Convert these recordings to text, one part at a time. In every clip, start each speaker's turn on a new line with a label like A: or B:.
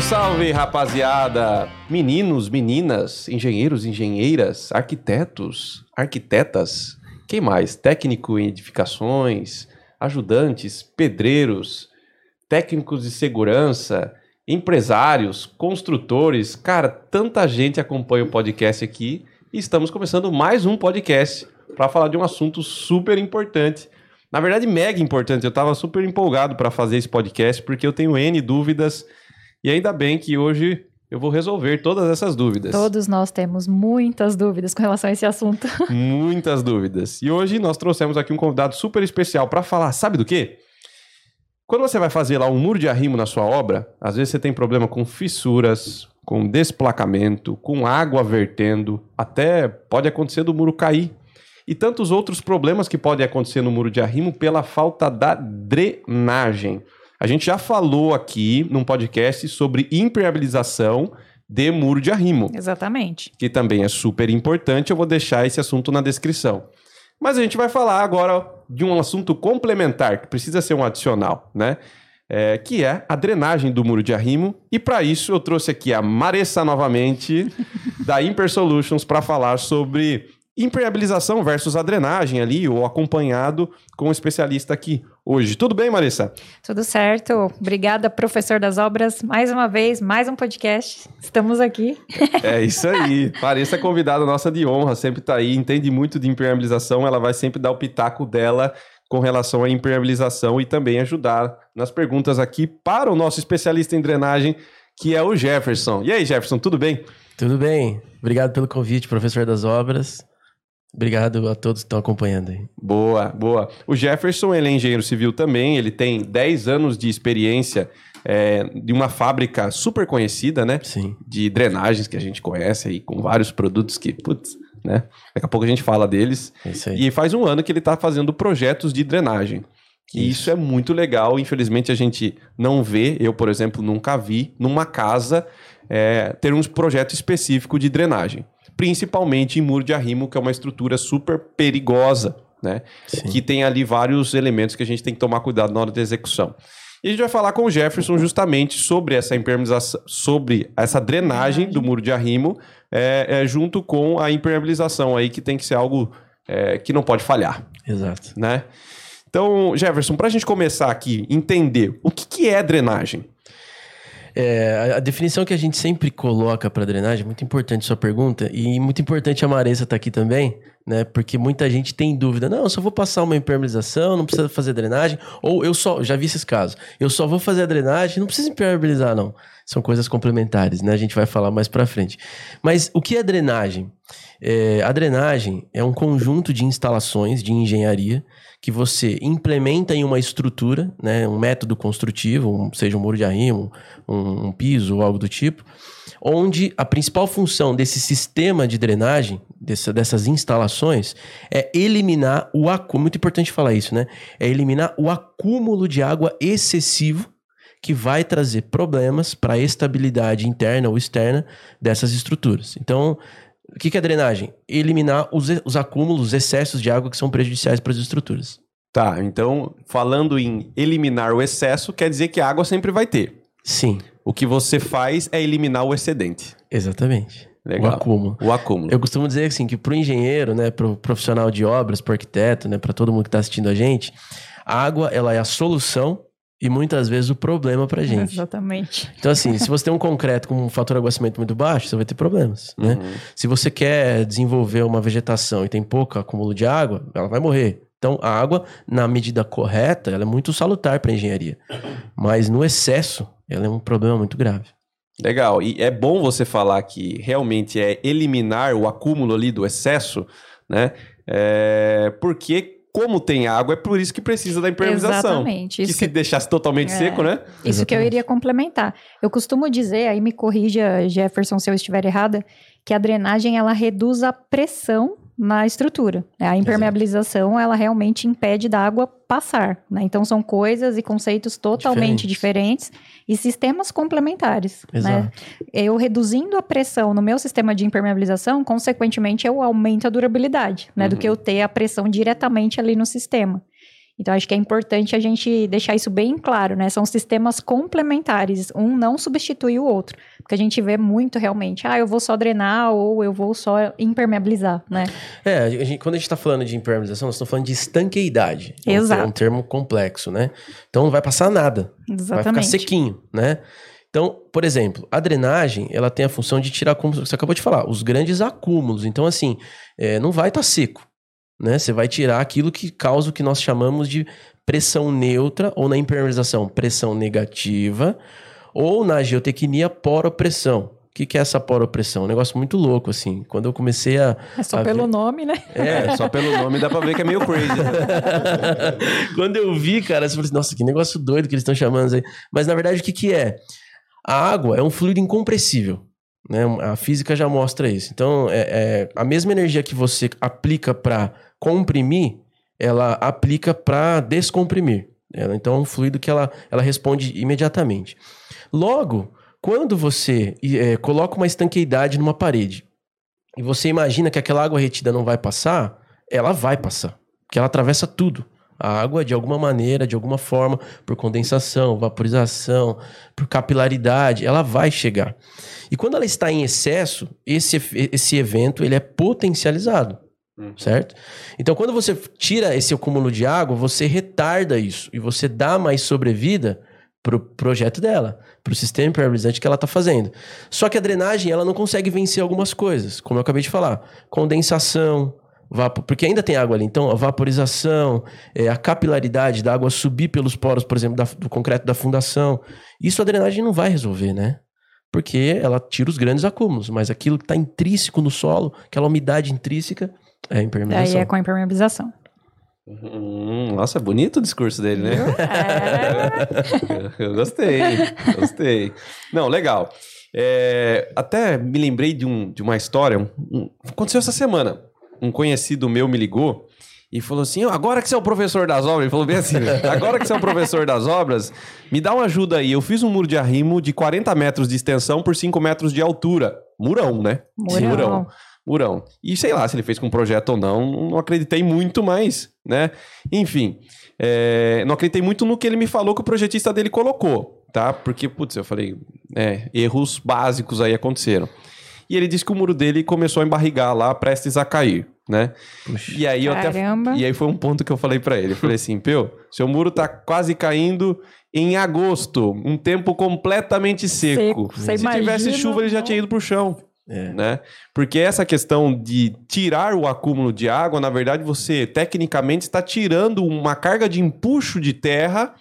A: Salve, salve, rapaziada! Meninos, meninas, engenheiros, engenheiras, arquitetos, arquitetas, quem mais? Técnico em edificações, ajudantes, pedreiros, técnicos de segurança, empresários, construtores. Cara, tanta gente acompanha o podcast aqui e estamos começando mais um podcast para falar de um assunto super importante. Na verdade, mega importante. Eu estava super empolgado para fazer esse podcast porque eu tenho N dúvidas e ainda bem que hoje eu vou resolver todas essas dúvidas.
B: Todos nós temos muitas dúvidas com relação a esse assunto.
A: Muitas dúvidas. E hoje nós trouxemos aqui um convidado super especial para falar, sabe do quê? Quando você vai fazer lá um muro de arrimo na sua obra, às vezes você tem problema com fissuras, com desplacamento, com água vertendo, até pode acontecer do muro cair. E tantos outros problemas que podem acontecer no muro de arrimo pela falta da drenagem. A gente já falou aqui num podcast sobre impermeabilização de muro de arrimo.
B: Exatamente.
A: Que também é super importante. Eu vou deixar esse assunto na descrição. Mas a gente vai falar agora de um assunto complementar, que precisa ser um adicional, né? É, que é a drenagem do muro de arrimo. E para isso eu trouxe aqui a Maressa novamente, da Imper Solutions, para falar sobre impermeabilização versus a drenagem ali, ou acompanhado com um especialista aqui hoje. Tudo bem, Marissa?
B: Tudo certo. Obrigada, professor das obras. Mais uma vez, mais um podcast. Estamos aqui.
A: É isso aí. Marissa é convidada nossa de honra, sempre está aí, entende muito de impermeabilização, ela vai sempre dar o pitaco dela com relação à impermeabilização e também ajudar nas perguntas aqui para o nosso especialista em drenagem, que é o Jefferson. E aí, Jefferson, tudo bem?
C: Tudo bem. Obrigado pelo convite, professor das obras. Obrigado a todos que estão acompanhando aí.
A: Boa, boa. O Jefferson, ele é engenheiro civil também, ele tem 10 anos de experiência é, de uma fábrica super conhecida, né?
C: Sim.
A: De drenagens que a gente conhece aí, com vários produtos que, putz, né? Daqui a pouco a gente fala deles.
C: É isso aí.
A: E faz um ano que ele está fazendo projetos de drenagem. E isso. isso é muito legal. Infelizmente a gente não vê, eu, por exemplo, nunca vi, numa casa é, ter um projeto específico de drenagem principalmente em muro de arrimo, que é uma estrutura super perigosa, né?
C: Sim.
A: Que tem ali vários elementos que a gente tem que tomar cuidado na hora da execução. E a gente vai falar com o Jefferson justamente sobre essa impermeabilização, sobre essa drenagem do muro de arrimo, é, é, junto com a impermeabilização aí, que tem que ser algo é, que não pode falhar,
C: Exato.
A: né? Então, Jefferson, para a gente começar aqui, entender o que, que é drenagem.
C: É, a, definição que a gente sempre coloca para drenagem, muito importante sua pergunta, e muito importante a Maressa estar aqui também, né? Porque muita gente tem dúvida. Não, eu só vou passar uma impermeabilização, não precisa fazer drenagem. Ou eu só, já vi esses casos, eu só vou fazer a drenagem, não precisa impermeabilizar, não. São coisas complementares, né? A gente vai falar mais para frente. Mas o que é drenagem? É, a drenagem é um conjunto de instalações de engenharia que você implementa em uma estrutura, né, um método construtivo, um, seja um muro de arrimo, um, um piso ou algo do tipo, onde a principal função desse sistema de drenagem, dessa, dessas instalações, é eliminar o acúmulo. Muito importante falar isso, né? É eliminar o acúmulo de água excessivo que vai trazer problemas para a estabilidade interna ou externa dessas estruturas. Então, o que, que é drenagem? Eliminar os, os acúmulos, os excessos de água que são prejudiciais para as estruturas.
A: Tá, então, falando em eliminar o excesso, quer dizer que a água sempre vai ter.
C: Sim,
A: O que você faz é eliminar o excedente.
C: exatamente.
A: Legal.
C: O acúmulo.
A: O acúmulo.
C: Eu costumo dizer assim que para o engenheiro, né, para o profissional de obras, para o arquiteto, né, para todo mundo que está assistindo a gente, a água ela é a solução e muitas vezes o problema para gente.
B: Exatamente.
C: Então assim, se você tem um concreto com um fator de aguacimento muito baixo, você vai ter problemas, né?
A: Uhum.
C: Se você quer desenvolver uma vegetação e tem pouco acúmulo de água, ela vai morrer. Então, a água, na medida correta, ela é muito salutar para a engenharia. Mas no excesso, ela é um problema muito grave.
A: Legal. E é bom você falar que realmente é eliminar o acúmulo ali do excesso, né? É, Porque como tem água, é por isso que precisa da impermeabilização.
B: Exatamente.
A: Que
B: Isso
A: se deixasse totalmente
B: É.
A: seco, né?
B: Isso que eu
C: Exatamente.
B: iria complementar. Eu costumo dizer, aí me corrija, Jefferson, se eu estiver errada, que a drenagem ela reduz a pressão na estrutura. A impermeabilização ela realmente impede da água passar. né? Então são coisas e conceitos totalmente diferentes, e sistemas complementares. Né?
C: Exato.
B: Eu reduzindo a pressão no meu sistema de impermeabilização, consequentemente eu aumento a durabilidade, né? Do
A: Uhum.
B: que eu ter a pressão diretamente ali no sistema. Então, acho que é importante a gente deixar isso bem claro, né? São sistemas complementares, um não substitui o outro. Porque a gente vê muito realmente, ah, eu vou só drenar ou eu vou só impermeabilizar, né?
C: É, a gente, quando a gente está falando de impermeabilização, nós estamos falando de estanqueidade.
B: Exato.
C: É um termo complexo, né? Então não vai passar nada.
B: Exatamente.
C: Vai ficar sequinho, né? Então, por exemplo, a drenagem, ela tem a função de tirar, como você acabou de falar, os grandes acúmulos. Então, assim, é, não vai estar tá seco né? Você vai tirar aquilo que causa o que nós chamamos de pressão neutra, ou na impermeabilização, pressão negativa, ou na geotecnia, poropressão. O que, que é essa poropressão? Um negócio muito louco, assim. Quando eu comecei a.
B: É só
C: a
B: pelo
C: ver...
B: nome, né?
A: É, só pelo nome dá pra ver que é meio crazy. Né?
C: Quando eu vi, cara, eu falei assim, nossa, que negócio doido que eles estão chamando aí. Mas na verdade, o que, que é? A água é um fluido incompressível. Né? A física já mostra isso. Então, é, é a mesma energia que você aplica para comprimir, ela aplica para descomprimir. Ela, então, é um fluido que ela, ela responde imediatamente. Logo, quando você é, coloca uma estanqueidade numa parede e você imagina que aquela água retida não vai passar, ela vai passar, porque ela atravessa tudo. A água, de alguma maneira, de alguma forma, por condensação, vaporização, por capilaridade, ela vai chegar. E quando ela está em excesso, esse, esse evento ele é potencializado. Uhum. Certo? Então, quando você tira esse acúmulo de água, você retarda isso e você dá mais sobrevida para o projeto dela, para o sistema impermeabilizante que ela está fazendo. Só que a drenagem ela não consegue vencer algumas coisas, como eu acabei de falar: condensação, vapor, porque ainda tem água ali. Então, a vaporização, é, a capilaridade da água subir pelos poros, por exemplo, da, do concreto da fundação. Isso a drenagem não vai resolver, né? Porque ela tira os grandes acúmulos, mas aquilo que está intrínseco no solo, aquela umidade intrínseca, é impermeabilização.
B: Aí é com a impermeabilização.
A: Hum, nossa, é bonito o discurso dele, né? É. eu gostei, gostei. Não, legal. É, até me lembrei de, um, de uma história, um, um, aconteceu essa semana. Um conhecido meu me ligou e falou assim: agora que você é o professor das obras, ele falou bem assim: agora que você é o professor das obras, me dá uma ajuda aí. Eu fiz um muro de arrimo de 40 metros de extensão por 5 metros de altura. Murão, né?
B: Murão. Murão.
A: Murão. E sei lá se ele fez com projeto ou não, não acreditei muito, mas, né? Enfim, é, não acreditei muito no que ele me falou que o projetista dele colocou, tá? Porque, putz, eu falei, é, erros básicos aí aconteceram. E ele disse que o muro dele começou a embarrigar lá, prestes a cair, né? Puxa. E aí eu até E aí foi um ponto que eu falei para ele. Eu falei assim, Peu, seu muro tá quase caindo em agosto, um tempo completamente seco. seco. Se imagina, tivesse chuva, ele já tinha ido pro chão. É. Né? Porque essa questão de tirar o acúmulo de água, na verdade, você tecnicamente está tirando uma carga de empuxo de terra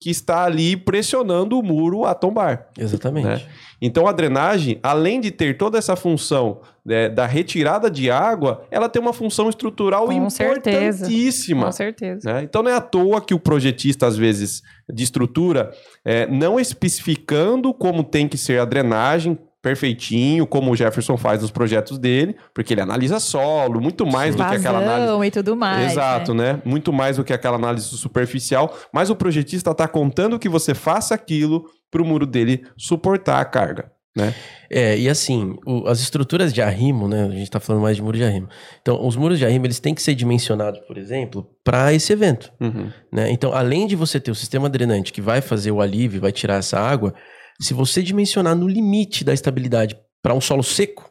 A: que está ali pressionando o muro a tombar.
C: Exatamente. Né?
A: Então a drenagem, além de ter toda essa função né, da retirada de água, ela tem uma função estrutural
B: Com
A: importantíssima.
B: Certeza. Com certeza.
A: Né? Então não é à toa que o projetista, às vezes, de estrutura, é, não especificando como tem que ser a drenagem, perfeitinho, como o Jefferson faz nos projetos dele, porque ele analisa solo, muito mais Vazão do que aquela análise.
B: e tudo mais.
A: Exato, né? né? Muito mais do que aquela análise superficial. Mas o projetista está contando que você faça aquilo para o muro dele suportar a carga. Né?
C: É, e assim, o, as estruturas de arrimo, né? A gente está falando mais de muro de arrimo. Então, os muros de arrimo, eles têm que ser dimensionados, por exemplo, para esse evento. Uhum. Né? Então, além de você ter o sistema drenante que vai fazer o alívio, vai tirar essa água, se você dimensionar no limite da estabilidade para um solo seco,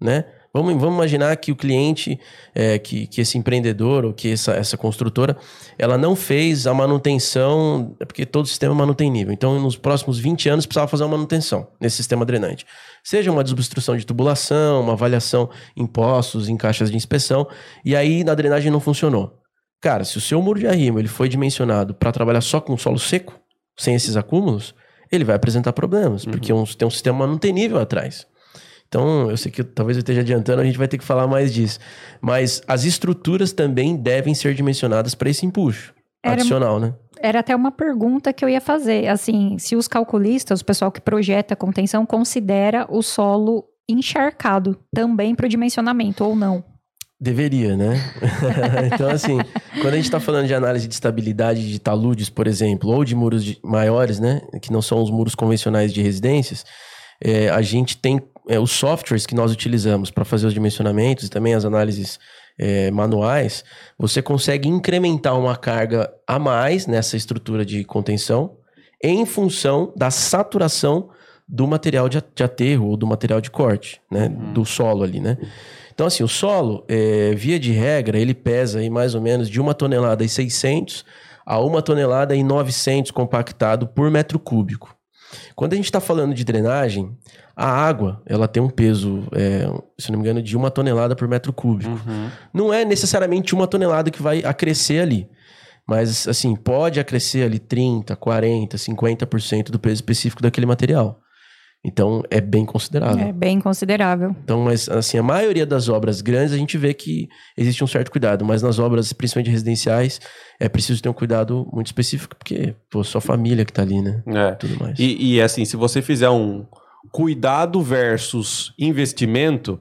C: né? Vamos, vamos imaginar que o cliente, é, que, que esse empreendedor ou que essa, essa construtora, ela não fez a manutenção, é porque todo sistema mantém nível. Então, nos próximos 20 anos, precisava fazer uma manutenção nesse sistema drenante. Seja uma desobstrução de tubulação, uma avaliação em poços, em caixas de inspeção, e aí na drenagem não funcionou. Cara, se o seu muro de arrimo ele foi dimensionado para trabalhar só com solo seco, sem esses acúmulos, ele vai apresentar problemas, uhum. porque um, tem um sistema manutenível atrás. Então, eu sei que talvez eu esteja adiantando, a gente vai ter que falar mais disso. Mas as estruturas também devem ser dimensionadas para esse empuxo era, adicional, né?
B: Era até uma pergunta que eu ia fazer. Assim, se os calculistas, o pessoal que projeta contenção, considera o solo encharcado também para o dimensionamento ou não?
C: Deveria, né? então, assim, quando a gente está falando de análise de estabilidade de taludes, por exemplo, ou de muros de, maiores, né? Que não são os muros convencionais de residências, é, a gente tem é, os softwares que nós utilizamos para fazer os dimensionamentos e também as análises é, manuais, você consegue incrementar uma carga a mais nessa estrutura de contenção em função da saturação do material de, aterro ou do material de corte, né? Uhum. Do solo ali, né? Então, assim, o solo, é, via de regra, ele pesa aí mais ou menos de uma tonelada e 600 a uma tonelada e 900 compactado por metro cúbico. Quando a gente está falando de drenagem, a água ela tem um peso, é, se não me engano, de uma tonelada por metro cúbico. Uhum. Não é necessariamente uma tonelada que vai acrescer ali. Mas, assim, pode acrescer ali 30, 40, 50% do peso específico daquele material. Então, é bem considerável.
B: É bem considerável.
C: Então, mas, assim, a maioria das obras grandes, a gente vê que existe um certo cuidado. Mas nas obras, principalmente residenciais, é preciso ter um cuidado muito específico, porque, pô, sua família que tá ali, né?
A: É. Tudo mais. E, e, assim, se você fizer um cuidado versus investimento,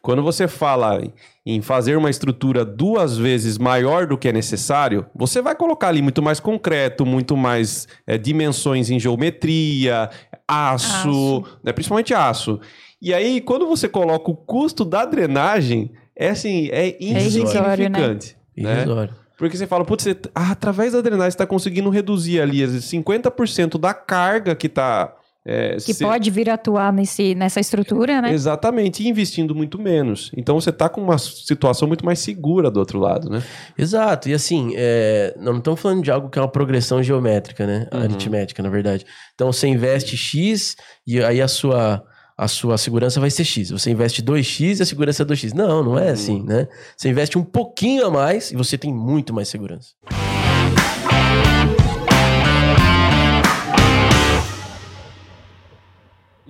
A: quando você fala em fazer uma estrutura duas vezes maior do que é necessário, você vai colocar ali muito mais concreto, muito mais é, dimensões em geometria, aço, aço. Né, principalmente aço. E aí, quando você coloca o custo da drenagem, é assim, é, é insignificante. É né? né? Porque você fala, putz, você, ah, através da drenagem você está conseguindo reduzir ali 50% da carga que está
B: é, que se... pode vir a atuar nesse, nessa estrutura, né?
A: Exatamente, e investindo muito menos. Então você está com uma situação muito mais segura do outro lado, né?
C: Exato, e assim, é... não estamos falando de algo que é uma progressão geométrica, né? Uhum. Aritmética, na verdade. Então você investe X e aí a sua, a sua segurança vai ser X. Você investe 2X e a segurança é 2X. Não, não é uhum. assim, né? Você investe um pouquinho a mais e você tem muito mais segurança.
A: E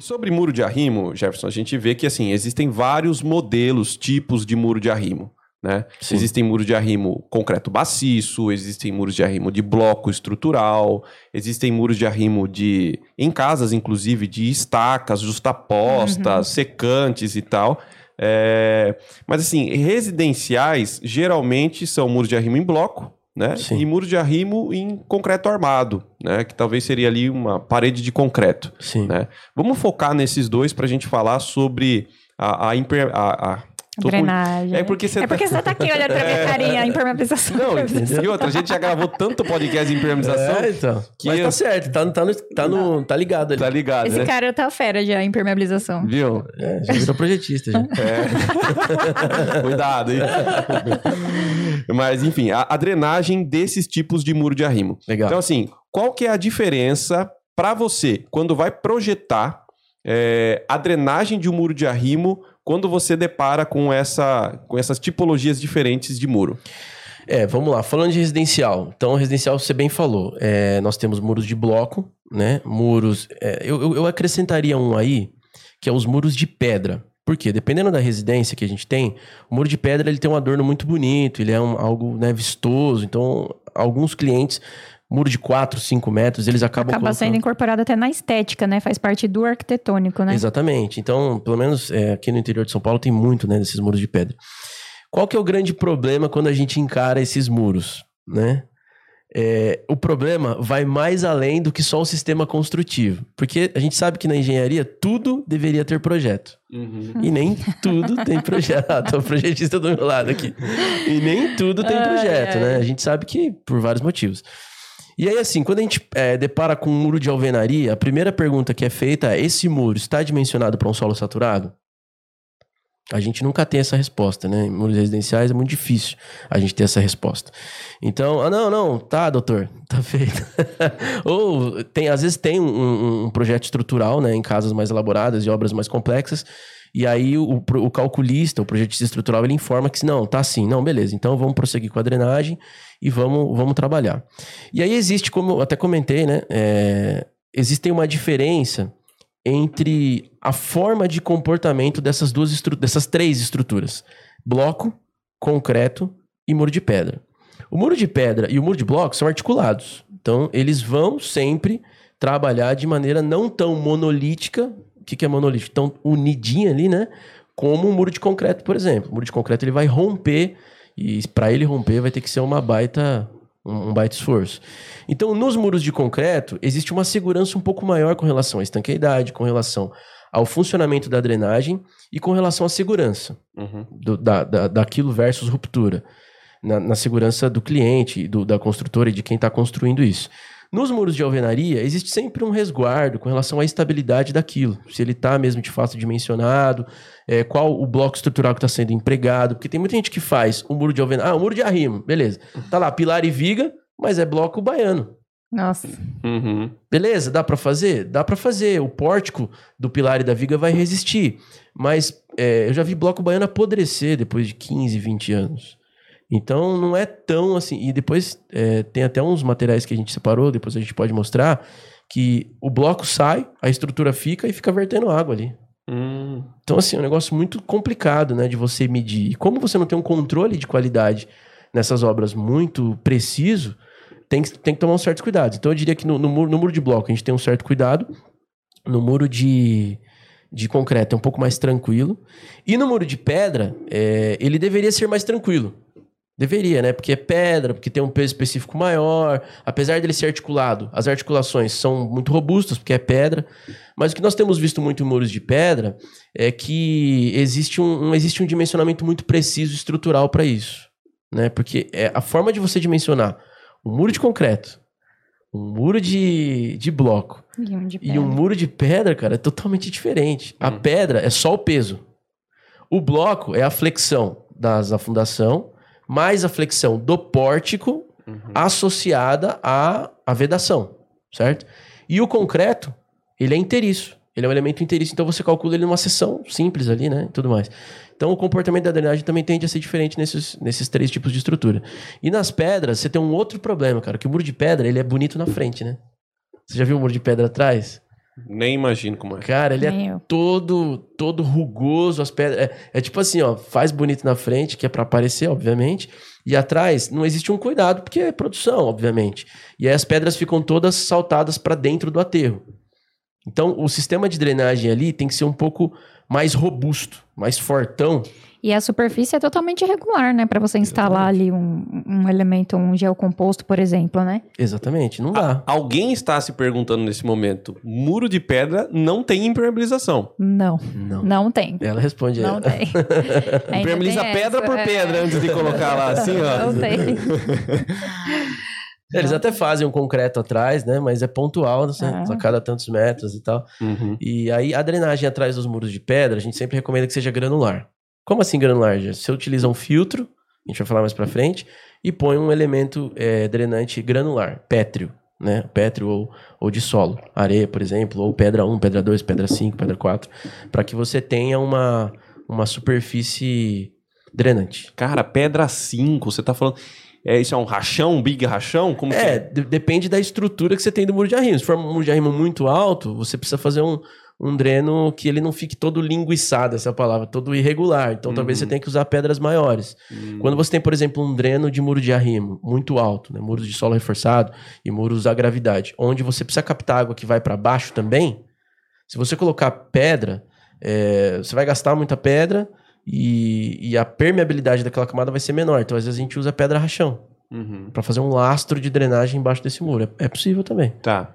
A: sobre muro de arrimo, Jefferson, a gente vê que assim existem vários modelos, tipos de muro de arrimo. Né? Existem muros de arrimo concreto maciço, existem muros de arrimo de bloco estrutural, existem muros de arrimo de em casas inclusive de estacas justapostas, uhum. secantes e tal. É... Mas assim, residenciais geralmente são muros de arrimo em bloco, né? Sim. E muro de arrimo em concreto armado, né? Que talvez seria ali uma parede de concreto.
C: Sim.
A: Né? Vamos focar nesses dois para a gente falar sobre a, a, imper, a, a
B: Drenagem.
A: É porque você
B: é porque tá... você tá aqui olhando pra minha é. carinha, impermeabilização. Não,
A: e outra, a gente já gravou tanto podcast de impermeabilização.
C: É, então. Que Mas eu... tá certo, tá, tá, no, tá, no, tá ligado ali.
A: Tá ligado,
B: Esse
A: né?
B: cara tá fera de impermeabilização.
A: Viu?
C: É, já virou projetista, já.
A: É. Cuidado, hein? Mas, enfim, a, a, drenagem desses tipos de muro de arrimo.
C: Legal.
A: Então, assim, qual que é a diferença para você quando vai projetar é, a drenagem de um muro de arrimo quando você depara com, essa, com essas tipologias diferentes de muro?
C: É, vamos lá. Falando de residencial. Então, residencial, você bem falou. É, nós temos muros de bloco, né? Muros. É, eu, eu acrescentaria um aí, que é os muros de pedra. Por quê? Dependendo da residência que a gente tem, o muro de pedra ele tem um adorno muito bonito, ele é um, algo né, vistoso. Então, alguns clientes muro de 4, 5 metros, eles acabam
B: Acaba colocando... sendo incorporado até na estética, né? Faz parte do arquitetônico, né?
C: Exatamente. Então, pelo menos é, aqui no interior de São Paulo tem muito, né, desses muros de pedra. Qual que é o grande problema quando a gente encara esses muros, né? É, o problema vai mais além do que só o sistema construtivo. Porque a gente sabe que na engenharia tudo deveria ter projeto. Uhum. E nem tudo tem projeto. Ah, tô projetista do meu lado aqui. E nem tudo tem projeto, né? A gente sabe que por vários motivos. E aí, assim, quando a gente é, depara com um muro de alvenaria, a primeira pergunta que é feita é: esse muro está dimensionado para um solo saturado? A gente nunca tem essa resposta, né? Em muros residenciais é muito difícil a gente ter essa resposta. Então, ah, não, não, tá, doutor, tá feito. Ou tem, às vezes tem um, um, projeto estrutural, né, em casas mais elaboradas e obras mais complexas, e aí o, o calculista, o projetista estrutural, ele informa que não, tá assim, não, beleza, então vamos prosseguir com a drenagem e vamos, vamos trabalhar. E aí existe, como eu até comentei, né? É, existe uma diferença entre a forma de comportamento dessas duas dessas três estruturas: bloco, concreto e muro de pedra. O muro de pedra e o muro de bloco são articulados. Então, eles vão sempre trabalhar de maneira não tão monolítica. O que, que é monolítico? Tão unidinha ali, né? Como o muro de concreto, por exemplo. O muro de concreto ele vai romper e para ele romper vai ter que ser uma baita um baita esforço. Então, nos muros de concreto, existe uma segurança um pouco maior com relação à estanqueidade, com relação ao funcionamento da drenagem e com relação à segurança
A: Uhum.
C: do- da, da, daquilo versus ruptura. Na, na segurança do cliente, do- da construtora e de quem está construindo isso. Nos muros de alvenaria, existe sempre um resguardo com relação à estabilidade daquilo. Se ele está mesmo de fato dimensionado, é, qual o bloco estrutural que está sendo empregado. Porque tem muita gente que faz o muro de alvenaria. Ah, o muro de arrimo, beleza. Tá lá, pilar e viga, mas é bloco baiano.
B: Nossa.
A: Uhum.
C: Beleza, dá pra fazer? Dá pra fazer. O pórtico do pilar e da viga vai resistir. Mas é, eu já vi bloco baiano apodrecer depois de 15, 20 anos. Então não é tão assim. E depois é, tem até uns materiais que a gente separou, depois a gente pode mostrar, que o bloco sai, a estrutura fica e fica vertendo água ali.
A: Hum.
C: Então, assim, é um negócio muito complicado, né, de você medir. E como você não tem um controle de qualidade nessas obras muito preciso, tem que, tem que tomar uns certos cuidados. Então, eu diria que no, no muro, no muro de bloco a gente tem um certo cuidado. No muro de, de concreto é um pouco mais tranquilo. E no muro de pedra, é, ele deveria ser mais tranquilo. Deveria, né? Porque é pedra, porque tem um peso específico maior. Apesar dele ser articulado, as articulações são muito robustas, porque é pedra. Mas o que nós temos visto muito em muros de pedra é que existe um, um- existe um dimensionamento muito preciso estrutural para isso. Né? Porque é a forma de você dimensionar um muro de concreto, um muro de, de bloco
B: E um de
C: e um muro de pedra, cara, é totalmente diferente. A
A: Hum.
C: pedra é só o peso. O bloco é a flexão das, da fundação, mais a flexão do pórtico
A: Uhum.
C: associada à, à vedação, certo? E o concreto, ele é inteiriço. Ele é um elemento inteiriço, então você calcula ele numa seção simples ali, né? Tudo mais. Então o comportamento da drenagem também tende a ser diferente nesses, nesses três tipos de estrutura. E nas pedras, você tem um outro problema, cara, que o muro de pedra, ele é bonito na frente, né? Você já viu o muro de pedra atrás?
A: Nem imagino como é.
C: Cara, ele é
B: Nem eu.
C: todo todo rugoso, as pedras. É, é tipo assim, ó, faz bonito na frente, que é pra aparecer, obviamente, e atrás não existe um cuidado, porque é produção, obviamente. E aí as pedras ficam todas saltadas pra dentro do aterro. Então, o sistema de drenagem ali tem que ser um pouco mais robusto, mais fortão.
B: E a superfície é totalmente irregular, né? Pra você instalar ali um, um elemento, um gel composto, por exemplo, né?
C: Exatamente, não dá.
A: Alguém está se perguntando nesse momento: muro de pedra não tem impermeabilização.
B: Não,
C: Não.
B: não tem.
C: Ela responde.
B: Não
C: ela.
B: tem.
A: Impermeabiliza
B: tem
A: pedra
B: essa,
A: por
B: é.
A: pedra antes de colocar lá assim, ó.
B: Não tem.
C: Eles até fazem um concreto atrás, né? Mas é pontual, né?
B: Ah.
C: a cada tantos metros e tal.
A: Uhum.
C: E aí, a drenagem atrás dos muros de pedra, a gente sempre recomenda que seja granular. Como assim granular? Você utiliza um filtro, a gente vai falar mais pra frente, e põe um elemento é, drenante granular, pétreo, né? Pétreo ou, ou de solo. Areia, por exemplo, ou pedra 1, pedra 2, pedra 5, pedra 4, para que você tenha uma, uma superfície drenante.
A: Cara, pedra 5, você tá falando. É, isso é um rachão, um big rachão? Como
C: É,
A: que
C: de- depende da estrutura que você tem do muro de arrimo. Se for um muro de arrimo muito alto, você precisa fazer um, um dreno que ele não fique todo linguiçado, essa palavra, todo irregular. Então talvez
A: Uhum.
C: você tenha que usar pedras maiores.
A: Hum.
C: Quando você tem, por exemplo, um dreno de muro de arrimo muito alto, né, muros de solo reforçado e muros à gravidade, onde você precisa captar água que vai para baixo também, se você colocar pedra, é, você vai gastar muita pedra e, e a permeabilidade daquela camada vai ser menor. Então às vezes a gente usa pedra rachão
A: Uhum.
C: para fazer um lastro de drenagem embaixo desse muro. É, é possível também.
A: Tá.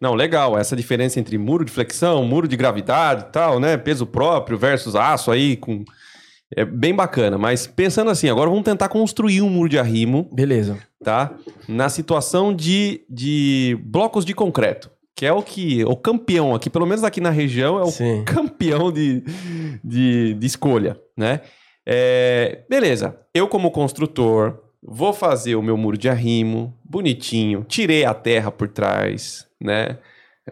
A: Não, legal. Essa diferença entre muro de flexão, muro de gravidade e tal, né? Peso próprio versus aço aí com. É bem bacana. Mas pensando assim, agora vamos tentar construir um muro de arrimo,
C: Beleza.
A: tá? Na situação de, de blocos de concreto. Que é o que. O campeão aqui, pelo menos aqui na região, é o
C: Sim.
A: campeão de, de, de escolha, né? É, beleza, eu como construtor vou fazer o meu muro de arrimo, bonitinho, tirei a terra por trás, né?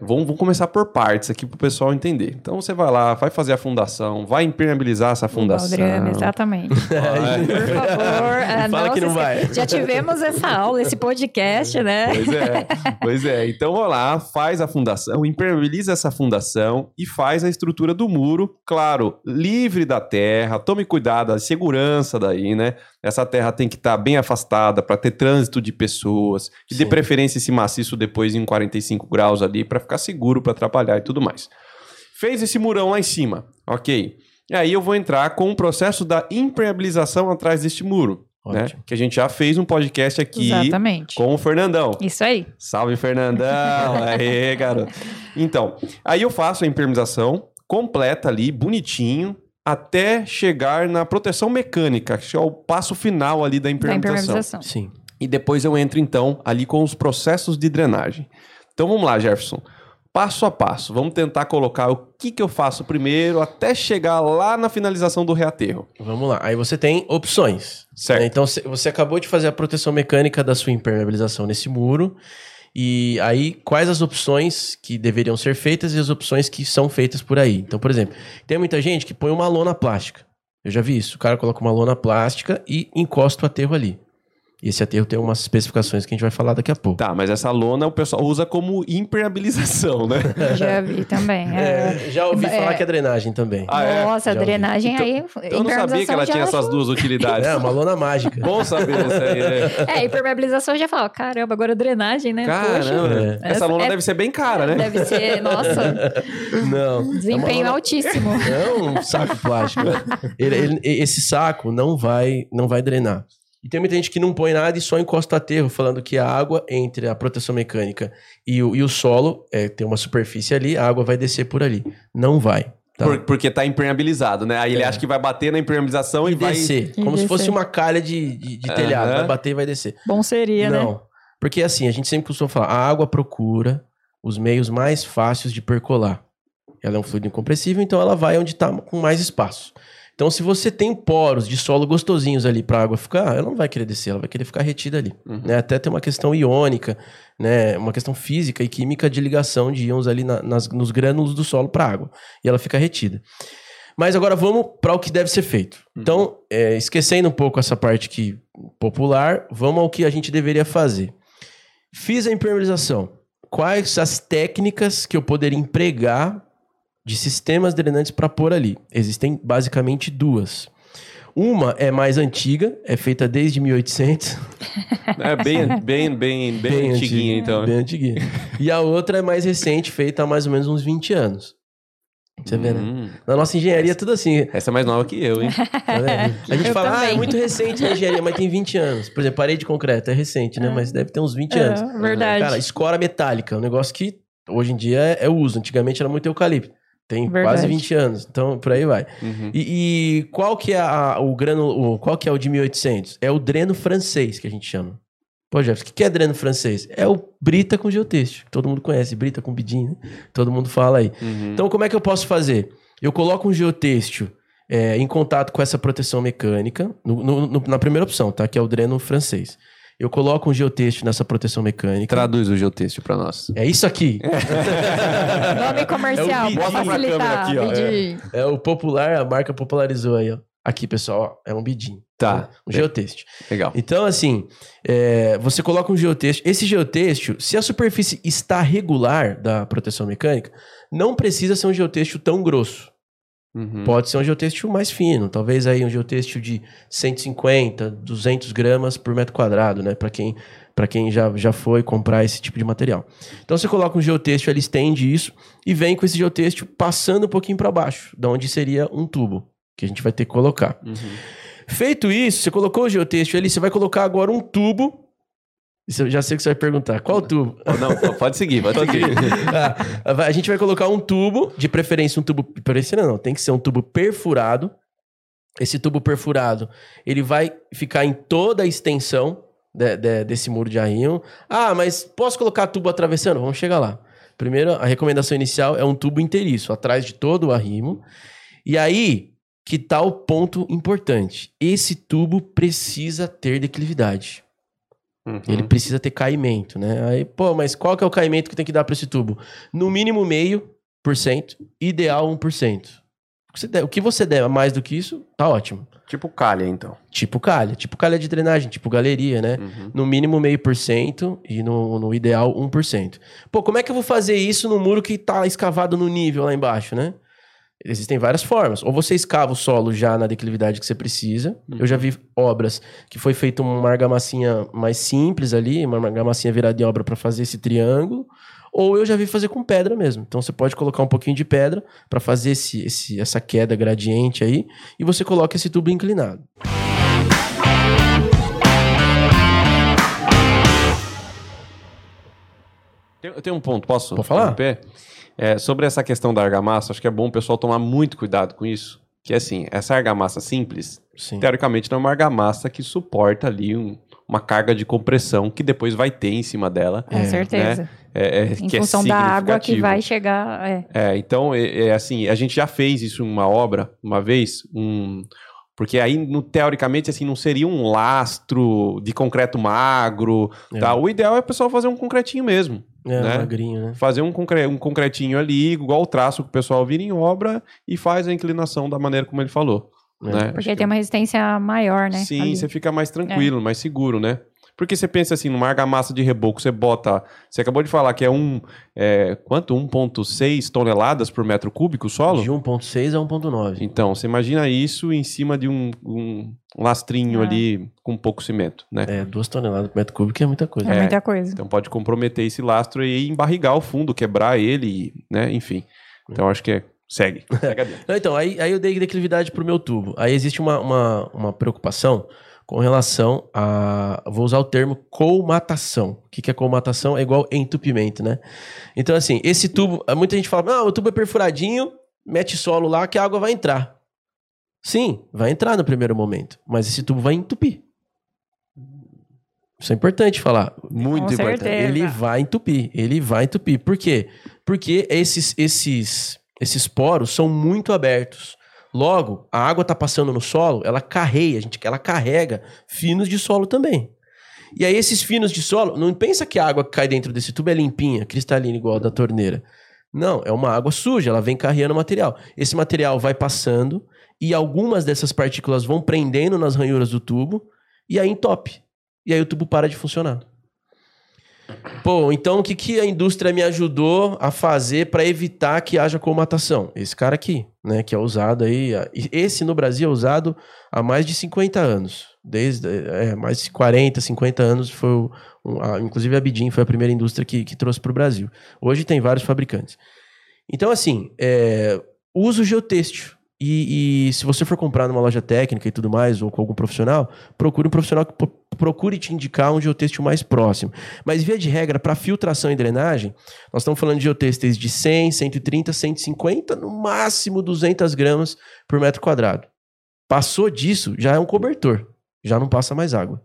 A: Vamos, vamos começar por partes aqui pro pessoal entender. Então você vai lá, vai fazer a fundação, vai impermeabilizar essa fundação.
B: Baldrame, exatamente.
A: Vai.
B: Por favor. ah,
C: Fala que não vai.
B: Já tivemos essa aula, esse podcast, né?
A: Pois é, pois é. Então vai lá, faz a fundação, impermeabiliza essa fundação e faz a estrutura do muro, claro, livre da terra. Tome cuidado, a segurança daí, né? Essa terra tem que estar bem afastada para ter trânsito de pessoas, e de preferência esse maciço depois em 45 graus ali para ficar seguro para atrapalhar e tudo mais. Fez esse murão lá em cima, ok? E aí eu vou entrar com o processo da impermeabilização atrás deste muro, né? Que a gente já fez um podcast aqui
B: Exatamente.
A: com o Fernandão.
B: Isso aí.
A: Salve, Fernandão! Aê, garoto. Então, aí eu faço a impermeabilização completa ali, bonitinho, até chegar na proteção mecânica, que é o passo final ali da
B: Da
A: impermeabilização.
B: impermeabilização.
C: Sim.
A: E depois eu entro, então, ali com os processos de drenagem. Então vamos lá, Jefferson. Passo a passo. Vamos tentar colocar o que, que eu faço primeiro até chegar lá na finalização do reaterro.
C: Vamos lá. Aí você tem opções.
A: Certo.
C: né? Então, cê- você acabou de fazer a proteção mecânica da sua impermeabilização nesse muro. E aí, quais as opções que deveriam ser feitas e as opções que são feitas por aí? Então, por exemplo, tem muita gente que põe uma lona plástica. Eu já vi isso. O cara coloca uma lona plástica e encosta o aterro ali. E esse aterro tem umas especificações que a gente vai falar daqui a pouco.
A: Tá, mas essa lona o pessoal usa como impermeabilização, né?
B: Já vi também. É.
C: É, já ouvi
B: É.
C: falar que é drenagem também.
A: Ah, é?
B: Nossa, a
C: Já ouvi.
B: drenagem aí.
A: Eu não sabia que ela tinha essas duas utilidades.
C: É, uma lona mágica.
A: Bom saber isso aí. é.
B: É, impermeabilização eu já fala, caramba, agora drenagem, né?
A: Caramba,
C: É.
A: essa
B: Essa
A: lona
B: é-
A: deve ser bem cara, né?
B: Deve ser, nossa,
C: Não.
B: desempenho
C: É lona-
B: altíssimo.
C: É um saco plástico. Ele- ele- esse saco não vai, não vai drenar. E tem muita gente que não põe nada e só encosta aterro, falando que a água entre a proteção mecânica e o, e o solo, é, tem uma superfície ali, a água vai descer por ali. Não vai. Tá?
A: Por- porque tá impermeabilizado, né? Aí ele
C: É.
A: acha que vai bater na impermeabilização e,
C: E
A: vai.
C: descer.
B: E
C: como se fosse
B: descer.
C: uma calha de, de, de
A: Aham.
C: telhado. Vai bater e vai descer.
B: Bom seria, né?
C: Não. Porque assim, a gente sempre costuma falar, a água procura os meios mais fáceis de percolar. Ela é um fluido incompressível, então ela vai onde está com mais espaço. Então, se você tem poros de solo gostosinhos ali para a água ficar, ela não vai querer descer, ela vai querer ficar retida ali.
A: Uhum.
C: né? Até tem uma questão iônica, né? uma questão física e química de ligação de íons ali na- nas- nos grânulos do solo para a água. E ela fica retida. Mas agora vamos para o que deve ser feito. Então, é, esquecendo um pouco essa parte que popular, vamos ao que a gente deveria fazer. Fiz a impermeabilização. Quais as técnicas que eu poderia empregar de sistemas drenantes para pôr ali? Existem basicamente duas. Uma é mais antiga, é feita desde 1800.
A: É bem, bem, bem, bem, antiguinha,
C: antiga,
A: então. né?
C: Bem antiguinha. E a outra é mais recente, feita há mais ou menos uns 20 anos. Você vê, né?
A: Hum,
C: Na nossa engenharia é tudo assim.
A: Essa é mais nova que eu, hein?
C: Tá? A gente
B: Eu
C: fala, ah, é
B: também.
C: muito recente na engenharia, mas tem 20 anos. Por exemplo, parede de concreto é recente, né? Mas deve ter uns 20 anos.
B: É, verdade.
C: Cara, escora metálica, um negócio que hoje em dia é, é uso. Antigamente era muito eucalipto. Tem
B: Verdade.
C: quase 20 anos. Então, por aí vai.
A: Uhum.
C: E, e qual que é a- o grano, o, qual que é o de 1800? É o dreno francês que a gente chama. Pô, Jefferson, o que que é dreno francês? É o brita com geotexto. que Todo mundo conhece, brita com bidinho, né? Todo mundo fala aí.
A: Uhum.
C: Então, como é que eu posso fazer? Eu coloco um geotêxtil é, em contato com essa proteção mecânica, no- no- no- na primeira opção, tá? Que é o dreno francês. Eu coloco um geotêxtil nessa proteção mecânica.
A: Traduz o geotexto pra nós.
C: É isso aqui.
B: Nome comercial,
C: É o
B: pra
A: câmera
B: facilitar.
A: aqui, ó.
B: bidinho.
C: É o popular, a marca popularizou aí, ó. Aqui, pessoal, ó, é um bidinho.
A: Tá.
C: Um geotêxtil.
A: Legal.
C: Então, assim, é, você coloca um geotêxtil. Esse geotêxtil, se a superfície está regular da proteção mecânica, não precisa ser um geotêxtil tão grosso.
A: Uhum.
C: Pode ser um geotêxtil mais fino, talvez aí um geotêxtil de 150, 200 gramas por metro quadrado, né? Para quem, pra quem já, já foi comprar esse tipo de material. Então você coloca um geotêxtil, ele estende isso e vem com esse geotêxtil passando um pouquinho para baixo, da onde seria um tubo que a gente vai ter que colocar.
A: Uhum.
C: Feito isso, você colocou o geotêxtil ali, você vai colocar agora um tubo. Isso eu já sei que você vai perguntar. Qual tubo?
A: Não, pode seguir, pode seguir.
C: Ah, a gente vai colocar um tubo, de preferência um tubo, preferência não, tem que ser um tubo perfurado. Esse tubo perfurado, ele vai ficar em toda a extensão de- de- desse muro de arrimo. Ah, mas posso colocar tubo atravessando? Vamos chegar lá. Primeiro, a recomendação inicial é um tubo inteiriço, atrás de todo o arrimo. E aí, que tá o ponto importante. Esse tubo precisa ter declividade.
A: Uhum.
C: Ele precisa ter caimento, né? Aí, pô, mas qual que é o caimento que tem que dar para esse tubo? No mínimo meio por cento, ideal 1%. O que você der- O que você der mais do que isso, tá ótimo.
A: Tipo calha, então.
C: Tipo calha, tipo calha de drenagem, tipo galeria, né?
A: Uhum.
C: No mínimo meio por cento e no, no ideal 1%. Pô, como é que eu vou fazer isso no muro que tá escavado no nível lá embaixo, né? Existem várias formas. Ou você escava o solo já na declividade que você precisa. Eu já vi obras que foi feita uma argamassinha mais simples ali, uma argamassinha virada em obra para fazer esse triângulo. Ou eu já vi fazer com pedra mesmo. Então você pode colocar um pouquinho de pedra para fazer esse, esse- essa queda gradiente aí e você coloca esse tubo inclinado.
A: Tem, tem um ponto, posso?
C: Pode falar?
A: É, sobre essa questão da argamassa, acho que é bom o pessoal tomar muito cuidado com isso. Que assim, essa argamassa simples,
C: Sim.
A: teoricamente não é uma argamassa que suporta ali um- uma carga de compressão que depois vai ter em cima dela.
B: Com
C: É,
B: certeza.
A: É, é,
B: Em
A: que é
B: função da água que vai chegar. É.
A: É, então, é, é assim, a gente já fez isso em uma obra, uma vez, um, porque aí, no- teoricamente, assim, não seria um lastro de concreto magro,
C: É.
A: tá? O ideal é o pessoal fazer um concretinho mesmo,
C: É,
A: né?
C: magrinho, né?
A: fazer um, concre um concretinho ali, igual o traço que o pessoal vira em obra e faz a inclinação da maneira como ele falou,
C: É.
A: né?
B: Porque tem uma resistência maior, né?
A: Sim,
B: ali. É.
A: você fica mais tranquilo, mais seguro, né? Porque você pensa assim, numa argamassa de reboco, você bota. Você acabou de falar que é um. É, quanto? 1,6 toneladas por metro cúbico o solo?
C: De 1.6 a 1.9.
A: Então, você imagina isso em cima de um, um lastrinho
B: É.
A: ali com pouco cimento, né?
C: É, duas toneladas por metro cúbico é muita coisa.
B: É,
A: É.
B: muita coisa.
A: Então pode comprometer esse lastro e embarrigar o fundo, quebrar ele, né? Enfim. Então acho que é. Segue. Segue.
C: Não, então, aí, aí eu dei declividade pro meu tubo. Aí existe uma, uma, uma preocupação com relação a. Vou usar o termo colmatação. O que, que é colmatação? É igual entupimento, né? Então, assim, esse tubo. Muita gente fala, não, o tubo é perfuradinho, mete solo lá que a água vai entrar. Sim, vai entrar no primeiro momento, mas esse tubo vai entupir. Isso é importante falar.
A: Muito
B: Com
A: importante.
B: certeza.
C: Ele vai entupir, ele vai entupir. Por quê? Porque esses, esses, esses poros são muito abertos. Logo, a água está passando no solo, ela carreia, gente, ela carrega finos de solo também. E aí esses finos de solo, não pensa que a água que cai dentro desse tubo é limpinha, cristalina igual a da torneira. Não, é uma água suja, ela vem carregando material. Esse material vai passando e algumas dessas partículas vão prendendo nas ranhuras do tubo e aí entope. E aí o tubo para de funcionar. Pô, então o que, que a indústria me ajudou a fazer para evitar que haja colmatação? Esse cara aqui, né, que é usado aí, esse no Brasil é usado há mais de 50 anos. Desde é, mais de 40, 50 anos foi um, a- inclusive a Bidin foi a primeira indústria que, que trouxe para o Brasil. Hoje tem vários fabricantes. Então assim, é, uso geotêxtil. E, e se você for comprar numa loja técnica e tudo mais, ou com algum profissional, procure um profissional que procure te indicar um geotêxtil mais próximo. Mas, via de regra, para filtração e drenagem, nós estamos falando de geotêxteis de 100, 130, 150, no máximo 200 gramas por metro quadrado. Passou disso, já é um cobertor. Já não passa mais água.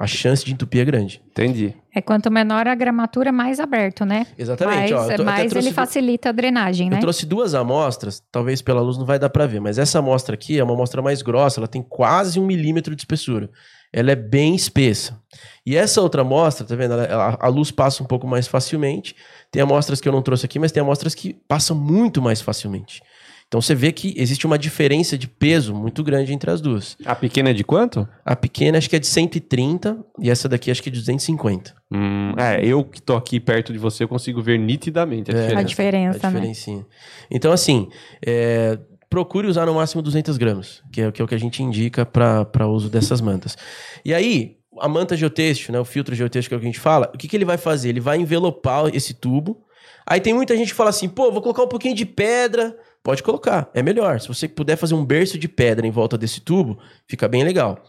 C: A chance de entupir é grande.
A: Entendi.
B: É quanto menor a gramatura, mais aberto, né?
C: Exatamente.
B: mais
C: ó, tô- até
B: mais ele facilita a drenagem, né?
C: Eu trouxe duas amostras, talvez pela luz não vai dar pra ver, mas essa amostra aqui é uma amostra mais grossa, ela tem quase um milímetro de espessura. Ela é bem espessa. E essa outra amostra, tá vendo? Ela- ela- a luz passa um pouco mais facilmente. Tem amostras que eu não trouxe aqui, mas tem amostras que passam muito mais facilmente. Então você vê que existe uma diferença de peso muito grande entre as duas.
A: A pequena é de quanto?
C: A pequena acho que é de 130 e essa daqui acho que é de 250.
A: Hum, é, eu que tô aqui perto de você, eu consigo ver nitidamente a
C: É.
B: A
A: diferença.
B: diferença,
C: a
B: né?
C: Então, assim, é, procure usar no máximo 200 gramas, que é, que é o que a gente indica para uso dessas mantas. E aí, a manta geotêxtil, né, o filtro geotêxtil que é o que a gente fala, o que, que ele vai fazer? Ele vai envelopar esse tubo. Aí tem muita gente que fala assim, pô, vou colocar um pouquinho de pedra. Pode colocar, é melhor. Se você puder fazer um berço de pedra em volta desse tubo, fica bem legal.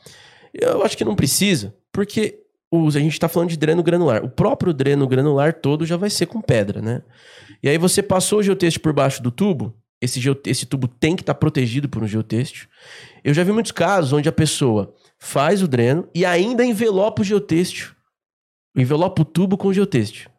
C: Eu acho que não precisa, porque os- a gente está falando de dreno granular. O próprio dreno granular todo já vai ser com pedra, né? E aí você passou o geotêxtil por baixo do tubo, esse, esse tubo tem que estar protegido por um geotêxtil. Eu já vi muitos casos onde a pessoa faz o dreno e ainda envelopa o geotêxtil. Envelopa o tubo com o geotêxtil.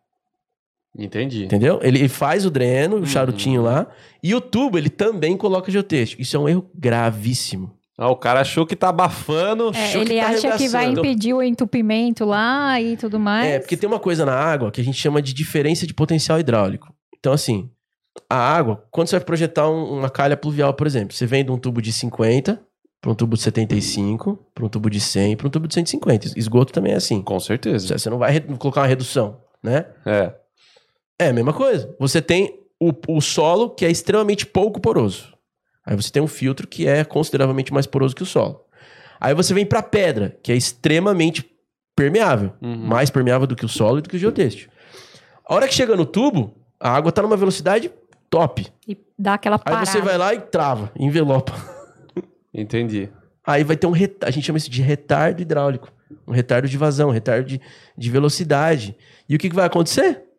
A: Entendi.
C: Entendeu? Ele faz o dreno, o
A: Uhum.
C: charutinho lá, e o tubo ele também coloca geotêxtil. Isso é um erro gravíssimo.
A: Ah, o cara achou que tá abafando.
B: É,
C: Achou que
B: ele
C: tá
B: acha que vai impedir o entupimento lá e tudo mais.
C: É, porque tem uma coisa na água que a gente chama de diferença de potencial hidráulico. Então, assim, a água, quando você vai projetar um- uma calha pluvial, por exemplo, você vem de um tubo de 50 para um tubo de 75, para um tubo de 100, para um tubo de 150. Esgoto também é assim.
A: Com certeza.
C: Você não vai colocar uma redução, né?
A: É.
C: É a mesma coisa. Você tem o, o solo, que é extremamente pouco poroso. Aí você tem um filtro que é consideravelmente mais poroso que o solo. Aí você vem para pedra, que é extremamente permeável.
A: Uhum.
C: Mais permeável do que o solo e do que o geotêxtil. A hora que chega no tubo, a água tá numa velocidade top.
B: E dá aquela
C: Aí
B: parada.
C: você vai lá e trava, envelopa.
A: Entendi.
C: Aí vai ter um retardo, a gente chama isso de retardo hidráulico. Um retardo de vazão, um retardo de, de velocidade. E o que, que vai acontecer?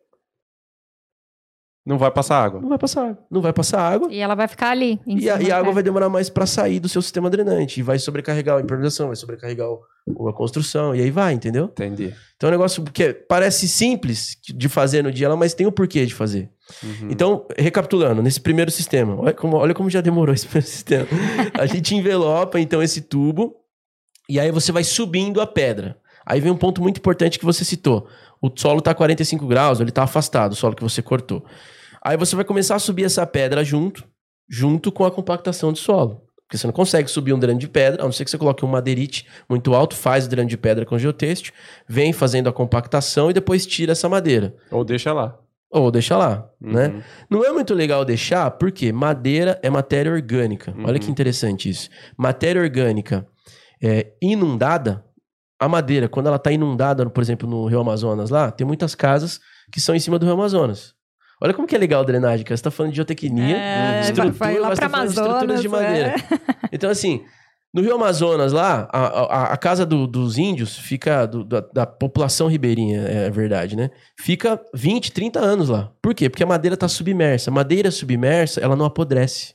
A: Não vai passar água.
C: Não vai passar água. Não vai passar água.
B: E ela vai ficar ali. em
C: E a, e a água vai demorar mais para sair do seu sistema drenante. E vai sobrecarregar a impermeabilização, vai sobrecarregar o- a construção. E aí vai, entendeu?
A: Entendi.
C: Então é um negócio que é- parece simples de fazer no dia, mas tem o porquê de fazer.
A: Uhum.
C: Então, recapitulando, nesse primeiro sistema, olha como, olha como já demorou esse primeiro sistema. A gente envelopa, então, esse tubo, e aí você vai subindo a pedra. Aí vem um ponto muito importante que você citou. O solo está a 45 graus, ele está afastado, o solo que você cortou. Aí você vai começar a subir essa pedra junto, junto com a compactação de solo. Porque você não consegue subir um dreno de pedra, a não ser que você coloque um madeirite muito alto, faz o dreno de pedra com geotêxtil, vem fazendo a compactação e depois tira essa madeira.
A: Ou deixa lá.
C: Ou deixa lá, né?
A: Uhum.
C: Não é muito legal deixar, porque madeira é matéria orgânica. Olha que
A: Uhum.
C: interessante isso. Matéria orgânica é, inundada, a madeira, quando ela está inundada, por exemplo, no Rio Amazonas lá, tem muitas casas que são em cima do Rio Amazonas. Olha como que é legal a drenagem, cara. Você tá falando de geotecnia,
B: É,
C: estrutura,
B: vai lá
C: mas tá falando de estruturas de
B: Amazonas,
C: madeira. Então, assim, no Rio Amazonas lá, a, a- a casa do- dos índios fica, do- da, da população ribeirinha, é verdade, né? Fica 20, 30 anos lá. Por quê? Porque a madeira tá submersa. Madeira submersa, ela não apodrece.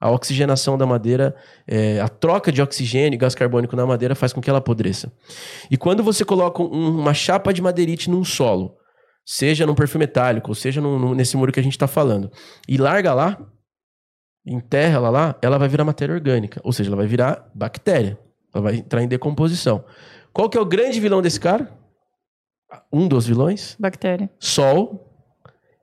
C: A oxigenação da madeira, é, a troca de oxigênio e gás carbônico na madeira faz com que ela apodreça. E quando você coloca um- uma chapa de madeirite num solo, seja num perfil metálico, ou seja num- num- nesse muro que a gente está falando, e larga lá, enterra ela lá, ela vai virar matéria orgânica. Ou seja, ela vai virar bactéria. Ela vai entrar em decomposição. Qual que é o grande vilão desse cara? Um dos vilões?
B: Bactéria.
C: Sol.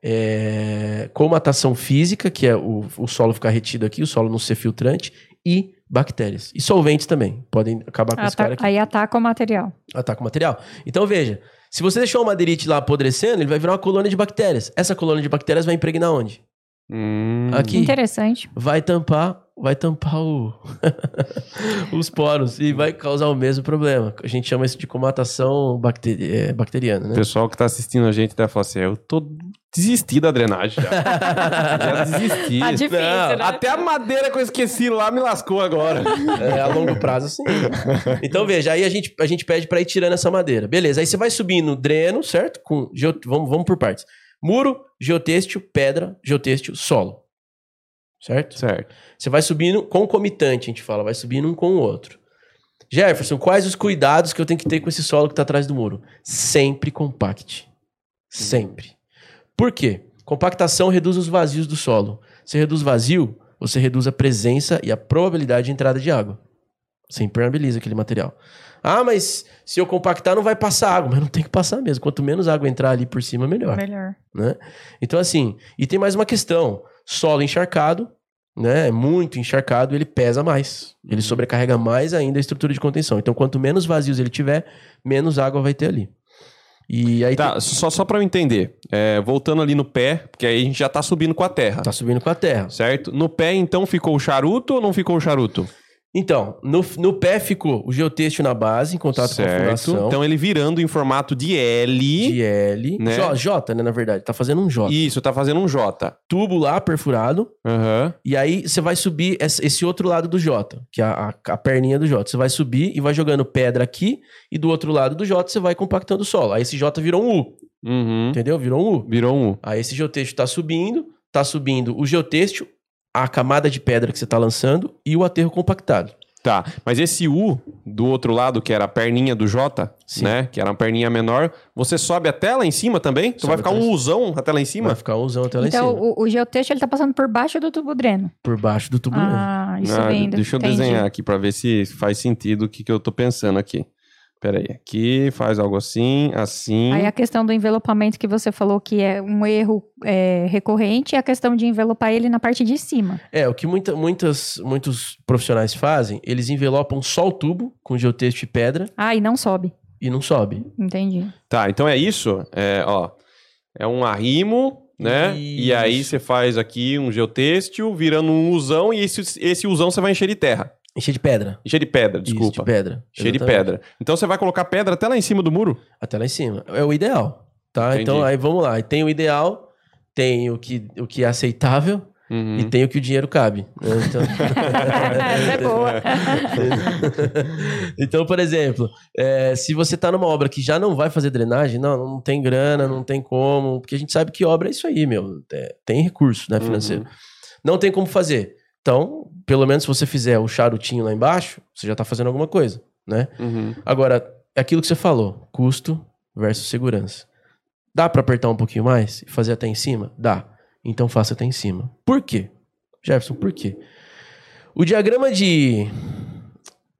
C: É, comatação física, que é o, o solo ficar retido aqui, o solo não ser filtrante, e bactérias. E solventes também. Podem acabar com esse
B: Ata-
C: cara aqui.
B: Aí ataca o material.
C: Ataca o material. Então veja, se você deixar o madeirite lá apodrecendo, ele vai virar uma colônia de bactérias. Essa colônia de bactérias vai impregnar onde?
A: Hum.
C: Aqui.
B: Interessante.
C: vai tampar, vai tampar o os poros e vai causar o mesmo problema. A gente chama isso de comatação bacteri é, bacteriana,
A: O
C: né?
A: pessoal que tá assistindo a gente deve falar assim: eu tô desisti da drenagem já. já desisti.
B: Tá difícil,
C: Não,
B: né?
A: Até a madeira que eu esqueci lá me lascou agora.
C: É, a longo prazo, sim. Então, veja, aí a gente, a gente pede pra ir tirando essa madeira. Beleza, aí você vai subindo dreno, certo? Com geo- vamos, vamos por partes. Muro, geotêxtil, pedra, geotêxtil, solo. Certo?
A: Certo.
C: Você vai subindo concomitante, a gente fala, vai subindo um com o outro. Jefferson, quais os cuidados que eu tenho que ter com esse solo que está atrás do muro? Sempre compacte. Sempre. Por quê? Compactação reduz os vazios do solo. Você reduz vazio, você reduz a presença e a probabilidade de entrada de água. Você impermeabiliza aquele material. Ah, mas se eu compactar não vai passar água. Mas não tem que passar mesmo. Quanto menos água entrar ali por cima, melhor
B: Melhor.
C: né? Então, assim, e tem mais uma questão: solo encharcado, né? Muito encharcado, ele pesa mais. Ele sobrecarrega mais ainda a estrutura de contenção. Então, quanto menos vazios ele tiver, menos água vai ter ali. E aí
A: Tá,
C: tem-
A: só, só pra eu entender. É, voltando ali no pé, porque aí a gente já tá subindo com a terra.
C: tá subindo com a terra.
A: Certo? No pé, então, ficou o charuto ou não ficou o charuto?
C: Então, no, no pé ficou o geotêxtil na base, em contato com a fundação.
A: Então ele virando em formato de L.
C: de L.
A: né?
C: J, J, né, na verdade. Tá fazendo um J.
A: Isso, tá fazendo um J.
C: Tubo lá, perfurado.
A: Aham.
C: E aí você vai subir esse outro lado do J, que é a, a, a perninha do J. Você vai subir e vai jogando pedra aqui, e do outro lado do J você vai compactando o solo. Aí esse J virou um U,
A: Uhum.
C: entendeu? Virou um U.
A: Virou um U.
C: Aí esse geotêxtil tá subindo, tá subindo o geotêxtil, a camada de pedra que você tá lançando e o aterro compactado.
A: Tá, mas esse U do outro lado, que era a perninha do J,
C: Sim.
A: né? Que era uma perninha menor, você sobe até lá em cima também? Então vai
C: Sobe
A: ficar
C: até
A: um. Uzão até lá em cima?
C: Vai ficar um usão até lá em
B: Então,
C: cima,
B: o, o geotexto ele tá passando por baixo do tubo dreno.
C: por baixo do tubo. mesmo.
B: Ah, isso
A: Ah,
B: vendo.
A: Deixa eu
B: Entendi.
A: desenhar aqui pra ver se faz sentido o que, que eu tô pensando aqui. Pera aí, aqui faz algo assim, assim.
B: Aí a questão do envelopamento que você falou que é um erro é, recorrente é a questão de envelopar ele na parte de cima.
C: É, o que muita, muitas, muitos profissionais fazem, eles envelopam só o tubo com geotexto e pedra
B: Ah, e não sobe.
C: e não sobe.
B: Entendi.
A: Tá, então é isso. É, ó, é um arrimo, né? E
C: Isso.
A: aí você faz aqui um geotêxtil, virando um usão, e esse, esse usão você vai encher de terra.
C: Encher de pedra.
A: Encher de pedra,
C: Isso,
A: desculpa.
C: de pedra.
A: Cheio de pedra. Então você vai colocar pedra até lá em cima do muro?
C: Até lá em cima. É o ideal, tá?
A: Entendi.
C: Então aí vamos lá. Tem o ideal, tem o que, o que é aceitável,
A: Uhum.
C: e tem o que o dinheiro cabe. né? Então...
B: É boa.
C: então, por exemplo, é, se você tá numa obra que já não vai fazer drenagem, não, não tem grana, não tem como, porque a gente sabe que obra é isso aí, meu. é, tem recurso, né, financeiro.
A: Uhum.
C: Não tem como fazer. Então, pelo menos se você fizer o charutinho lá embaixo, você já tá fazendo alguma coisa, né?
A: Uhum.
C: Agora, é aquilo que você falou, custo versus segurança. Dá pra apertar um pouquinho mais e fazer até em cima? Dá. Então faça até em cima. Por quê? Jefferson, por quê? O diagrama de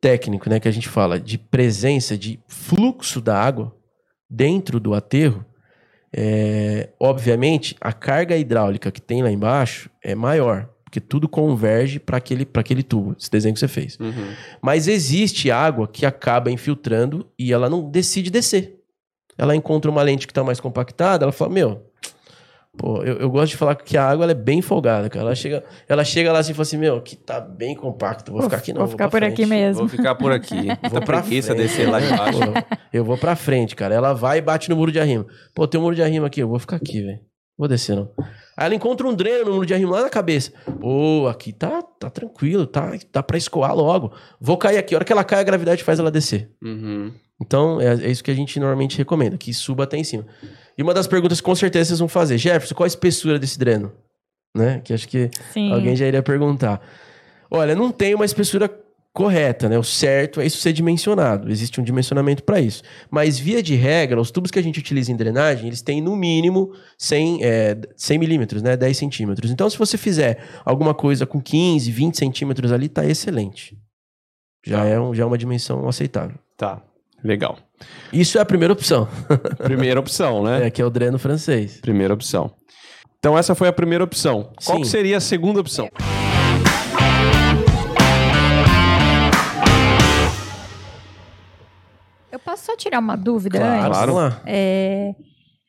C: técnico, né, que a gente fala de presença de fluxo da água dentro do aterro, é, obviamente a carga hidráulica que tem lá embaixo é maior, porque tudo converge para aquele, pra aquele tubo, esse desenho que você fez.
A: Uhum.
C: Mas existe água que acaba infiltrando e ela não decide descer. Ela encontra uma lente que está mais compactada, ela fala, meu, pô, eu, eu gosto de falar que a água ela é bem folgada, cara. Ela chega, ela chega lá assim e fala assim, meu, aqui tá bem compacto, vou,
B: Vou-
C: ficar aqui não.
B: vou ficar
C: pra
B: por aqui
C: frente.
B: mesmo.
A: Vou ficar por aqui.
C: Vou pra
A: preguiça
C: frente.
A: descer lá embaixo.
C: Pô, eu vou pra frente, cara. Ela vai e bate no muro de arrimo. Pô, tem um muro de arrimo aqui, eu vou ficar aqui, velho. Vou descer, não. Aí ela encontra um dreno no muro de arrimo lá na cabeça. Pô, aqui tá, tá tranquilo, tá, tá pra escoar logo. Vou cair aqui. A hora que ela cai, a gravidade faz ela descer.
A: Uhum.
C: Então, é, é isso que a gente normalmente recomenda, que suba até em cima. E uma das perguntas que com certeza vocês vão fazer, Jefferson, qual a espessura desse dreno? Né? Que acho que
B: Sim.
C: alguém já iria perguntar. Olha, não tem uma espessura correta, né? O certo é isso ser dimensionado. Existe um dimensionamento para isso. Mas, via de regra, os tubos que a gente utiliza em drenagem, eles têm no mínimo 100, é, 100 milímetros, né? 10 centímetros. Então, se você fizer alguma coisa com 15, 20 centímetros ali, tá excelente. Já,
A: Tá.
C: é, um, já é uma dimensão aceitável.
A: Tá, legal.
C: Isso é a primeira opção,
A: Primeira opção, né?
C: é, que é o dreno francês.
A: Primeira opção. Então essa foi a primeira opção. Qual seria a segunda opção?
B: Eu posso só tirar uma dúvida
C: Claro,
B: antes?
A: Claro.
C: vamos lá.
B: É,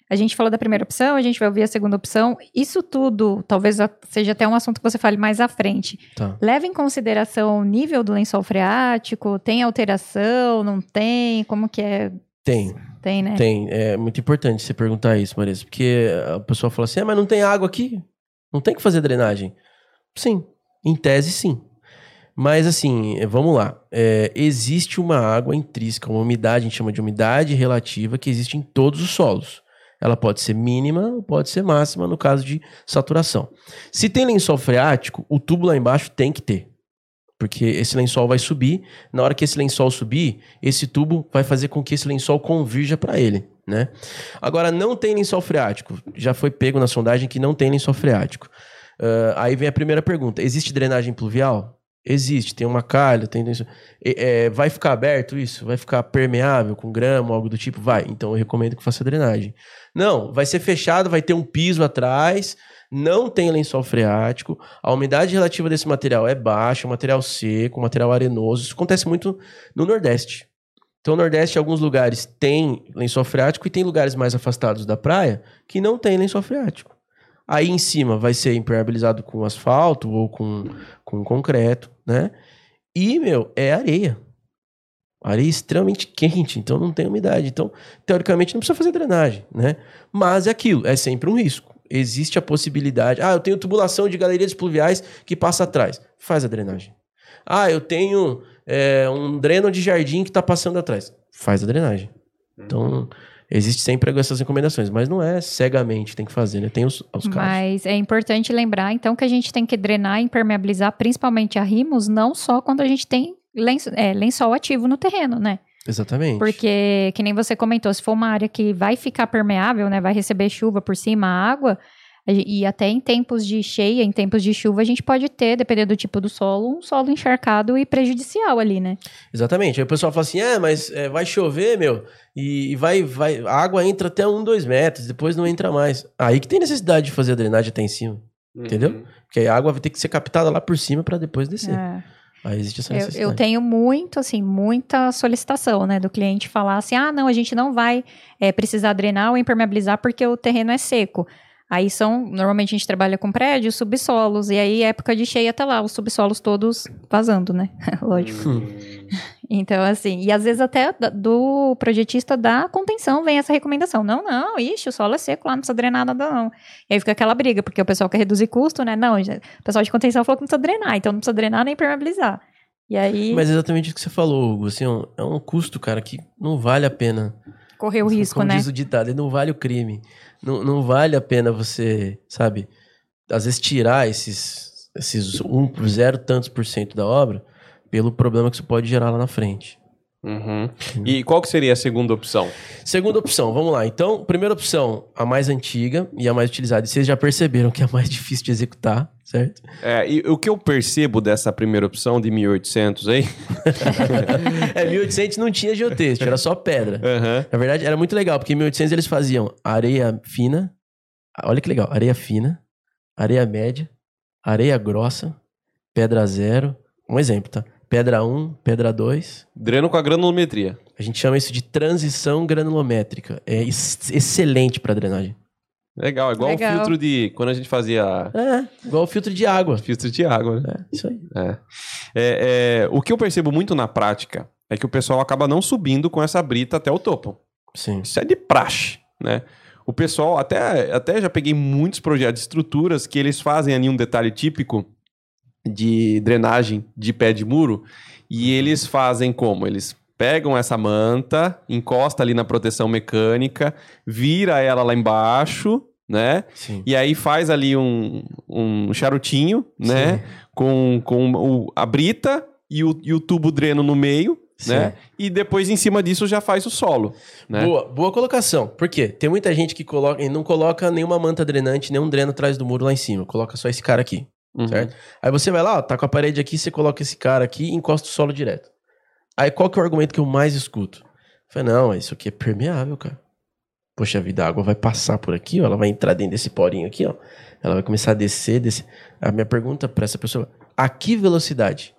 B: a gente falou da primeira opção, a gente vai ouvir a segunda opção. Isso tudo, talvez seja até um assunto que você fale mais à frente.
C: Tá.
B: Leva em consideração o nível do lençol freático? Tem alteração? Não tem? Como que é?
C: Tem,
B: Tem, né?
C: tem. É muito importante você perguntar isso, Marisa, porque a pessoa fala assim, ah, mas não tem água aqui? Não tem que fazer drenagem? Sim, em tese sim. Mas assim, eh, vamos lá. É, existe uma água intrínseca, uma umidade, a gente chama de umidade relativa, que existe em todos os solos. Ela pode ser mínima ou pode ser máxima no caso de saturação. Se tem lençol freático, o tubo lá embaixo tem que ter. Porque esse lençol vai subir. Na hora que esse lençol subir, esse tubo vai fazer com que esse lençol convirja para ele, né? Agora, não tem lençol freático. Já foi pego na sondagem que não tem lençol freático. Ah, aí vem a primeira pergunta: existe drenagem pluvial? Existe, tem uma calha, tem isso. É, vai ficar aberto isso? Vai ficar permeável com grama, algo do tipo? Vai. Então eu recomendo que faça drenagem. Não, vai ser fechado, vai ter um piso atrás, não tem lençol freático, a umidade relativa desse material é baixa, um material seco, material arenoso. Isso acontece muito no Nordeste. Então, o Nordeste, alguns lugares, tem lençol freático e tem lugares mais afastados da praia que não tem lençol freático. Aí em cima vai ser impermeabilizado com asfalto ou com, com concreto, né? E, meu, é areia. Areia extremamente quente, então não tem umidade. Então, teoricamente, não precisa fazer drenagem, né? Mas é aquilo, é sempre um risco. Existe a possibilidade. Ah, eu tenho tubulação de galerias pluviais que passa atrás. Faz a drenagem. Ah, eu tenho é, um dreno de jardim que está passando atrás. Faz a drenagem. Então, existe sempre essas recomendações, mas não é cegamente tem que fazer, né? Tem os, os casos.
B: Mas é importante lembrar, então, que a gente tem que drenar e impermeabilizar, principalmente arrimos, não só quando a gente tem lenço- é, lençol ativo no terreno, né?
C: Exatamente.
B: Porque, que nem você comentou, se for uma área que vai ficar permeável, né? Vai receber chuva por cima, água, e até em tempos de cheia, em tempos de chuva, a gente pode ter, dependendo do tipo do solo, um solo encharcado e prejudicial ali, né?
C: Exatamente. Aí o pessoal fala assim: é, mas é, vai chover, meu, e, e vai, vai. A água entra até um, dois metros, depois não entra mais. Aí que tem necessidade de fazer a drenagem até em cima. Entendeu? Porque aí a água vai ter que ser captada lá por cima para depois descer.
B: É.
C: Aí existe essa
B: Eu,
C: necessidade.
B: eu tenho muito, assim, muita solicitação, né, do cliente falar assim, ah, não, a gente não vai é, precisar drenar ou impermeabilizar porque o terreno é seco. Aí são, normalmente a gente trabalha com prédios, subsolos, e aí época de cheia tá lá, os subsolos todos vazando, né, lógico.
C: Hum.
B: Então, assim, e às vezes até do projetista da contenção vem essa recomendação. Não, não, ixi, o solo é seco lá, não precisa drenar nada, não. E aí fica aquela briga, porque o pessoal quer reduzir custo, né? Não, o pessoal de contenção falou que não precisa drenar, então não precisa drenar nem impermeabilizar. E aí
C: Mas é exatamente o que você falou, Hugo. Assim, é é um custo, cara, que não vale a pena.
B: Correr o risco,
C: Como
B: né?
C: diz o ditado, não vale o crime. Não, não vale a pena você, sabe, às vezes tirar esses, esses um, zero tantos por cento da obra pelo problema que isso pode gerar lá na frente.
A: Uhum. E qual que seria a segunda opção?
C: Segunda opção, vamos lá. Então, primeira opção, a mais antiga e a mais utilizada. E vocês já perceberam que é a mais difícil de executar, certo?
A: É, e o que eu percebo dessa primeira opção de 1800 aí?
C: é, 1800 não tinha geotexto, era só pedra.
A: Aham.
C: Na verdade, era muito legal, porque em 1800 eles faziam areia fina, olha que legal, areia fina, areia média, areia grossa, pedra zero, um exemplo, tá? Pedra 1, pedra 2,
A: Dreno com a granulometria.
C: a gente chama isso de transição granulométrica. É ex- excelente para drenagem.
A: Legal, igual
B: Legal.
A: o filtro de. Quando a gente fazia
C: É, igual o filtro de água.
A: filtro de água, né?
C: É, isso aí.
A: É. É, é, o que eu percebo muito na prática é que o pessoal acaba não subindo com essa brita até o topo.
C: Sim.
A: Isso é de praxe, né? O pessoal, até, até já peguei muitos projetos de estruturas que eles fazem ali um detalhe típico de drenagem de pé de muro e eles fazem como? Eles pegam essa manta, encosta ali na proteção mecânica, vira ela lá embaixo, né?
C: Sim.
A: E aí faz ali um, um charutinho, né? Com, com o, a brita e o, e o tubo dreno no meio,
C: Sim.
A: né? E depois em cima disso já faz o solo, né?
C: Boa, boa colocação. Por quê? Tem muita gente que coloca, e não coloca nenhuma manta drenante, nenhum dreno atrás do muro lá em cima. Coloca só esse cara aqui.
A: Uhum.
C: certo? Aí você vai lá, ó, tá com a parede aqui, você coloca esse cara aqui e encosta o solo direto. Aí qual que é o argumento que eu mais escuto? Eu falei, não, isso aqui é permeável, cara. Poxa vida, a água vai passar por aqui, ó, ela vai entrar dentro desse porinho aqui, ó. Ela vai começar a descer, descer. A minha pergunta pra essa pessoa, a que velocidade?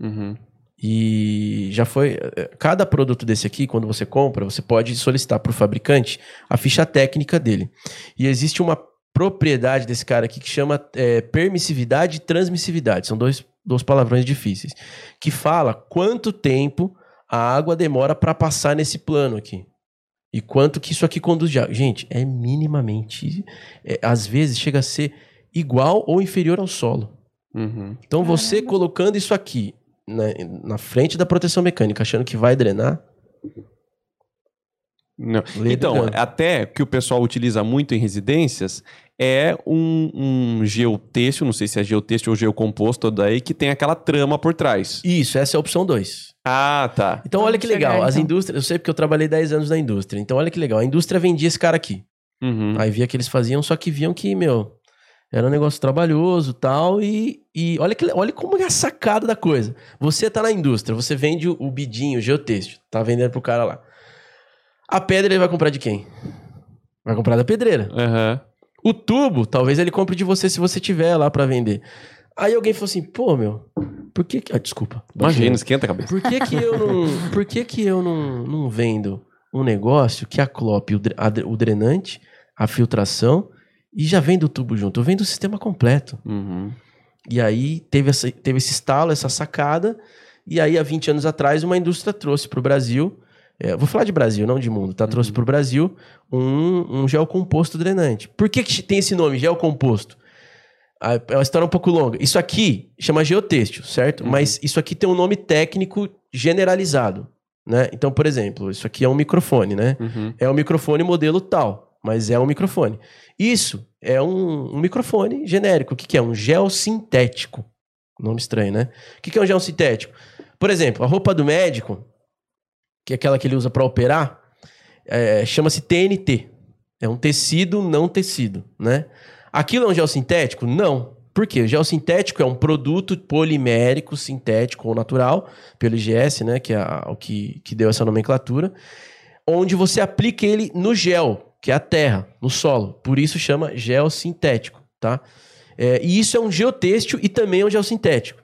A: Uhum.
C: E já foi. Cada produto desse aqui, quando você compra, você pode solicitar para o fabricante a ficha técnica dele. E existe uma propriedade desse cara aqui que chama eh, permissividade e transmissividade. São dois, dois palavrões difíceis. Que fala quanto tempo a água demora para passar nesse plano aqui. E quanto que isso aqui conduz de água. Gente, é minimamente. eh, às vezes chega a ser igual ou inferior ao solo.
A: Uhum.
C: Então você
B: Caramba.
C: colocando isso aqui na, na frente da proteção mecânica, achando que vai drenar,
A: Não. Então, até que o pessoal utiliza muito em residências é um, um geotêxtil, não sei se é geotêxtil ou geocomposto daí, que tem aquela trama por trás.
C: isso, essa é a opção 2.
A: Ah, tá.
C: Então olha
B: Vamos
C: que legal,
B: chegar,
C: as
B: então.
C: indústrias, eu sei porque eu trabalhei 10 anos na indústria, então olha que legal, a indústria vendia esse cara aqui.
A: Uhum.
C: Aí via que eles faziam, só que viam que, meu, era um negócio trabalhoso tal, e, e olha, que, olha como é a sacada da coisa. Você tá na indústria, você vende o, o bidinho, o geotêxtil, tá vendendo pro cara lá. A pedra ele vai comprar de quem? Vai comprar da pedreira.
A: Aham.
C: O tubo, talvez ele compre de você se você tiver lá pra vender. Aí alguém falou assim, pô, meu, por que que... Ah, desculpa.
A: Imagina, esquenta a cabeça.
C: Por que que eu não, por que que eu não, não vendo um negócio que aclope o, a o drenante, a filtração e já vendo o tubo junto? Eu vendo o sistema completo.
A: Uhum.
C: E aí teve, essa, teve esse estalo, essa sacada, e aí há 20 anos atrás uma indústria trouxe para o Brasil, é, vou falar de Brasil, não de mundo, tá? Trouxe para o Brasil um, um gel composto drenante. Por que, que tem esse nome, gel composto? É uma história um pouco longa. Isso aqui chama geotêxtil, certo?
A: Uhum.
C: Mas isso aqui tem um nome técnico generalizado, né? Então, por exemplo, isso aqui é um microfone, né?
A: Uhum.
C: é um microfone modelo tal, mas é um microfone. Isso é um, um microfone genérico. O que, que é? Um gel sintético. Nome estranho, né? O que, que é um gel sintético? Por exemplo, a roupa do médico, que é aquela que ele usa para operar, é, chama-se TNT. É um tecido não tecido, né? Aquilo é um gel sintético? Não. Por quê? O gel sintético é um produto polimérico, sintético ou natural, pelo IGS, né? Que é o que, que deu essa nomenclatura onde você aplica ele no gel, que é a terra, no solo. Por isso chama gel sintético, tá? É, e isso é um geotêxtil e também é um gel sintético.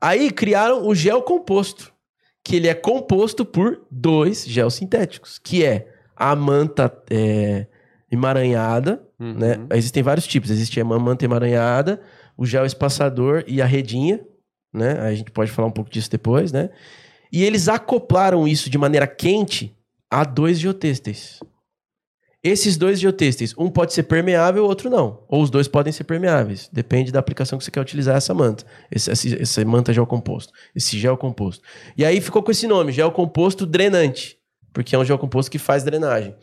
C: Aí criaram o gel composto, que ele é composto por dois gel sintéticos, que é a manta é, emaranhada,
A: Uhum.
C: né? Existem vários tipos. Existe a manta emaranhada, o gel espaçador e a redinha, né? A gente pode falar um pouco disso depois, né? E eles acoplaram isso de maneira quente a dois geotêxteis. Esses dois geotêxteis, um pode ser permeável, o outro não. Ou os dois podem ser permeáveis. Depende da aplicação que você quer utilizar essa manta. Esse, esse, essa manta geocomposto. Esse geocomposto. E aí ficou com esse nome, geocomposto drenante. Porque é um geocomposto que faz drenagem.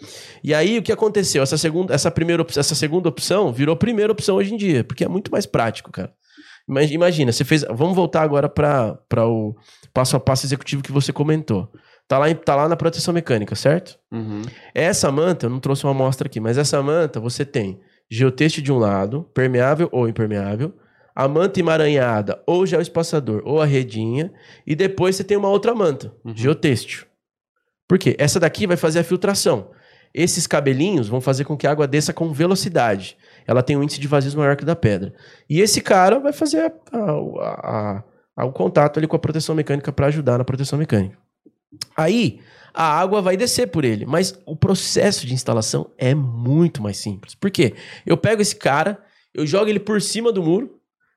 C: E aí o que aconteceu? Essa segunda, essa primeira, essa segunda opção virou primeira opção hoje em dia. Porque é muito mais prático, cara. Imagina, você fez. Vamos voltar agora para o passo a passo executivo que você comentou. Tá lá, tá lá na proteção mecânica, certo?
A: Uhum.
C: Essa manta, eu não trouxe uma amostra aqui, mas essa manta você tem geotexto de um lado, permeável ou impermeável, a manta emaranhada ou geoespaçador ou a redinha, e depois você tem uma outra manta,
A: Uhum.
C: geotexto. Por quê? Essa daqui vai fazer a filtração. Esses cabelinhos vão fazer com que a água desça com velocidade. Ela tem um índice de vazio maior que o da pedra. E esse cara vai fazer a- a- a- o contato ali com a proteção mecânica para ajudar na proteção mecânica. Aí a água vai descer por ele, mas o processo de instalação é muito mais simples. Por quê? Eu pego esse cara, eu jogo ele por cima do muro,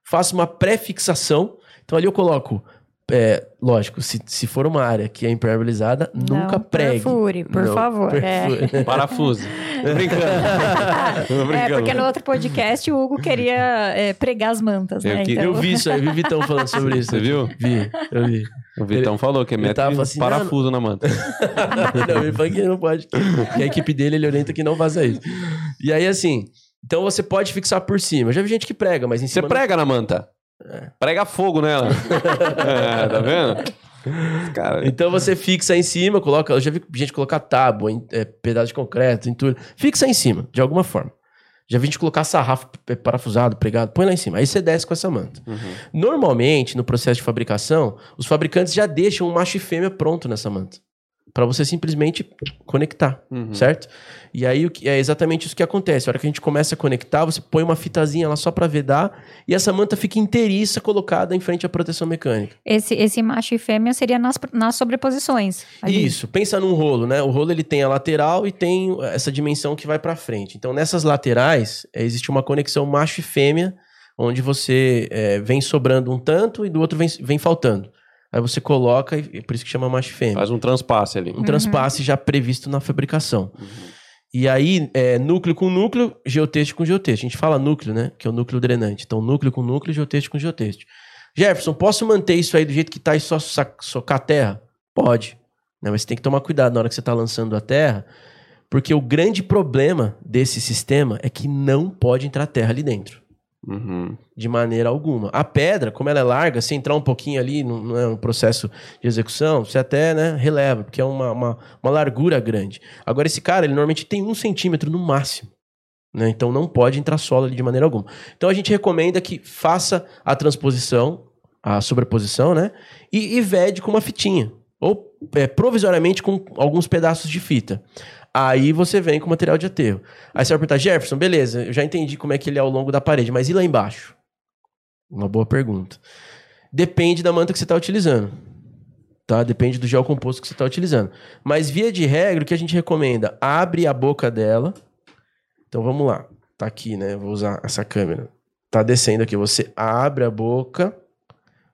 C: faço uma pré-fixação. Então ali eu coloco, é, lógico, se, se for uma área que é impermeabilizada, nunca
B: Não
C: pregue.
B: perfure, por
C: Não,
B: favor. É.
C: perfure.
A: Parafuso. Tô brincando. Tô
B: É,
A: brincando.
B: porque no outro podcast o Hugo queria é, pregar as mantas,
A: Eu
B: né?
A: que-
B: Então,
C: Eu vi isso aí, vi o Vitão falando sobre isso.
A: Você viu?
C: Vi, eu vi.
A: O Vitão falou que
C: ele tava falando assim,
A: parafuso na manta.
C: não, ele falou que não pode. Que a equipe dele, ele orienta que não faça isso. E aí, assim, então você pode fixar por cima. Eu já vi gente que prega, mas em
A: Você
C: cima... não-
A: prega na manta. Prega fogo nela. é, tá vendo? Cara,
C: Então você fixa em cima, coloca. Eu já vi gente colocar tábua, é, pedaço de concreto, em tudo. Fixa em cima, de alguma forma. Já vi gente colocar sarrafo parafusado, pregado, põe lá em cima. Aí você desce com essa manta.
A: Uhum.
C: Normalmente, no processo de fabricação, os fabricantes já deixam um macho e fêmea pronto nessa manta. Pra você simplesmente conectar,
A: Uhum.
C: certo? E aí o que- é exatamente isso que acontece. A hora que a gente começa a conectar, você põe uma fitazinha lá só pra vedar e essa manta fica inteiriça colocada em frente à proteção mecânica.
B: esse, esse macho e fêmea seria nas, nas sobreposições. ali.
C: Isso, pensa num rolo, né? O rolo ele tem a lateral e tem essa dimensão que vai pra frente. Então, nessas laterais, é, existe uma conexão macho e fêmea, onde você é, vem sobrando um tanto e do outro vem, vem faltando. Aí você coloca, e por isso que chama macho e fêmea.
A: Faz um transpasse ali.
C: Um transpasse já previsto na fabricação. E aí, é, núcleo com núcleo, geotexto com geotexto. A gente fala núcleo, né? Que é o núcleo drenante. Então, núcleo com núcleo, geotexto com geotexto. Jefferson, posso manter isso aí do jeito que tá e só socar a terra? Pode. Né? Mas você tem que tomar cuidado na hora que você tá lançando a terra, porque o grande problema desse sistema é que não pode entrar terra ali dentro.
A: Uhum.
C: De maneira alguma. A pedra, como ela é larga, se entrar um pouquinho ali no, no processo de execução, você até né, releva, porque é uma, uma, uma largura grande. Agora, esse cara, ele normalmente tem um centímetro no máximo. Né? Então não pode entrar solo ali de maneira alguma. Então a gente recomenda que faça a transposição, a sobreposição, né? E, e vede com uma fitinha. Ou é, provisoriamente com alguns pedaços de fita. Aí você vem com material de aterro. Aí você vai perguntar, Jefferson, beleza, eu já entendi como é que ele é ao longo da parede, mas e lá embaixo? Uma boa pergunta. Depende da manta que você está utilizando. Tá? Depende do gel composto que você está utilizando. Mas via de regra, o que a gente recomenda? Abre a boca dela. Então vamos lá. Tá aqui, né? Vou usar essa câmera. Tá descendo aqui. Você abre a boca,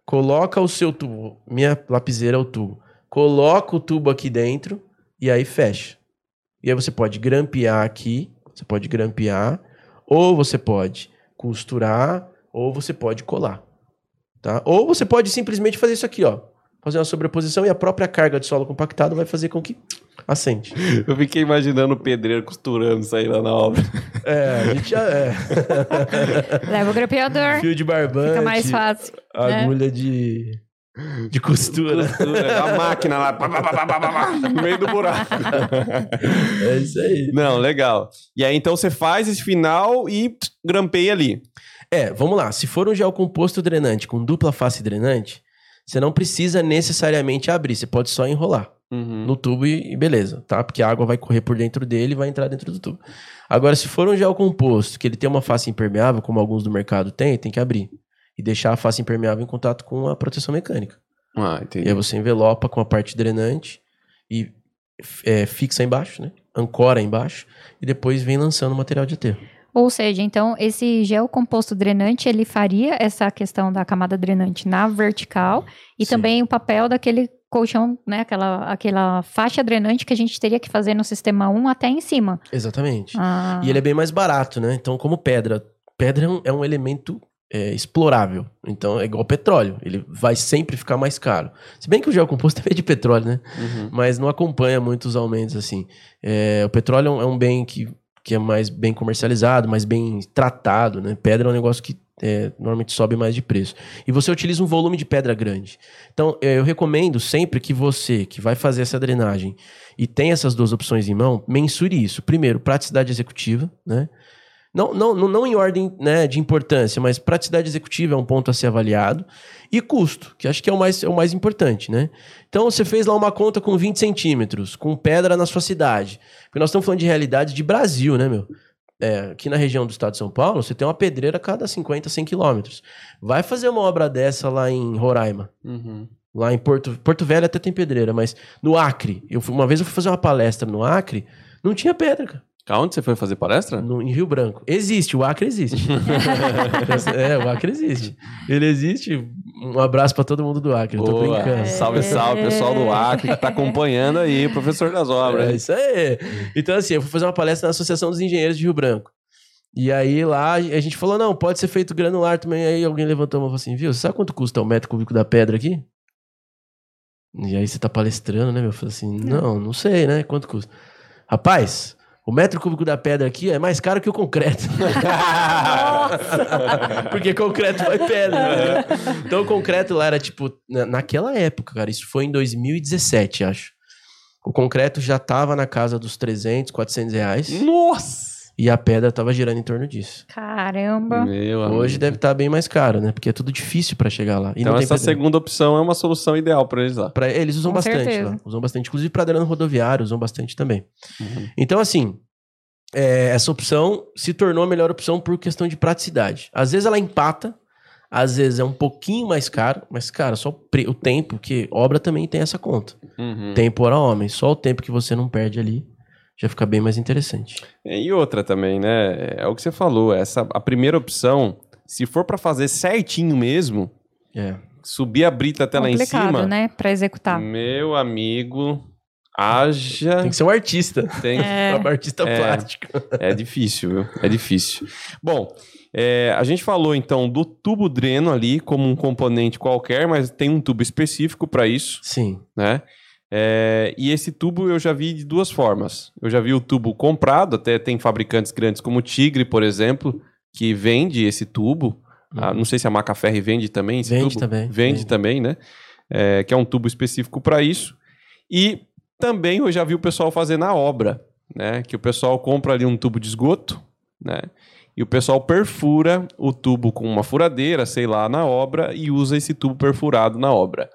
C: coloca o seu tubo. Minha lapiseira é o tubo. Coloca o tubo aqui dentro e aí fecha. E aí você pode grampear aqui, você pode grampear, ou você pode costurar, ou você pode colar. Tá? Ou você pode simplesmente fazer isso aqui, ó. Fazer uma sobreposição e a própria carga de solo compactado vai fazer com que assente.
A: Eu fiquei imaginando o pedreiro costurando isso aí lá na obra.
C: É, a gente já é.
B: Leva o grampeador,
C: Fio de barbante,
B: fica mais fácil. né?
C: agulha de, de costura.
A: Costura, a máquina lá, pá, pá, pá, pá, pá, pá, pá, no meio do buraco.
C: É isso aí.
A: Não, legal. E aí então você faz esse final e grampeia ali.
C: É, vamos lá. Se for um gel composto drenante com dupla face drenante, você não precisa necessariamente abrir, você pode só enrolar.
A: Uhum.
C: no tubo e, e beleza, tá? Porque a água vai correr por dentro dele e vai entrar dentro do tubo. Agora, se for um gel composto, que ele tem uma face impermeável, como alguns do mercado tem, tem que abrir. E deixar a face impermeável em contato com a proteção mecânica.
A: Ah,
C: E
A: entendi.
C: aí você envelopa com a parte drenante e é, fixa embaixo, né? Ancora embaixo. E depois vem lançando o material de aterro.
B: Ou seja, então, esse gel composto drenante, ele faria essa questão da camada drenante na vertical e
C: Sim.
B: também o papel daquele colchão, né? Aquela, aquela faixa drenante que a gente teria que fazer no sistema 1 até em cima.
C: Exatamente.
B: Ah,
C: E ele é bem mais barato, né? Então, como pedra, pedra é um, é um elemento é, explorável. Então, é igual petróleo. Ele vai sempre ficar mais caro. Se bem que o gel composto também é de petróleo, né?
A: Uhum.
C: Mas não acompanha muitos aumentos assim. É, o petróleo é um, é um bem que, que é mais bem comercializado, mais bem tratado, né? Pedra é um negócio que é, normalmente sobe mais de preço. E você utiliza um volume de pedra grande. Então, é, eu recomendo sempre que você, que vai fazer essa drenagem e tem essas duas opções em mão, mensure isso. Primeiro, praticidade executiva, né? Não, não, não, não em ordem né, de importância, mas praticidade executiva é um ponto a ser avaliado. E custo, que acho que é o mais, é o mais importante, né? Então, você fez lá uma conta com 20 centímetros, com pedra na sua cidade. Porque nós estamos falando de realidade de Brasil, né, meu? É, aqui na região do estado de São Paulo, você tem uma pedreira a cada 50, 100 quilômetros. Vai fazer uma obra dessa lá em Roraima.
A: Uhum.
C: Lá em Porto, Porto Velho até tem pedreira, mas no Acre, eu fui- uma vez eu fui fazer uma palestra no Acre, não tinha pedra, cara.
A: Aonde você foi fazer palestra?
C: No- em Rio Branco. Existe, o Acre existe. é, o Acre existe. Ele existe. Um abraço pra todo mundo do Acre. Eu tô
A: Boa.
C: brincando.
A: Salve, salve, pessoal do Acre que tá acompanhando aí, professor das obras.
C: É isso aí. Então, assim, eu fui fazer uma palestra na Associação dos Engenheiros de Rio Branco. E aí lá a gente falou: não, pode ser feito granular também. Aí alguém levantou a mão e falou assim: viu, você sabe quanto custa o metro cúbico da pedra aqui? E aí você tá palestrando, né, meu? Eu falei assim: não, não sei, né? Quanto custa? Rapaz, o metro cúbico da pedra aqui é mais caro que o concreto. Porque concreto vai pedra. né? Então o concreto lá era tipo, na- naquela época, cara, isso foi em 2017, acho. O concreto já tava na casa dos 300, 400 reais.
A: Nossa!
C: E a pedra tava girando em torno disso.
B: Caramba.
A: Meu
C: Hoje
A: amigo.
C: deve estar bem mais caro, né? Porque é tudo difícil pra chegar lá. E
A: Então
C: não tem
A: essa
C: pedreiro.
A: segunda opção é uma solução ideal para eles lá.
C: Pra- eles usam
B: Com
C: bastante
B: certeza.
C: lá. Usam bastante. Inclusive pra dreno rodoviário, usam bastante também.
A: Uhum.
C: Então, assim, é, essa opção se tornou a melhor opção por questão de praticidade. Às vezes ela empata, às vezes é um pouquinho mais caro, mas, cara, só o tempo, que obra também tem essa conta.
A: Uhum.
C: Tempo hora homem. Só o tempo que você não perde ali já fica bem mais interessante.
A: E outra também, né? É o que você falou. Essa, a primeira opção, se for para fazer certinho mesmo,
C: É.
A: subir a brita até lá em
B: Complicado,
A: cima,
B: né? Pra executar.
A: meu amigo, haja.
C: Tem que ser um artista.
A: Tem,
B: É.
C: Um artista
A: É.
C: plástico.
A: É difícil, viu? É difícil. Bom, é, a gente falou então do tubo dreno ali como um componente qualquer, mas tem um tubo específico para isso,
C: Sim.
A: né? É, e esse tubo eu já vi de duas formas. Eu já vi o tubo comprado, até tem fabricantes grandes como Tigre, por exemplo, que vende esse tubo. Ah, não sei se a Macaferri vende também esse
C: Uhum. Vende
A: tubo.
C: também,
A: Vende
C: vende.
A: também, né? É, que é um tubo específico para isso. E também eu já vi o pessoal fazer na obra, né? Que o pessoal compra ali um tubo de esgoto, né? E o pessoal perfura o tubo com uma furadeira, sei lá, na obra e usa esse tubo perfurado na obra.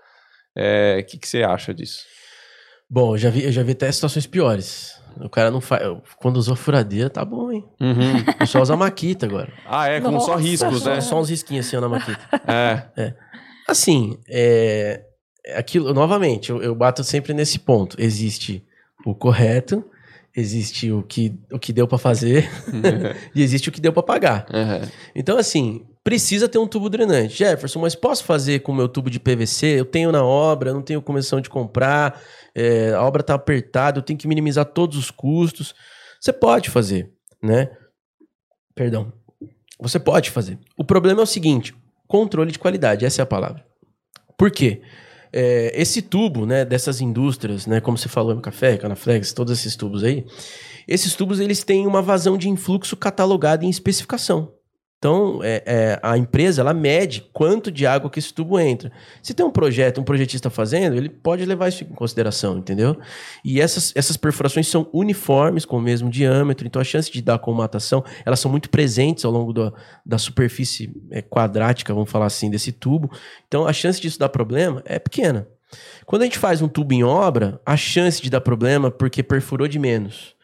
A: É, O que, que você acha disso?
C: Bom, eu já vi, eu já vi até situações piores. O cara não faz. Quando usou furadeira, tá bom, hein? O pessoal usa maquita agora.
A: Ah, é, com só
B: Nossa.
A: riscos, né?
C: Só, só uns risquinhos assim ó, na maquita.
A: É.
C: Assim, é, é aquilo, novamente, eu, eu bato sempre nesse ponto. Existe o correto, existe o que, o que deu pra fazer e existe o que deu pra pagar.
A: Uhum.
C: Então, assim, precisa ter um tubo drenante. Jefferson, mas posso fazer com o meu tubo de PVC? Eu tenho na obra, não tenho comissão de comprar, é, a obra tá apertada, eu tenho que minimizar todos os custos. Você pode fazer, né? Perdão. Você pode fazer. O problema é o seguinte: controle de qualidade, essa é a palavra. Por quê? É, esse tubo, né, dessas indústrias, né, como você falou no café, Canaflex, todos esses tubos aí, esses tubos eles têm uma vazão de influxo catalogada em especificação. Então, é, é, a empresa ela mede quanto de água que esse tubo entra. Se tem um projeto, um projetista fazendo, ele pode levar isso em consideração, entendeu? E essas, essas perfurações são uniformes, com o mesmo diâmetro, então a chance de dar colmatação, elas são muito presentes ao longo do- da superfície é, quadrática, vamos falar assim, desse tubo. Então, a chance disso dar problema é pequena. Quando a gente faz um tubo em obra, a chance de dar problema porque perfurou de menos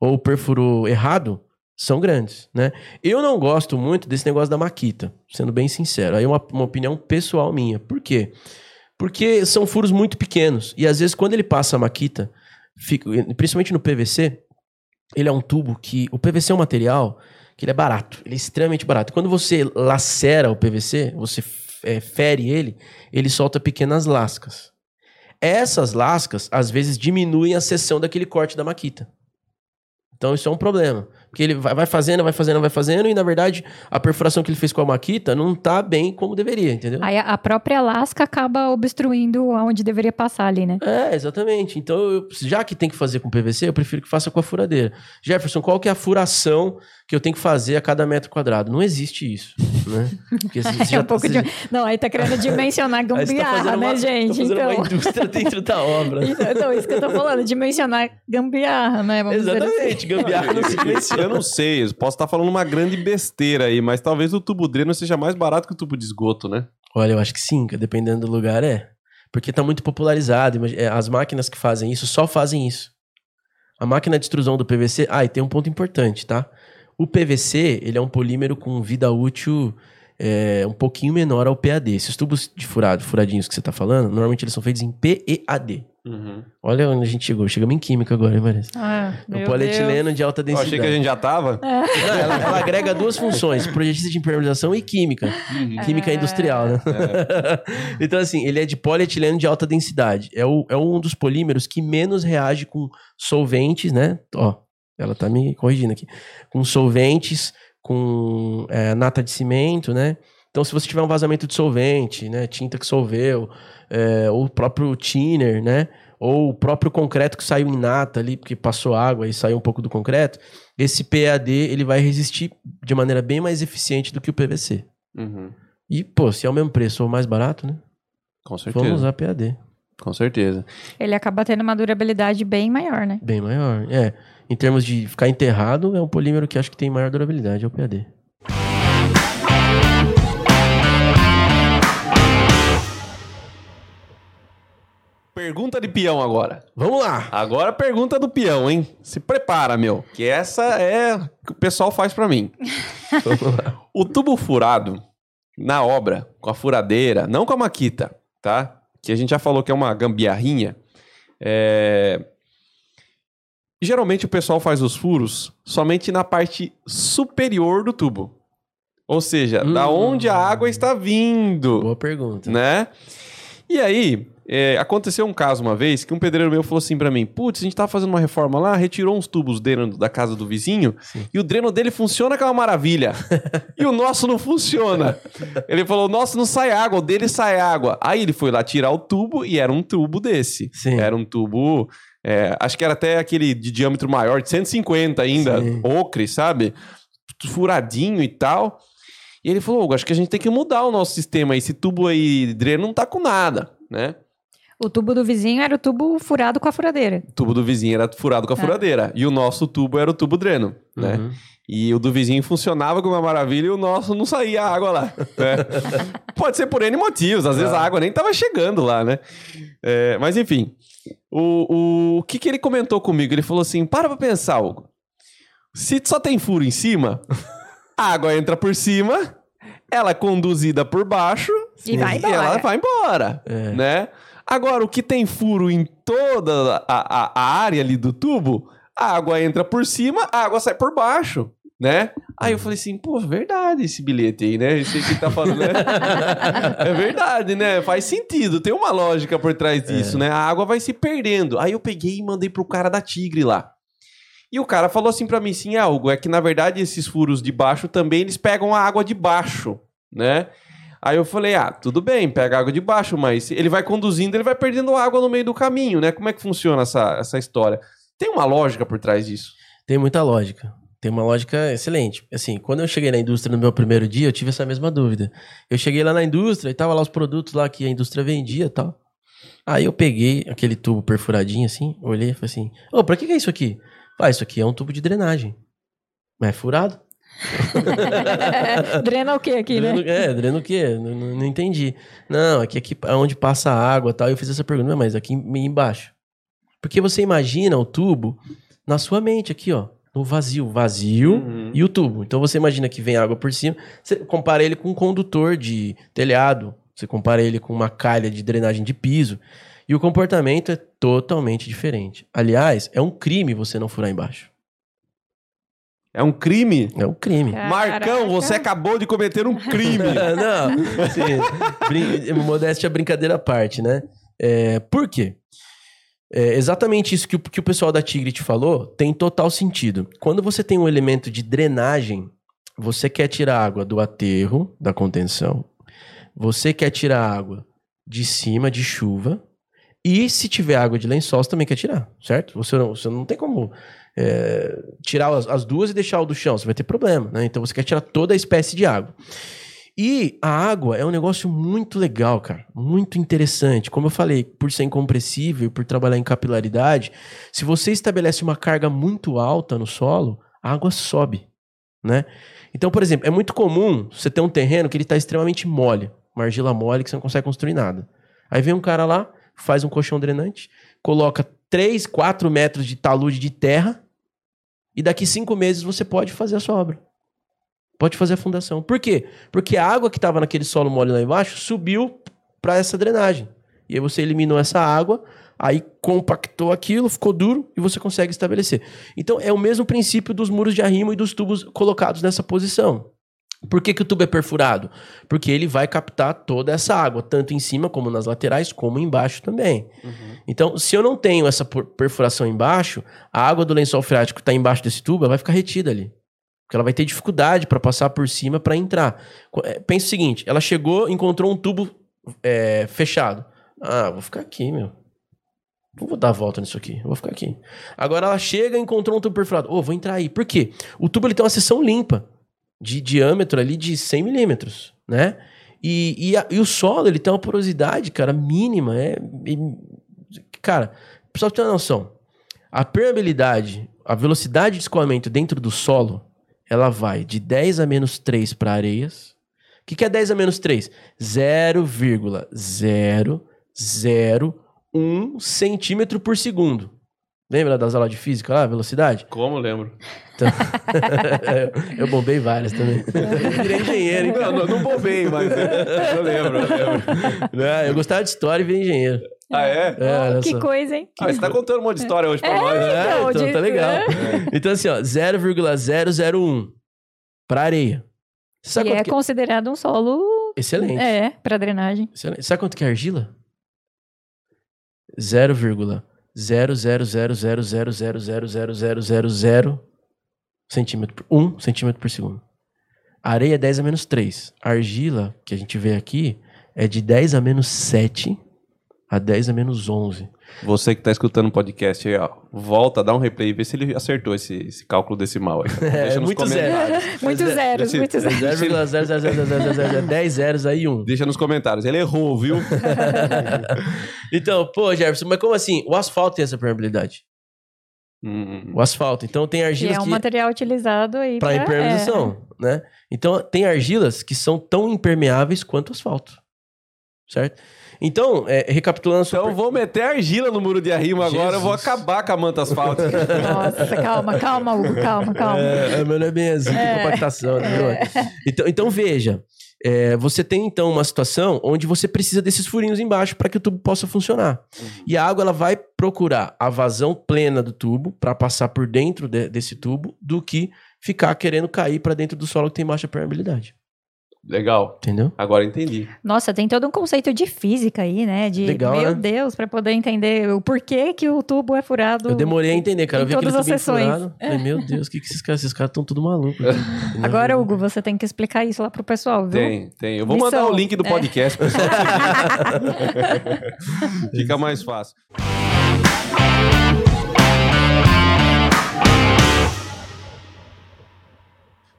C: ou perfurou errado são grandes, né? Eu não gosto muito desse negócio da maquita, sendo bem sincero. Aí é uma, uma opinião pessoal minha. Por quê? Porque são furos muito pequenos. E às vezes, quando ele passa a maquita, fica- principalmente no PVC, ele é um tubo que. O PVC é um material que ele é barato. Ele é extremamente barato. Quando você lacera o PVC, você é, fere ele, ele solta pequenas lascas. Essas lascas, às vezes, diminuem a seção daquele corte da maquita. Então isso é um problema. Porque ele vai vai fazendo, vai fazendo, vai fazendo, e na verdade a perfuração que ele fez com a maquita não tá bem como deveria, entendeu?
B: Aí a- a própria lasca acaba obstruindo aonde deveria passar ali, né?
C: É, exatamente. Então, eu- já que tem que fazer com PVC, eu prefiro que faça com a furadeira. Jefferson, qual que é a furação que eu tenho que fazer a cada metro quadrado? Não existe isso, né? Porque você
B: É
C: já-
B: um pouco
C: você
B: de... Não, aí tá querendo dimensionar
C: tá
B: gambiarra,
C: fazendo uma-
B: né, gente?
C: tá
B: Então...
C: uma indústria dentro da obra.
B: Isso, então, isso que eu tô falando, dimensionar gambiarra, né? Vamos dizer assim.
C: Exatamente, gambiarra não se menciona.
A: Eu não sei, eu posso estar falando uma grande besteira aí, mas talvez o tubo dreno seja mais barato que o tubo de esgoto, né?
C: Olha, eu acho que sim, que dependendo do lugar é. Porque tá muito popularizado. é, As máquinas que fazem isso só fazem isso. A máquina de extrusão do PVC. Ah, e tem um ponto importante, tá? O PVC, ele é um polímero com vida útil é, um pouquinho menor ao PAD. Esses tubos de furado, furadinhos que você tá falando, normalmente eles são feitos em PEAD. Olha onde a gente chegou. Chegamos em química agora, hein, Marisa?
B: Ah,
C: O polietileno de alta
A: Eu
C: densidade.
A: achei que a gente já tava.
C: Não, ela, ela agrega duas funções: projetista de impermeabilização e química. Química
B: É.
C: industrial, né? então, assim, ele é de polietileno de alta densidade. É, o, é um dos polímeros que menos reage com solventes, né? Ó, ela tá me corrigindo aqui. Com solventes, com é, nata de cimento, né? Então, se você tiver um vazamento de solvente, né? Tinta que solveu, é, ou o próprio thinner, né? Ou o próprio concreto que saiu em nata ali, porque passou água e saiu um pouco do concreto, esse PAD ele vai resistir de maneira bem mais eficiente do que o PVC.
A: Uhum.
C: E, pô, se é o mesmo preço ou mais barato, né?
A: Com certeza.
C: Vamos usar PAD.
A: Com certeza.
B: Ele acaba tendo uma durabilidade bem maior, né?
C: Bem maior. É. Em termos de ficar enterrado, é um polímero que acho que tem maior durabilidade, é o PAD.
A: Pergunta de peão agora.
C: Vamos lá!
A: Agora pergunta do peão, hein? Se prepara, meu. Que essa é o que o pessoal faz pra mim. o tubo furado na obra, com a furadeira, não com a maquita, tá? Que a gente já falou que é uma gambiarrinha. É... Geralmente o pessoal faz os furos somente na parte superior do tubo. Ou seja, da
C: Hum.
A: onde a água está vindo
C: Boa pergunta.
A: né? E aí, é, aconteceu um caso uma vez que um pedreiro meu falou assim pra mim: Putz, a gente tava fazendo uma reforma lá, retirou uns tubos dentro da casa do vizinho
C: Sim.
A: e o dreno dele funciona que é uma maravilha. e o nosso não funciona. Ele falou: o nosso não sai água, o dele sai água. Aí ele foi lá tirar o tubo e era um tubo desse.
C: Sim.
A: Era um tubo. É, acho que era até aquele de diâmetro maior, de 150 ainda,
C: Sim.
A: ocre, sabe? Furadinho e tal. E ele falou: acho que a gente tem que mudar o nosso sistema. Esse tubo aí, dreno, não tá com nada, né?
B: O tubo do vizinho era o tubo furado com a furadeira.
A: O tubo do vizinho era furado com a
B: Ah.
A: furadeira. E o nosso tubo era o tubo dreno, né?
C: Uhum.
A: E o do vizinho funcionava como uma maravilha e o nosso não saía água lá. né? Pode ser por N motivos. Às vezes a água nem tava chegando lá, né? É, mas enfim. O, o, o que, que ele comentou comigo? Ele falou assim: para pra pensar, Hugo. Se só tem furo em cima, a água entra por cima, ela é conduzida por baixo
B: E vai
A: e
B: embora.
A: ela vai embora,
C: É.
A: né? Agora, o que tem furo em toda a, a- a área ali do tubo, a água entra por cima, a água sai por baixo, né? Aí eu falei assim, pô, verdade esse bilhete aí, né? Esse que tá falando, né? é verdade, né? Faz sentido, tem uma lógica por trás disso, né? A água vai se perdendo. Aí eu peguei e mandei pro cara da Tigre lá. E o cara falou assim pra mim, assim, ah, Hugo, é que na verdade esses furos de baixo também eles pegam a água de baixo, né? Aí eu falei, ah, tudo bem, pega água de baixo, mas ele vai conduzindo, ele vai perdendo água no meio do caminho, né? Como é que funciona essa, essa história? Tem uma lógica por trás disso.
C: Tem muita lógica. Tem uma lógica excelente. Assim, quando eu cheguei na indústria no meu primeiro dia, eu tive essa mesma dúvida. Eu cheguei lá na indústria e tava lá os produtos lá que a indústria vendia e tal. Aí eu peguei aquele tubo perfuradinho assim, olhei e falei assim: Ô, pra que, que é isso aqui? Ah, isso aqui é um tubo de drenagem. Mas é furado?
B: Drena o quê aqui, né?
C: Dreno, é, dreno o quê? Não, não- não entendi. Não, aqui, aqui é onde passa a água e tal. Eu fiz essa pergunta, "Não, mas aqui em- embaixo. Porque você imagina o tubo na sua mente, aqui, ó. No vazio. Vazio
A: Uhum.
C: e o tubo. Então você imagina que vem água por cima. Você compara ele com um condutor de telhado. Você compara ele com uma calha de drenagem de piso. E o comportamento é totalmente diferente. Aliás, é um crime você não furar embaixo.
A: É um crime?
C: É um crime.
A: Marcão, você acabou de cometer um crime.
C: não, assim, brin- modéstia brincadeira à parte, né? É, por quê? É exatamente isso que o, que o pessoal da Tigre te falou tem total sentido. Quando você tem um elemento de drenagem, você quer tirar água do aterro, da contenção, você quer tirar água de cima, de chuva, e se tiver água de lençol, você também quer tirar, certo? Você não, você não tem como é, tirar as, as, duas e deixar o do chão, você vai ter problema, né? Então você quer tirar toda a espécie de água. E a água é um negócio muito legal, cara, muito interessante. Como eu falei, por ser incompressível e por trabalhar em capilaridade, se você estabelece uma carga muito alta no solo, a água sobe, né? Então, por exemplo, é muito comum você ter um terreno que ele está extremamente mole, uma argila mole que você não consegue construir nada. Aí vem um cara lá, faz um colchão drenante, coloca 3, 4 metros de talude de terra e daqui cinco meses você pode fazer a sua obra. Pode fazer a fundação. Por quê? Porque a água que estava naquele solo mole lá embaixo subiu para essa drenagem. E aí você eliminou essa água, aí compactou aquilo, ficou duro e você consegue estabelecer. Então é o mesmo princípio dos muros de arrimo e dos tubos colocados nessa posição. Por que, que o tubo é perfurado? Porque ele vai captar toda essa água, tanto em cima como nas laterais, como embaixo também. Uhum. Então, se eu não tenho essa perfuração embaixo, a água do lençol freático que está embaixo desse tubo vai ficar retida ali. Porque ela vai ter dificuldade para passar por cima para entrar. É, pensa o seguinte: ela chegou, encontrou um tubo é, fechado. Ah, vou ficar aqui, meu. Não vou dar a volta nisso aqui, vou ficar aqui. Agora ela chega e encontrou um tubo perfurado. Ô, oh, vou entrar aí. Por quê? O tubo ele tem uma seção limpa de diâmetro ali de 100 milímetros, né? E, e, a, e, o solo, ele tem uma porosidade, cara, mínima. É, é, cara, só ter uma noção. A permeabilidade, a velocidade de escoamento dentro do solo, ela vai de 10 a menos 3 para areias. O que, que é 10 a menos 3? 0,001 centímetro por segundo. Lembra das aulas de física lá, velocidade?
A: Como lembro?
C: Então, eu bombei várias também. Eu virei engenheiro, hein?
A: Não, não, não bombei, mas eu lembro, eu lembro.
C: Não, eu gostava de história e virei engenheiro.
A: Ah, é?
B: é oh, que coisa, hein?
A: Ah, você tá contando um monte de história hoje pra é, nós.
C: Né? Então, então de... tá legal. É. Então, assim, ó, 0,001 pra areia.
B: Sabe e é que... considerado um solo...
C: Excelente.
B: É, pra drenagem.
C: Excelente. Sabe quanto que é argila? 0,0 0,000000000 centímetro por 1 centímetro por segundo. A areia é 10 a menos 3. A argila, que a gente vê aqui, é de 10 a menos 7 a 10 a menos 11.
A: Você que está escutando o podcast aí, ó, volta, dá um replay e vê se ele acertou esse, esse cálculo decimal aí.
C: É, Deixa nos muito
B: comentários. Zero. Muito zeros, muito
C: zeros. 10 zeros aí, um.
A: Deixa nos comentários. Ele errou, viu?
C: então, pô, Jefferson, mas como assim? O asfalto tem essa permeabilidade. Hum. O asfalto. Então tem argilas
B: que... é um que... material utilizado aí
C: para impermeabilização, é. né? Então tem argilas que são tão impermeáveis quanto o asfalto. Certo? Então, é, recapitulando...
A: Então eu vou meter argila no muro de arrimo agora, Jesus. eu vou acabar com a manta asfáltica.
B: Nossa, calma, calma, Hugo, calma, calma.
C: É, mas não é bem assim, é. compactação. É. Então, então, veja, é, você tem então uma situação onde você precisa desses furinhos embaixo para que o tubo possa funcionar. Uhum. E a água ela vai procurar a vazão plena do tubo para passar por dentro de, desse tubo do que ficar querendo cair para dentro do solo que tem baixa permeabilidade.
A: Legal.
C: Entendeu?
A: Agora entendi.
B: Nossa, tem todo um conceito de física aí, né? De,
C: Legal,
B: meu
C: né?
B: Deus, para poder entender o porquê que o tubo é furado.
C: Eu demorei a entender, cara. Eu vi
B: todas
C: aquele
B: as sessões.
C: furado. Falei, meu Deus, o que, que esses caras? Esses caras estão tudo malucos.
B: Agora, Hugo, você tem que explicar isso lá pro pessoal, viu?
A: Tem, tem. Eu vou Missão. mandar o link do é. podcast é. pessoal. Fica mais fácil.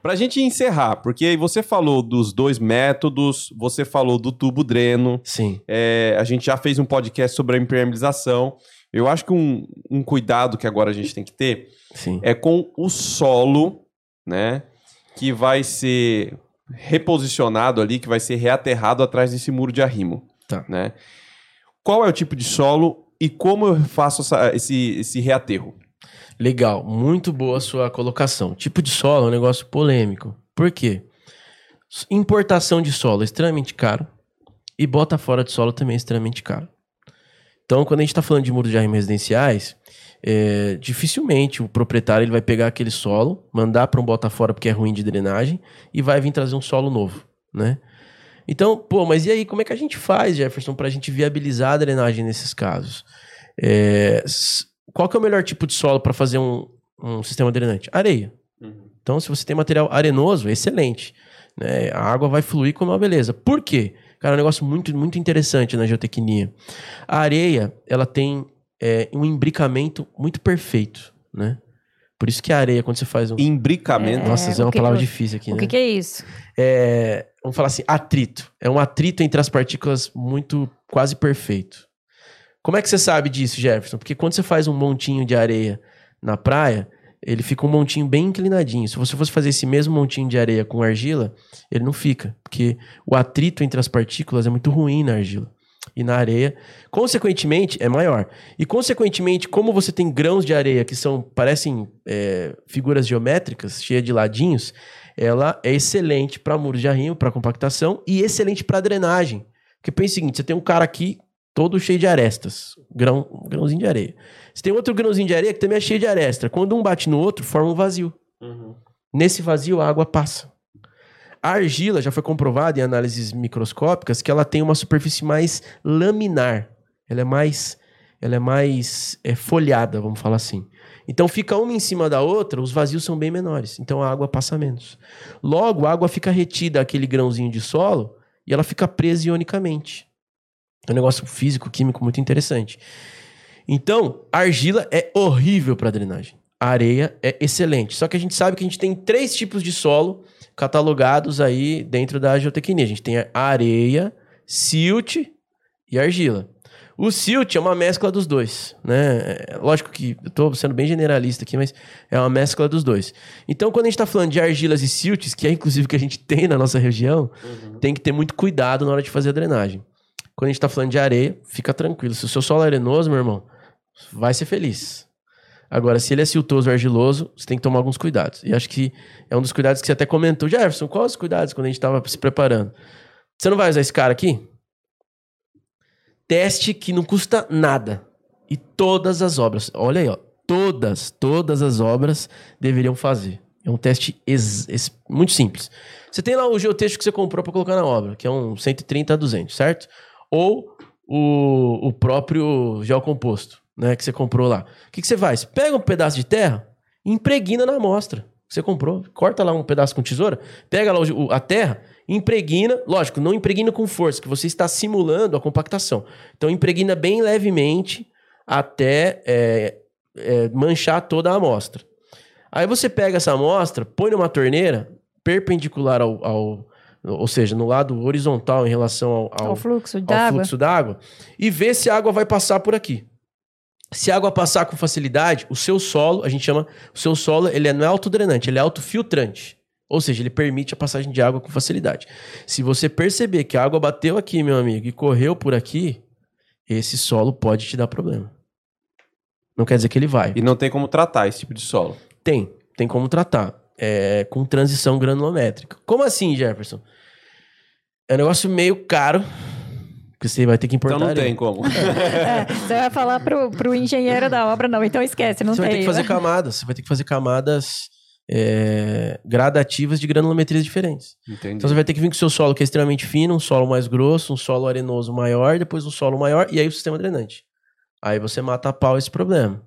A: Para a gente encerrar, porque você falou dos dois métodos, você falou do tubo dreno.
C: Sim.
A: É, a gente já fez um podcast sobre a impermeabilização. Eu acho que um, um cuidado que agora a gente tem que ter
C: Sim.
A: é com o solo, né? Que vai ser reposicionado ali, que vai ser reaterrado atrás desse muro de arrimo.
C: Tá.
A: Né? Qual é o tipo de solo e como eu faço essa, esse, esse reaterro?
C: Legal, muito boa a sua colocação. Tipo de solo é um negócio polêmico. Por quê? Importação de solo é extremamente caro e bota fora de solo também é extremamente caro. Então, quando a gente está falando de muros de arrimo residenciais, é, dificilmente o proprietário ele vai pegar aquele solo, mandar para um bota fora porque é ruim de drenagem e vai vir trazer um solo novo, né? Então, pô, mas e aí, como é que a gente faz, Jefferson, para a gente viabilizar a drenagem nesses casos? É, qual que é o melhor tipo de solo para fazer um, um sistema drenante? Areia. Uhum. Então, se você tem material arenoso, excelente. Né? A água vai fluir como uma beleza. Por quê? Cara, é um negócio muito, muito interessante na geotecnia. A areia, ela tem é, um imbricamento muito perfeito, né? Por isso que a areia, quando você faz um...
A: Imbricamento.
C: É, Nossa, é uma palavra difícil aqui,
B: o
C: né?
B: O que, que, é isso?
C: É, vamos falar assim, atrito. É um atrito entre as partículas muito, quase perfeito. Como é que você sabe disso, Jefferson? Porque quando você faz um montinho de areia na praia, ele fica um montinho bem inclinadinho. Se você fosse fazer esse mesmo montinho de areia com argila, ele não fica, porque o atrito entre as partículas é muito ruim na argila. E na areia, consequentemente, é maior. E consequentemente, como você tem grãos de areia que são parecem é, figuras geométricas, cheias de ladinhos, ela é excelente para muros de arrimo, para compactação e excelente para drenagem. Porque pensa o seguinte: você tem um cara aqui todo cheio de arestas, grão, um grãozinho de areia. Você tem outro grãozinho de areia que também é cheio de aresta. Quando um bate no outro, forma um vazio. Uhum. Nesse vazio, a água passa. A argila já foi comprovada em análises microscópicas que ela tem uma superfície mais laminar. Ela é mais, ela é mais é, folhada, vamos falar assim. Então fica uma em cima da outra, os vazios são bem menores. Então a água passa menos. Logo, a água fica retida aquele grãozinho de solo e ela fica presa ionicamente. É um negócio físico, químico muito interessante. Então, argila é horrível para drenagem. A areia é excelente. Só que a gente sabe que a gente tem três tipos de solo catalogados aí dentro da geotecnia. A gente tem a areia, silt e argila. O silt é uma mescla dos dois, né? É, lógico que eu tô sendo bem generalista aqui, mas é uma mescla dos dois. Então, quando a gente está falando de argilas e silts, que é inclusive o que a gente tem na nossa região, uhum. tem que ter muito cuidado na hora de fazer a drenagem. Quando a gente está falando de areia, fica tranquilo. Se o seu solo é arenoso, meu irmão, vai ser feliz. Agora, se ele é siltoso ou argiloso, você tem que tomar alguns cuidados. E acho que é um dos cuidados que você até comentou. Jefferson, quais os cuidados quando a gente estava se preparando? Você não vai usar esse cara aqui? Teste que não custa nada. E todas as obras, olha aí, ó, todas, todas as obras deveriam fazer. É um teste muito simples. Você tem lá o geotexto que você comprou para colocar na obra, que é um 130 a 200, certo? Ou o, o próprio gel composto né, que você comprou lá. O que, que você faz? Pega um pedaço de terra e impregna na amostra que você comprou. Corta lá um pedaço com tesoura, pega lá o, a terra, impregna. Lógico, não impregna com força, que você está simulando a compactação. Então, impregna bem levemente até é, é, manchar toda a amostra. Aí você pega essa amostra, põe numa torneira perpendicular ao, ao ou seja, no lado horizontal em relação ao,
B: ao, ao fluxo d'água,
C: e vê se a água vai passar por aqui. Se a água passar com facilidade, o seu solo, a gente chama, o seu solo, ele não é autodrenante, ele é autofiltrante. Ou seja, ele permite a passagem de água com facilidade. Se você perceber que a água bateu aqui, meu amigo, e correu por aqui, esse solo pode te dar problema. Não quer dizer que ele vai.
A: E não tem como tratar esse tipo de solo?
C: Tem, tem como tratar. É, com transição granulométrica. Como assim, Jefferson? É um negócio meio caro, porque você vai ter que importar.
A: Então não tem como.
B: é, você vai falar pro, pro engenheiro da obra, não, então esquece, não
C: você
B: tem.
C: Você vai ter que fazer camadas, você vai ter que fazer camadas é, gradativas de granulometrias diferentes. Entendi. Então você vai ter que vir com o seu solo que é extremamente fino, um solo mais grosso, um solo arenoso maior, depois um solo maior e aí o sistema drenante. Aí você mata a pau esse problema.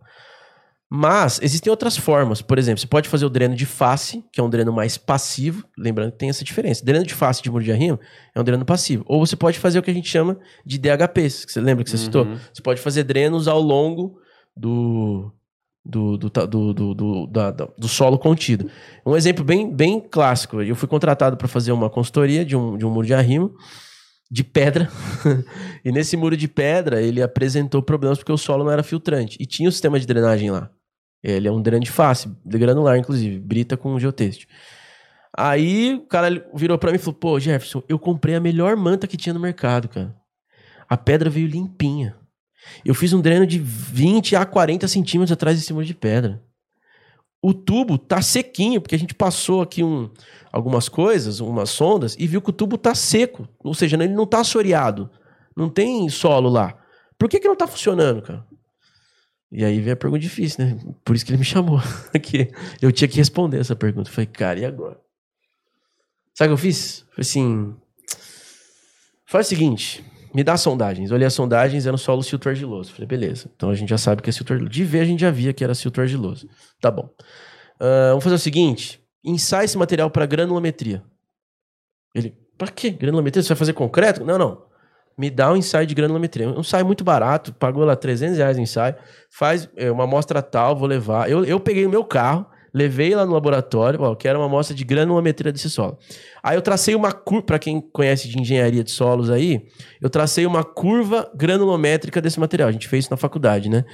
C: Mas existem outras formas. Por exemplo, você pode fazer o dreno de face, que é um dreno mais passivo. Lembrando que tem essa diferença. Dreno de face de muro de arrimo é um dreno passivo. Ou você pode fazer o que a gente chama de DHPs, que você lembra que você uhum. citou? Você pode fazer drenos ao longo do, do, do, do, do, do, da, do solo contido. Um exemplo bem, bem clássico. Eu fui contratado para fazer uma consultoria de um, de um muro de arrimo de pedra. e nesse muro de pedra, ele apresentou problemas porque o solo não era filtrante. E tinha o sistema de drenagem lá. Ele é um face, de granular, inclusive, brita com geotexto. Aí o cara virou para mim e falou: Pô, Jefferson, eu comprei a melhor manta que tinha no mercado, cara. A pedra veio limpinha. Eu fiz um dreno de 20 a 40 centímetros atrás desse muro de pedra. O tubo tá sequinho, porque a gente passou aqui um, algumas coisas, umas sondas, e viu que o tubo tá seco. Ou seja, ele não tá assoreado. Não tem solo lá. Por que, que não tá funcionando, cara? E aí veio a pergunta difícil, né? Por isso que ele me chamou. que eu tinha que responder essa pergunta. Eu falei, cara, e agora? Sabe o que eu fiz? Falei assim. Faz o seguinte, me dá sondagens. Olhei as sondagens, era um solo silto argiloso. Falei, beleza. Então a gente já sabe que é silto argiloso. De ver, a gente já via que era silto argiloso. Tá bom. Uh, vamos fazer o seguinte: ensaia esse material para granulometria. Ele, pra quê? Granulometria? Você vai fazer concreto? Não, não. Me dá um ensaio de granulometria. Um ensaio muito barato, pagou lá 300 reais o ensaio. Faz é, uma amostra tal, vou levar. Eu, eu peguei o meu carro, levei lá no laboratório, ó, que era uma amostra de granulometria desse solo. Aí eu tracei uma curva, para quem conhece de engenharia de solos aí, eu tracei uma curva granulométrica desse material. A gente fez isso na faculdade, né?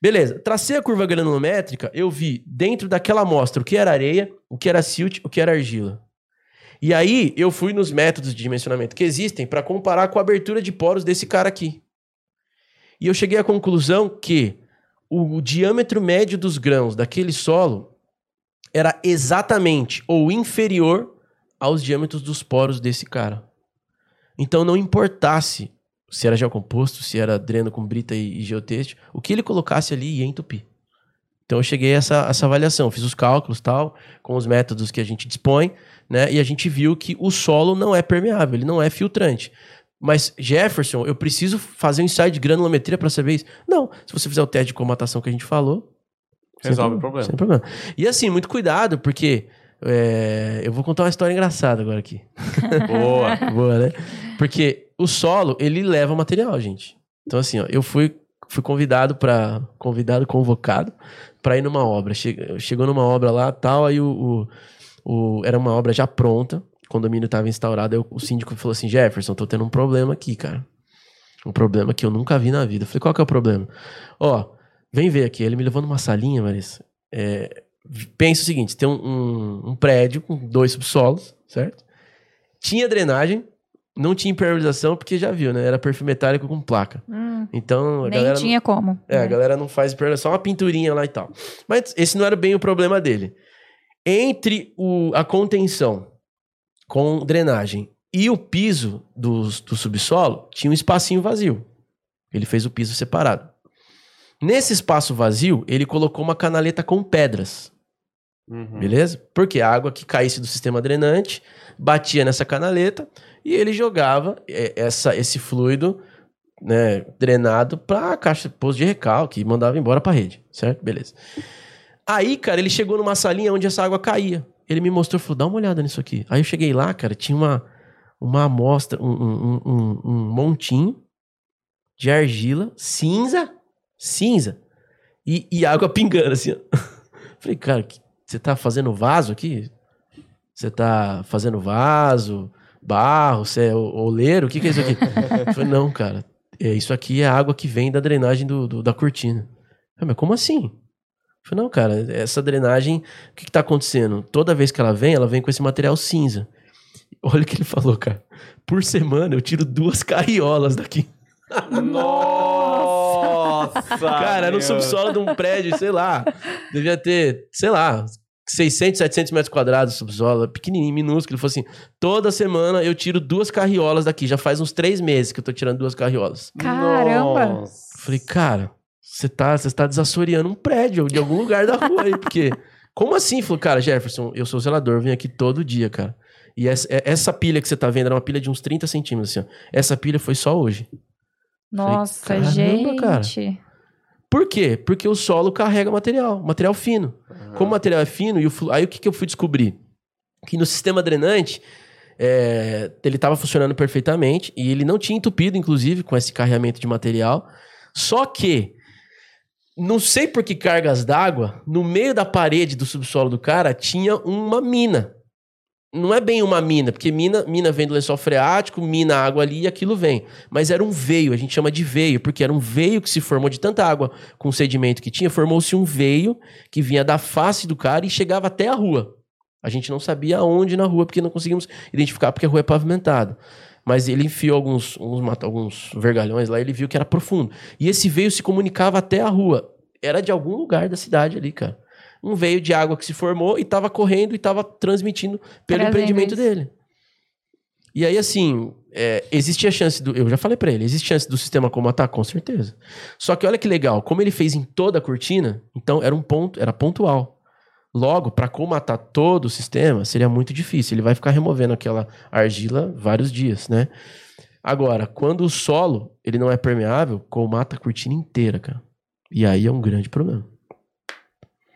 C: Beleza, tracei a curva granulométrica, eu vi dentro daquela amostra o que era areia, o que era silt, o que era argila. E aí eu fui nos métodos de dimensionamento que existem para comparar com a abertura de poros desse cara aqui. E eu cheguei à conclusão que o diâmetro médio dos grãos daquele solo era exatamente ou inferior aos diâmetros dos poros desse cara. Então não importasse se era gel composto, se era dreno com brita e, e o que ele colocasse ali ia entupir. Então eu cheguei a essa, essa avaliação, fiz os cálculos tal, com os métodos que a gente dispõe, né? E a gente viu que o solo não é permeável, ele não é filtrante. Mas, Jefferson, eu preciso fazer um ensaio de granulometria para saber isso? Não. Se você fizer o teste de comatação que a gente falou,
A: resolve o problema.
C: Sem problema. E assim, muito cuidado, porque é, eu vou contar uma história engraçada agora aqui.
A: Boa.
C: Boa, né? Porque o solo, ele leva material, gente. Então, assim, ó, eu fui, fui convidado para Convidado, convocado para ir numa obra. chegou numa obra lá tal, aí o, o, o, era uma obra já pronta, o condomínio estava instaurado. Aí o síndico falou assim: Jefferson, tô tendo um problema aqui, cara. Um problema que eu nunca vi na vida. Eu falei: qual que é o problema? Ó, vem ver aqui. Ele me levou numa salinha, Marisa. É, pensa o seguinte: tem um, um, um prédio com dois subsolos, certo? Tinha drenagem, não tinha impermeabilização, porque já viu, né? Era perfil metálico com placa.
B: Hum,
C: então, a
B: nem
C: galera.
B: tinha
C: não...
B: como.
C: É,
B: né?
C: a galera não faz impermeabilização, só uma pinturinha lá e tal. Mas esse não era bem o problema dele. Entre o, a contenção com drenagem e o piso do, do subsolo, tinha um espacinho vazio. Ele fez o piso separado. Nesse espaço vazio, ele colocou uma canaleta com pedras.
A: Uhum.
C: Beleza? Porque a água que caísse do sistema drenante batia nessa canaleta e ele jogava é, essa, esse fluido né, drenado para a caixa de posto de recalque e mandava embora para a rede, certo? Beleza. Aí, cara, ele chegou numa salinha onde essa água caía. Ele me mostrou, falou, dá uma olhada nisso aqui. Aí eu cheguei lá, cara, tinha uma, uma amostra, um, um, um, um montinho de argila cinza, cinza, e, e água pingando, assim. Falei, cara, você tá fazendo vaso aqui? Você tá fazendo vaso, barro, você é oleiro? O que, que é isso aqui? Falei, não, cara, é, isso aqui é água que vem da drenagem do, do- da cortina. Falei, mas como assim? Falei, não, cara, essa drenagem, o que, que tá acontecendo? Toda vez que ela vem, ela vem com esse material cinza. Olha o que ele falou, cara. Por semana eu tiro duas carriolas daqui.
A: Nossa!
C: Cara, era no
A: meu.
C: subsolo de um prédio, sei lá. Devia ter, sei lá, 600, 700 metros quadrados de subsolo, pequenininho, minúsculo. Ele falou assim: toda semana eu tiro duas carriolas daqui. Já faz uns três meses que eu tô tirando duas carriolas.
B: Caramba!
A: Nossa.
C: Falei, cara, você tá, você tá desassoreando um prédio de algum lugar da rua aí, porque. Como assim? Ele Falou, cara, Jefferson, eu sou zelador, eu venho aqui todo dia, cara. E essa, é- essa pilha que você tá vendo era uma pilha de uns 30 centímetros, assim, ó. Essa pilha foi só hoje.
B: Nossa,
C: caramba,
B: gente.
C: cara. Por quê? Porque o solo carrega material, material fino. Como o material é fino, e flu- aí o que, que eu fui descobrir? Que no sistema drenante, é, ele estava funcionando perfeitamente e ele não tinha entupido, inclusive, com esse carregamento de material. Só que, não sei por que cargas d'água, no meio da parede do subsolo do cara tinha uma mina. Não é bem uma mina, porque mina, mina vem do lençol freático, mina a água ali e aquilo vem. Mas era um veio, a gente chama de veio, porque era um veio que se formou de tanta água com sedimento que tinha, formou-se um veio que vinha da face do cara e chegava até a rua. A gente não sabia aonde na rua, porque não conseguimos identificar, porque a rua é pavimentada. Mas ele enfiou alguns, alguns, vergalhões lá e ele viu que era profundo. E esse veio se comunicava até a rua. Era de algum lugar da cidade ali, cara. Um veio de água que se formou e estava correndo e estava transmitindo pelo empreendimento dele. E aí, assim, é, existe a chance do. Eu já falei pra ele, existe chance do sistema comatar? Com certeza. Só que olha que legal, como ele fez em toda a cortina, então era um ponto, era pontual. Logo, para comatar todo o sistema, seria muito difícil. Ele vai ficar removendo aquela argila vários dias, né? Agora, quando o solo ele não é permeável, colmata a cortina inteira, cara. E aí é um grande problema.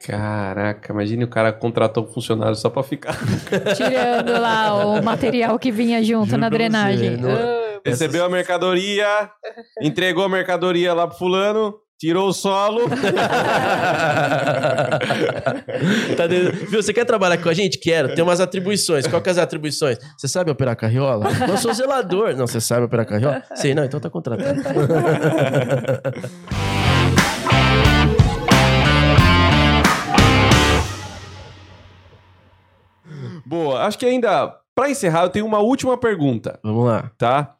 A: Caraca, imagine o cara contratou um funcionário só pra ficar.
B: Tirando lá o material que vinha junto
C: Juro
B: na
C: você,
B: drenagem.
C: não-
B: Ah,
A: Recebeu a mercadoria, entregou a mercadoria lá pro fulano, tirou o solo.
C: Tá dentro- Viu, você quer trabalhar com a gente? Quero. Tem umas atribuições. Qual que é as atribuições? Você sabe operar carriola? Não sou zelador. Não, você sabe operar carriola? Sei, não, então tá contratado.
A: Boa, acho que ainda, pra encerrar, eu tenho uma última pergunta,
C: Vamos lá.
A: tá?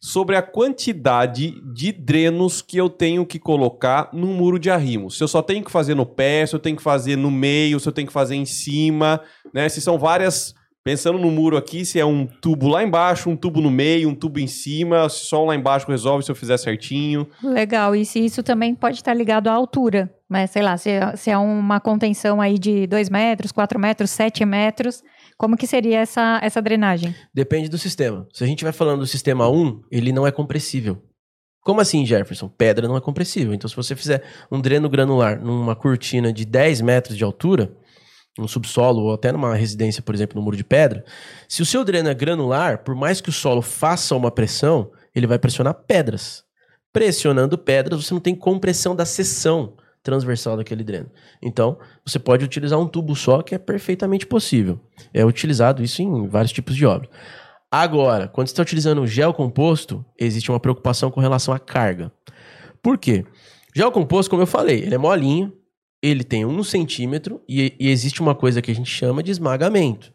A: Sobre a quantidade de drenos que eu tenho que colocar num muro de arrimo. Se eu só tenho que fazer no pé, se eu tenho que fazer no meio, se eu tenho que fazer em cima, né? Se são várias. Pensando no muro aqui, se é um tubo lá embaixo, um tubo no meio, um tubo em cima, se só um lá embaixo resolve se eu fizer certinho.
B: Legal, e se isso também pode estar ligado à altura, né? Sei lá, se, é- se é uma contenção aí de 2 metros, 4 metros, 7 metros, como que seria essa, essa drenagem?
C: Depende do sistema. Se a gente vai falando do sistema 1, ele não é compressível. Como assim, Jefferson? Pedra não é compressível. Então, se você fizer um dreno granular numa cortina de 10 metros de altura, no subsolo ou até numa residência, por exemplo, no muro de pedra, se o seu dreno é granular, por mais que o solo faça uma pressão, ele vai pressionar pedras. Pressionando pedras, você não tem compressão da seção transversal daquele dreno. Então, você pode utilizar um tubo só, que é perfeitamente possível. É utilizado isso em vários tipos de obra. Agora, quando você está utilizando gel composto, existe uma preocupação com relação à carga. Por quê? Gel composto, como eu falei, ele é molinho, ele tem um centímetro e, e existe uma coisa que a gente chama de esmagamento,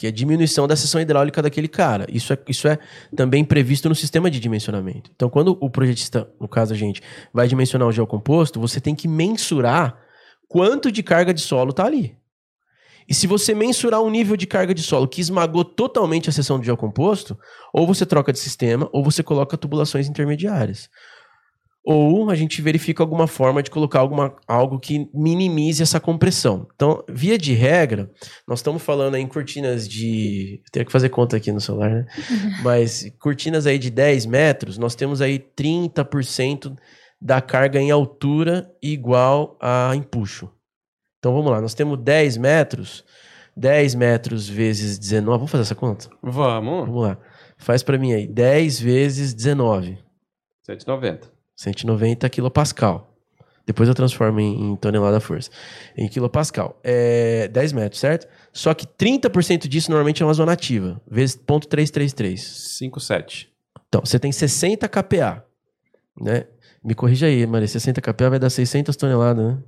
C: que é diminuição da seção hidráulica daquele cara. Isso é, isso é também previsto no sistema de dimensionamento. Então, quando o projetista, no caso a gente, vai dimensionar o gel composto, você tem que mensurar quanto de carga de solo está ali. E se você mensurar um nível de carga de solo que esmagou totalmente a seção de gel composto, ou você troca de sistema, ou você coloca tubulações intermediárias. Ou a gente verifica alguma forma de colocar alguma, algo que minimize essa compressão. Então, via de regra, nós estamos falando aí em cortinas de. Tenho que fazer conta aqui no celular, né? Mas cortinas aí de 10 metros, nós temos aí 30% da carga em altura igual a empuxo. Então vamos lá, nós temos 10 metros, 10 metros vezes 19, vamos fazer essa conta?
A: Vamos.
C: Vamos lá, faz para mim aí, 10 vezes 19,
A: 7,90.
C: 190 quilopascal. Depois eu transformo em, em tonelada força. Em quilopascal. É 10 metros, certo? Só que 30% disso normalmente é uma zona ativa, vezes 0.333.
A: 5,7.
C: Então, você tem 60 kPa, né? Me corrija aí, Maria, 60 kPa vai dar 600 toneladas, né?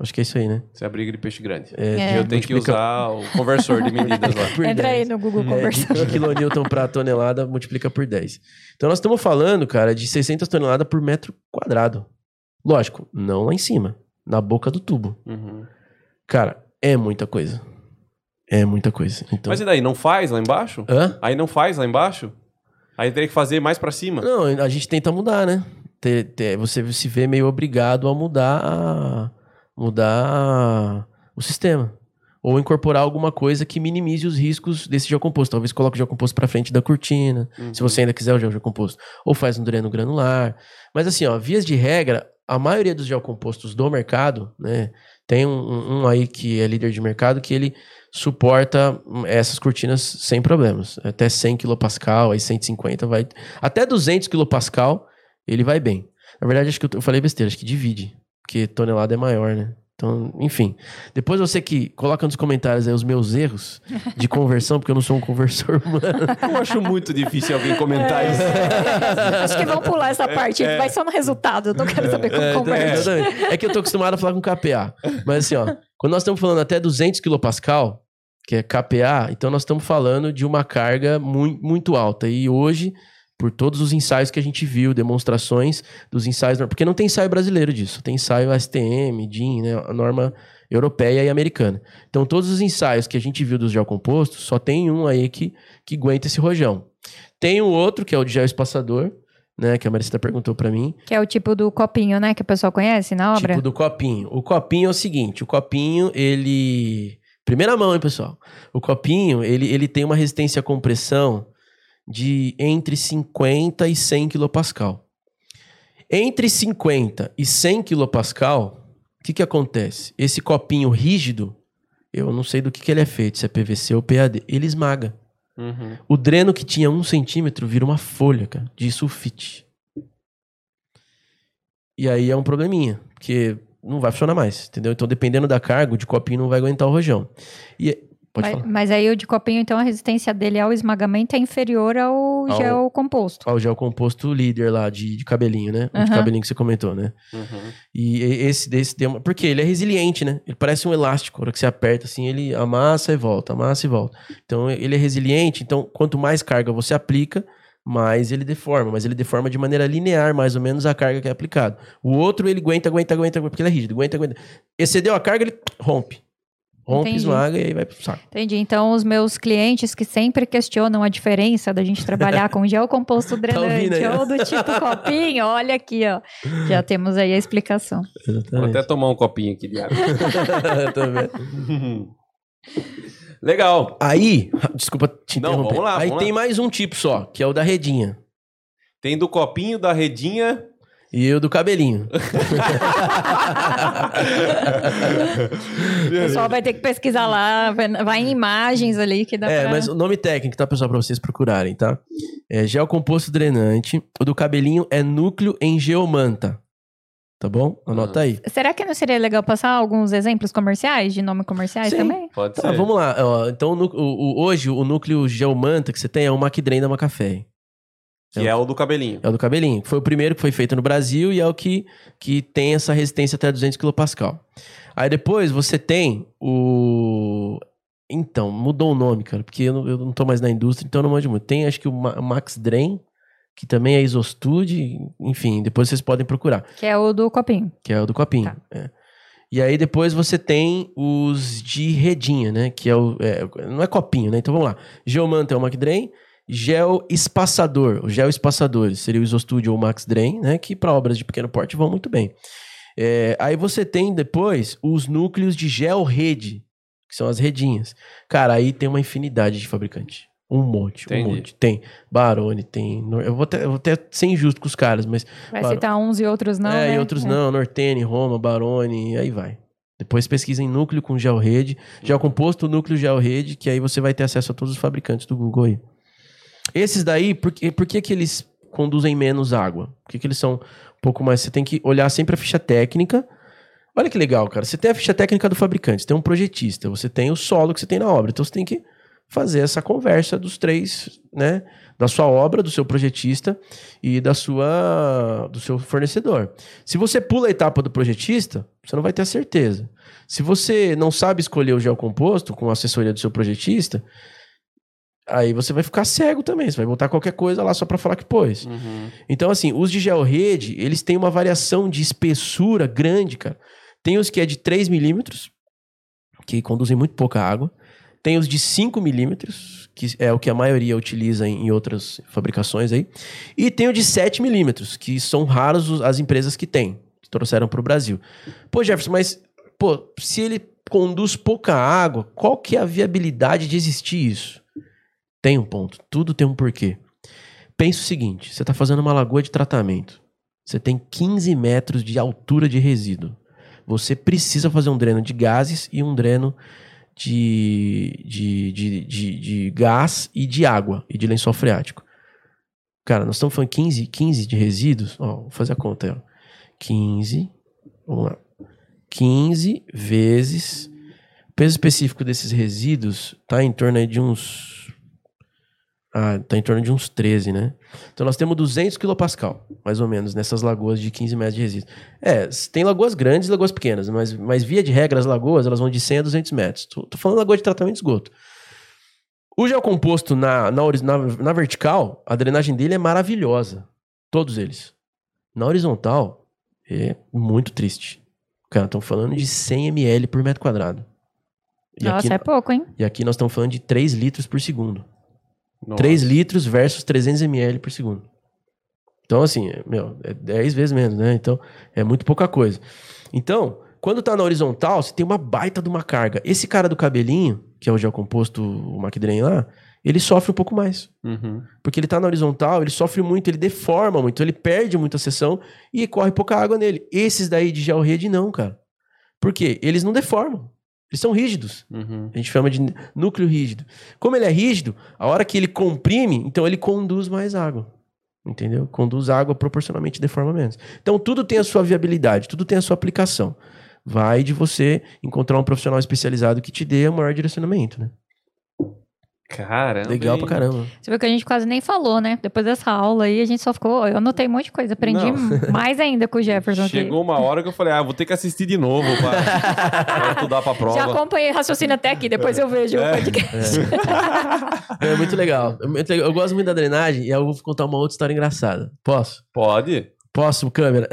C: Acho que é isso aí, né?
A: Você é a briga de peixe grande.
C: É,
B: É.
A: Eu tenho que usar o conversor de medidas lá.
C: por
B: Entra aí
C: 10.
B: no Google
C: É,
B: Conversar.
C: de, de quilonewton para tonelada, multiplica por 10. Então nós estamos falando, cara, de 600 toneladas por metro quadrado. Lógico, não lá em cima, na boca do tubo.
A: Uhum.
C: Cara, é muita coisa. É muita coisa. Então...
A: Mas e daí, não faz lá embaixo?
C: Hã?
A: Aí não faz lá embaixo? Aí teria que fazer mais pra cima?
C: Não, a gente tenta mudar, né? Você se vê meio obrigado a mudar a- mudar o sistema. Ou incorporar alguma coisa que minimize os riscos desse gel composto. Talvez coloque o gel composto para frente da cortina,
A: Uhum.
C: se você ainda quiser o gel, composto. Ou faz um dreno granular. Mas assim, ó, vias de regra, a maioria dos gel compostos do mercado, né? Tem um, um- aí que é líder de mercado que ele suporta hum, essas cortinas sem problemas. Até 100 kPa, aí 150 vai... Até 200 kPa ele vai bem. Na verdade, acho que eu falei besteira, acho que divide. Porque tonelada é maior, né? Então, enfim. Depois você que coloca nos comentários aí os meus erros de conversão, porque eu não sou um conversor humano.
A: Eu acho muito difícil alguém comentar isso.
B: Acho que vamos pular essa parte. Vai só no resultado. Eu não quero saber como
C: É,
B: converte.
C: exatamente. É que eu tô acostumado a falar com KPA. Mas assim, ó, quando nós estamos falando até 200 kPa, que é KPA, então nós estamos falando de uma carga muito, muito alta. E hoje, por todos os ensaios que a gente viu, demonstrações dos ensaios, porque não tem ensaio brasileiro disso, tem ensaio STM, DIN, né, a norma europeia e americana. Então todos os ensaios que a gente viu dos gel compostos, só tem um aí que, que aguenta esse rojão. Tem o outro, que é o de gel espaçador, né, que a Maricita perguntou para mim,
B: Que é o tipo do copinho, né? Que o pessoal conhece na obra.
C: Tipo do copinho. O copinho é o seguinte, o copinho, ele... Primeira mão, hein, pessoal? O copinho, ele, ele tem uma resistência à compressão de entre 50 e 100 kPa. Entre 50 e 100 kPa, o que, que acontece? Esse copinho rígido, eu não sei do que, que ele é feito, se é PVC ou PAD, ele esmaga.
A: Uhum.
C: O dreno que tinha um centímetro vira uma folha, cara, de sulfite. E aí é um probleminha, porque não vai funcionar mais, entendeu? Então, dependendo da carga, o de copinho não vai aguentar o rojão. E pode
B: mas,
C: falar.
B: mas aí o de copinho, então, a resistência dele ao esmagamento é inferior ao,
C: Ao-
B: gel composto.
C: Qual o gel composto líder lá de, de cabelinho, né? O De cabelinho que você comentou, né?
A: Uhum.
C: E e- esse desse tem uma... Porque ele é resiliente, né? Ele parece um elástico. A hora que você aperta, assim, ele amassa e volta, amassa e volta. Então, ele é resiliente. Então, quanto mais carga você aplica, mais ele deforma. Mas ele deforma de maneira linear, mais ou menos, a carga que é aplicada. O outro, ele aguenta, aguenta, aguenta, porque ele é rígido. Aguenta, aguenta. Excedeu a carga, ele rompe. Rompe,
B: Entendi.
C: esmaga e aí vai pro saco.
B: Entendi. Então, os meus clientes que sempre questionam a diferença da gente trabalhar com gel composto drenante
C: ó.
B: ou do tipo copinho, olha aqui, ó. Já temos aí a explicação.
A: Vou
C: Exatamente.
A: até tomar um copinho aqui de água.
C: Tá?
A: Legal.
C: Aí, desculpa te
A: Não,
C: interromper.
A: vamos lá,
C: Aí
A: vamos
C: tem mais um tipo só, que é o da redinha.
A: Tem do copinho, da redinha.
C: E o do cabelinho.
B: O pessoal vai ter que pesquisar lá, vai- em imagens ali que dá
C: É,
B: pra...
C: mas o nome técnico, tá, pessoal, pra vocês procurarem, tá? É gel composto drenante. O do cabelinho é núcleo em geomanta. Tá bom? Anota aí.
B: Será que não seria legal passar alguns exemplos comerciais, de nome comerciais
C: Sim.
B: também?
A: Pode
C: Tá,
A: ser.
C: vamos lá. então, o o- o- hoje, o núcleo geomanta que você tem é o Macdrain da Macafé.
A: Que é o do cabelinho.
C: É o do cabelinho. Foi o primeiro que foi feito no Brasil e é o que, que tem essa resistência até 200 kPa. Aí depois você tem o... Então, mudou o nome, cara, porque eu não, eu não tô mais na indústria, então eu não manjo muito. Tem, acho que o Ma- Max Drain, que também é Isostude, enfim, depois vocês podem procurar,
B: Que é o do copinho.
C: que é o do copinho.
B: Tá.
C: é. E aí depois você tem os de redinha, né, que é o... é, não é copinho, né, então vamos lá. Geomanta é o Max Drain, Gel espaçador, o gel espaçador seria o Isostudio ou o Max Drain, né? Que para obras de pequeno porte vão muito bem. É, aí você tem depois os núcleos de gel rede, que são as redinhas. Cara, aí tem uma infinidade de fabricante. Um monte,
A: Entendi.
C: um monte. Tem Barone, tem. Eu vou até, eu vou até ser injusto com os caras, mas.
B: Vai
C: Claro.
B: citar uns e outros não,
C: é,
B: né?
C: e outros não. Nortene, Roma, Barone, aí vai. Depois pesquisa em núcleo com gel rede. Gel composto, núcleo gel rede, que aí você vai ter acesso a todos os fabricantes do Google aí. Esses daí, por, que- por que, que eles conduzem menos água? Por que, que eles são um pouco mais. Você tem que olhar sempre a ficha técnica. Olha que legal, cara. Você tem a ficha técnica do fabricante, tem um projetista, você tem o solo que você tem na obra. Então você tem que fazer essa conversa dos três, né? Da sua obra, do seu projetista e da sua do seu fornecedor. Se você pula a etapa do projetista, você não vai ter a certeza. Se você não sabe escolher o gel composto com a assessoria do seu projetista, aí você vai ficar cego também. Você vai botar qualquer coisa lá só para falar que pôs.
A: Uhum.
C: Então, assim, os de gel rede, eles têm uma variação de espessura grande, cara. Tem os que é de 3 milímetros, que conduzem muito pouca água. Tem os de 5 milímetros, que é o que a maioria utiliza em, em outras fabricações aí. E tem o de 7 milímetros, que são raros os- as empresas que têm, que trouxeram para o Brasil. Pô, Jefferson, mas pô, se ele conduz pouca água, qual que é a viabilidade de existir isso? Tem um ponto, tudo tem um porquê. Pensa o seguinte: você está fazendo uma lagoa de tratamento. Você tem 15 metros de altura de resíduo. Você precisa fazer um dreno de gases e um dreno de, de, de, de, de gás e de água e de lençol freático. Cara, nós estamos falando 15, 15 de resíduos. Ó, vou fazer a conta. Ó. 15. Vamos lá. 15 vezes. O peso específico desses resíduos tá em torno de uns ah, tá em torno de uns 13, né? Então nós temos 200 kPa, mais ou menos, nessas lagoas de 15 metros de resíduo. É, tem lagoas grandes e lagoas pequenas, mas, mas via de regra as lagoas elas vão de 100 a 200 metros. Tô, tô falando lagoa de tratamento de esgoto. O gel composto na, na, na, na vertical, a drenagem dele é maravilhosa. Todos eles. Na horizontal, é muito triste. Cara, estão falando de 100 ml por metro quadrado. E
B: Nossa,
C: aqui,
B: é pouco, hein?
C: e aqui nós estamos falando de 3 litros por segundo.
A: Nossa.
C: 3 litros versus 300 ml por segundo. Então, assim, é, meu, é 10 vezes menos, né? Então, é muito pouca coisa. Então, quando tá na horizontal, você tem uma baita de uma carga. Esse cara do cabelinho, que é o gel composto, o Macdren lá, ele sofre um pouco mais.
A: Uhum.
C: Porque ele tá na horizontal, ele sofre muito, ele deforma muito, ele perde muita seção e corre pouca água nele. Esses daí de gel rede não, cara. Por quê? Eles não deformam. Eles são rígidos.
A: Uhum.
C: A gente chama de núcleo rígido. Como ele é rígido, a hora que ele comprime, então ele conduz mais água. Entendeu? Conduz água proporcionalmente deforma menos. Então tudo tem a sua viabilidade, tudo tem a sua aplicação. Vai de você encontrar um profissional especializado que te dê o maior direcionamento, né?
A: Caramba.
C: Legal
A: hein?
C: pra caramba.
B: Você viu que a gente quase nem falou, né? Depois dessa aula aí, a gente só ficou. Eu anotei um monte de coisa. Aprendi
A: Não.
B: mais ainda com o Jefferson aqui.
A: Chegou uma hora que eu falei, ah, vou ter que assistir de novo pra, pra estudar pra prova.
B: Já acompanhei raciocínio até aqui, depois eu vejo o podcast.
C: É muito legal. É muito legal. Eu gosto muito da drenagem e eu vou contar uma outra história engraçada. Posso?
A: Pode?
C: Posso, câmera?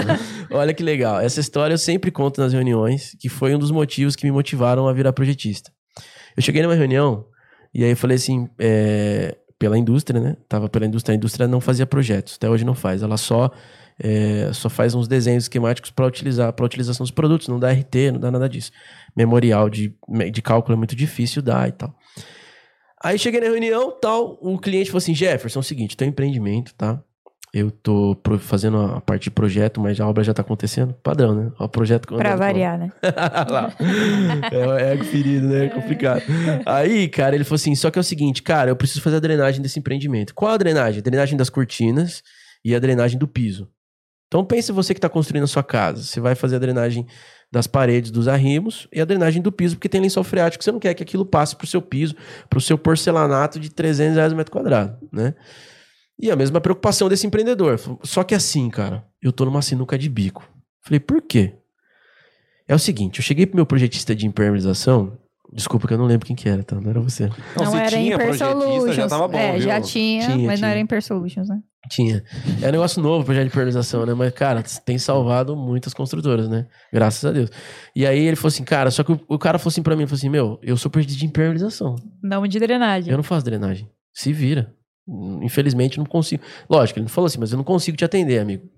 C: Olha que legal. Essa história eu sempre conto nas reuniões, que foi um dos motivos que me motivaram a virar projetista. Eu cheguei numa reunião e aí eu falei assim, é, pela indústria, né? Tava pela indústria, a indústria não fazia projetos, até hoje não faz. Ela só é, só faz uns desenhos esquemáticos para utilizar para utilização dos produtos, não dá RT, não dá nada disso. Memorial de, de cálculo é muito difícil dar e tal. Aí cheguei na reunião, tal, o cliente falou assim: "Jefferson, é o seguinte, teu empreendimento, tá? Eu tô fazendo a parte de projeto, mas a obra já tá acontecendo. Padrão, né? O projeto
B: Pra variar, né?
C: Lá. É o ego ferido, né? É complicado. Aí, cara, ele falou assim: só que é o seguinte, cara, eu preciso fazer a drenagem desse empreendimento. Qual a drenagem? A drenagem das cortinas e a drenagem do piso. Então pense você que está construindo a sua casa. Você vai fazer a drenagem das paredes, dos arrimos e a drenagem do piso, porque tem lençol freático. Você não quer que aquilo passe pro seu piso, pro seu porcelanato de 300 reais o metro quadrado, né? E a mesma preocupação desse empreendedor. Só que assim, cara, eu tô numa sinuca de bico. Falei, por quê? É o seguinte, eu cheguei pro meu projetista de impermeabilização. Desculpa que eu não lembro quem que era, tá? Não era você.
A: Não,
B: Não
A: se
B: era
A: tinha
B: Imper
A: projetista,
B: Solutions.
A: já tava bom,
B: é,
A: viu?
B: já tinha,
C: Tinha,
B: mas
C: tinha.
B: não era Imper Solutions, né?
C: Tinha. É um negócio novo, projeto de impermeabilização, né? Mas, cara, tem salvado muitas construtoras, né? Graças a Deus. E aí ele falou assim, cara, só que o, o cara falou assim pra mim, falou assim, meu, eu sou projetista de impermeabilização.
B: Não de drenagem.
C: Eu não faço drenagem. Se vira. Infelizmente, não consigo. Lógico, ele não falou assim, mas eu não consigo te atender, amigo.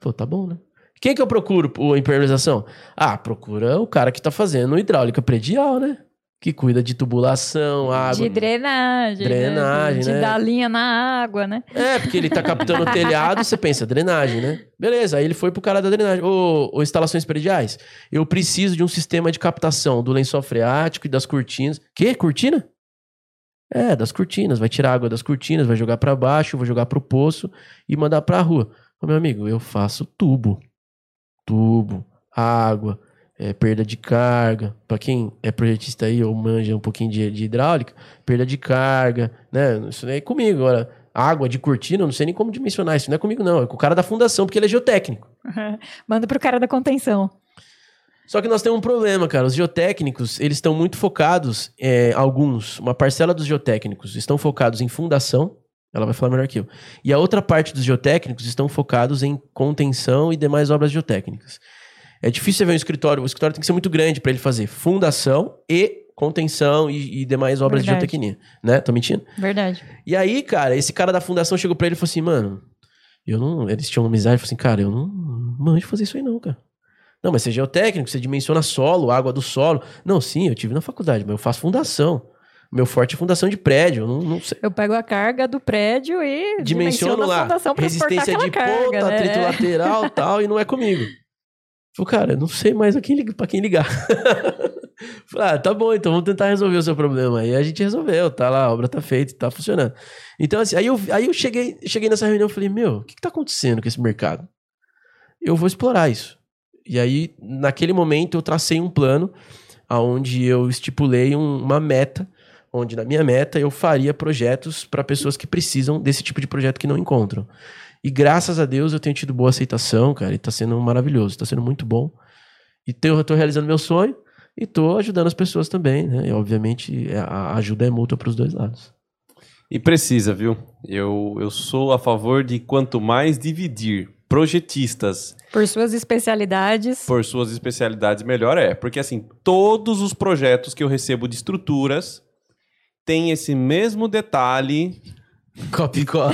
C: Falou, tá bom, né? Quem que eu procuro por impermeabilização? Ah, procura o cara que tá fazendo hidráulica predial, né? Que cuida de tubulação, água.
B: De drenagem.
C: Drenagem,
B: né? De
C: né?
B: dar linha na água, né?
C: É, porque ele tá captando o telhado, você pensa, drenagem, né? Beleza, aí ele foi pro cara da drenagem. Ô, ô, instalações prediais, eu preciso de um sistema de captação do lençol freático e das cortinas. Que? Cortina? É, das cortinas. Vai tirar água das cortinas, vai jogar pra baixo, vou jogar pro poço e mandar pra rua. Ô, meu amigo, eu faço tubo. Tubo, água, é, perda de carga. Pra quem é projetista aí ou manja um pouquinho de, de hidráulica, perda de carga, né? Isso aí é comigo. Agora, água de cortina, eu não sei nem como dimensionar isso. Não é comigo, não. É com o cara da fundação, porque ele é geotécnico.
B: Manda pro cara da contenção.
C: Só que nós temos um problema, cara. Os geotécnicos, eles estão muito focados, é, alguns, uma parcela dos geotécnicos estão focados em fundação, ela vai falar melhor que eu. E a outra parte dos geotécnicos estão focados em contenção e demais obras geotécnicas. É difícil você ver um escritório, o escritório tem que ser muito grande para ele fazer fundação e contenção e, e demais obras
B: Verdade.
C: de geotecnia, né? Tô mentindo?
B: Verdade.
C: E aí, cara, esse cara da fundação chegou pra ele e falou assim, mano, eu não. Eles tinham uma amizade, falou assim, cara, eu não manjo fazer isso aí, não, cara. Não, mas você é geotécnico, você dimensiona solo, água do solo. Não, sim, eu tive na faculdade, mas eu faço fundação. Meu forte é fundação de prédio, eu não, não sei.
B: Eu pego a carga do prédio e
C: Dimensiono
B: dimensiono a
C: lá,
B: fundação suportar
C: resistência de
B: carga,
C: ponta,
B: né?
C: atrito lateral e tal, e não é comigo. Falei, cara, eu não sei mais a pra quem ligar. Falei, ah, tá bom, então vamos tentar resolver o seu problema. Aí a gente resolveu, tá lá, a obra tá feita, tá funcionando. Então, assim, aí eu, aí eu cheguei, cheguei nessa reunião e falei, meu, o que, que tá acontecendo com esse mercado? Eu vou explorar isso. E aí, naquele momento, eu tracei um plano onde eu estipulei um- uma meta, onde na minha meta eu faria projetos para pessoas que precisam desse tipo de projeto que não encontram. E graças a Deus eu tenho tido boa aceitação, cara, e tá sendo maravilhoso, tá sendo muito bom. E eu tô realizando meu sonho e tô ajudando as pessoas também, né? E obviamente a a ajuda é mútua pros dois lados.
A: E precisa, viu? Eu, eu sou a favor de quanto mais dividir projetistas
B: Por suas especialidades.
A: por suas especialidades, melhor é. Porque, assim, todos os projetos que eu recebo de estruturas têm esse mesmo detalhe
C: Copa e cola.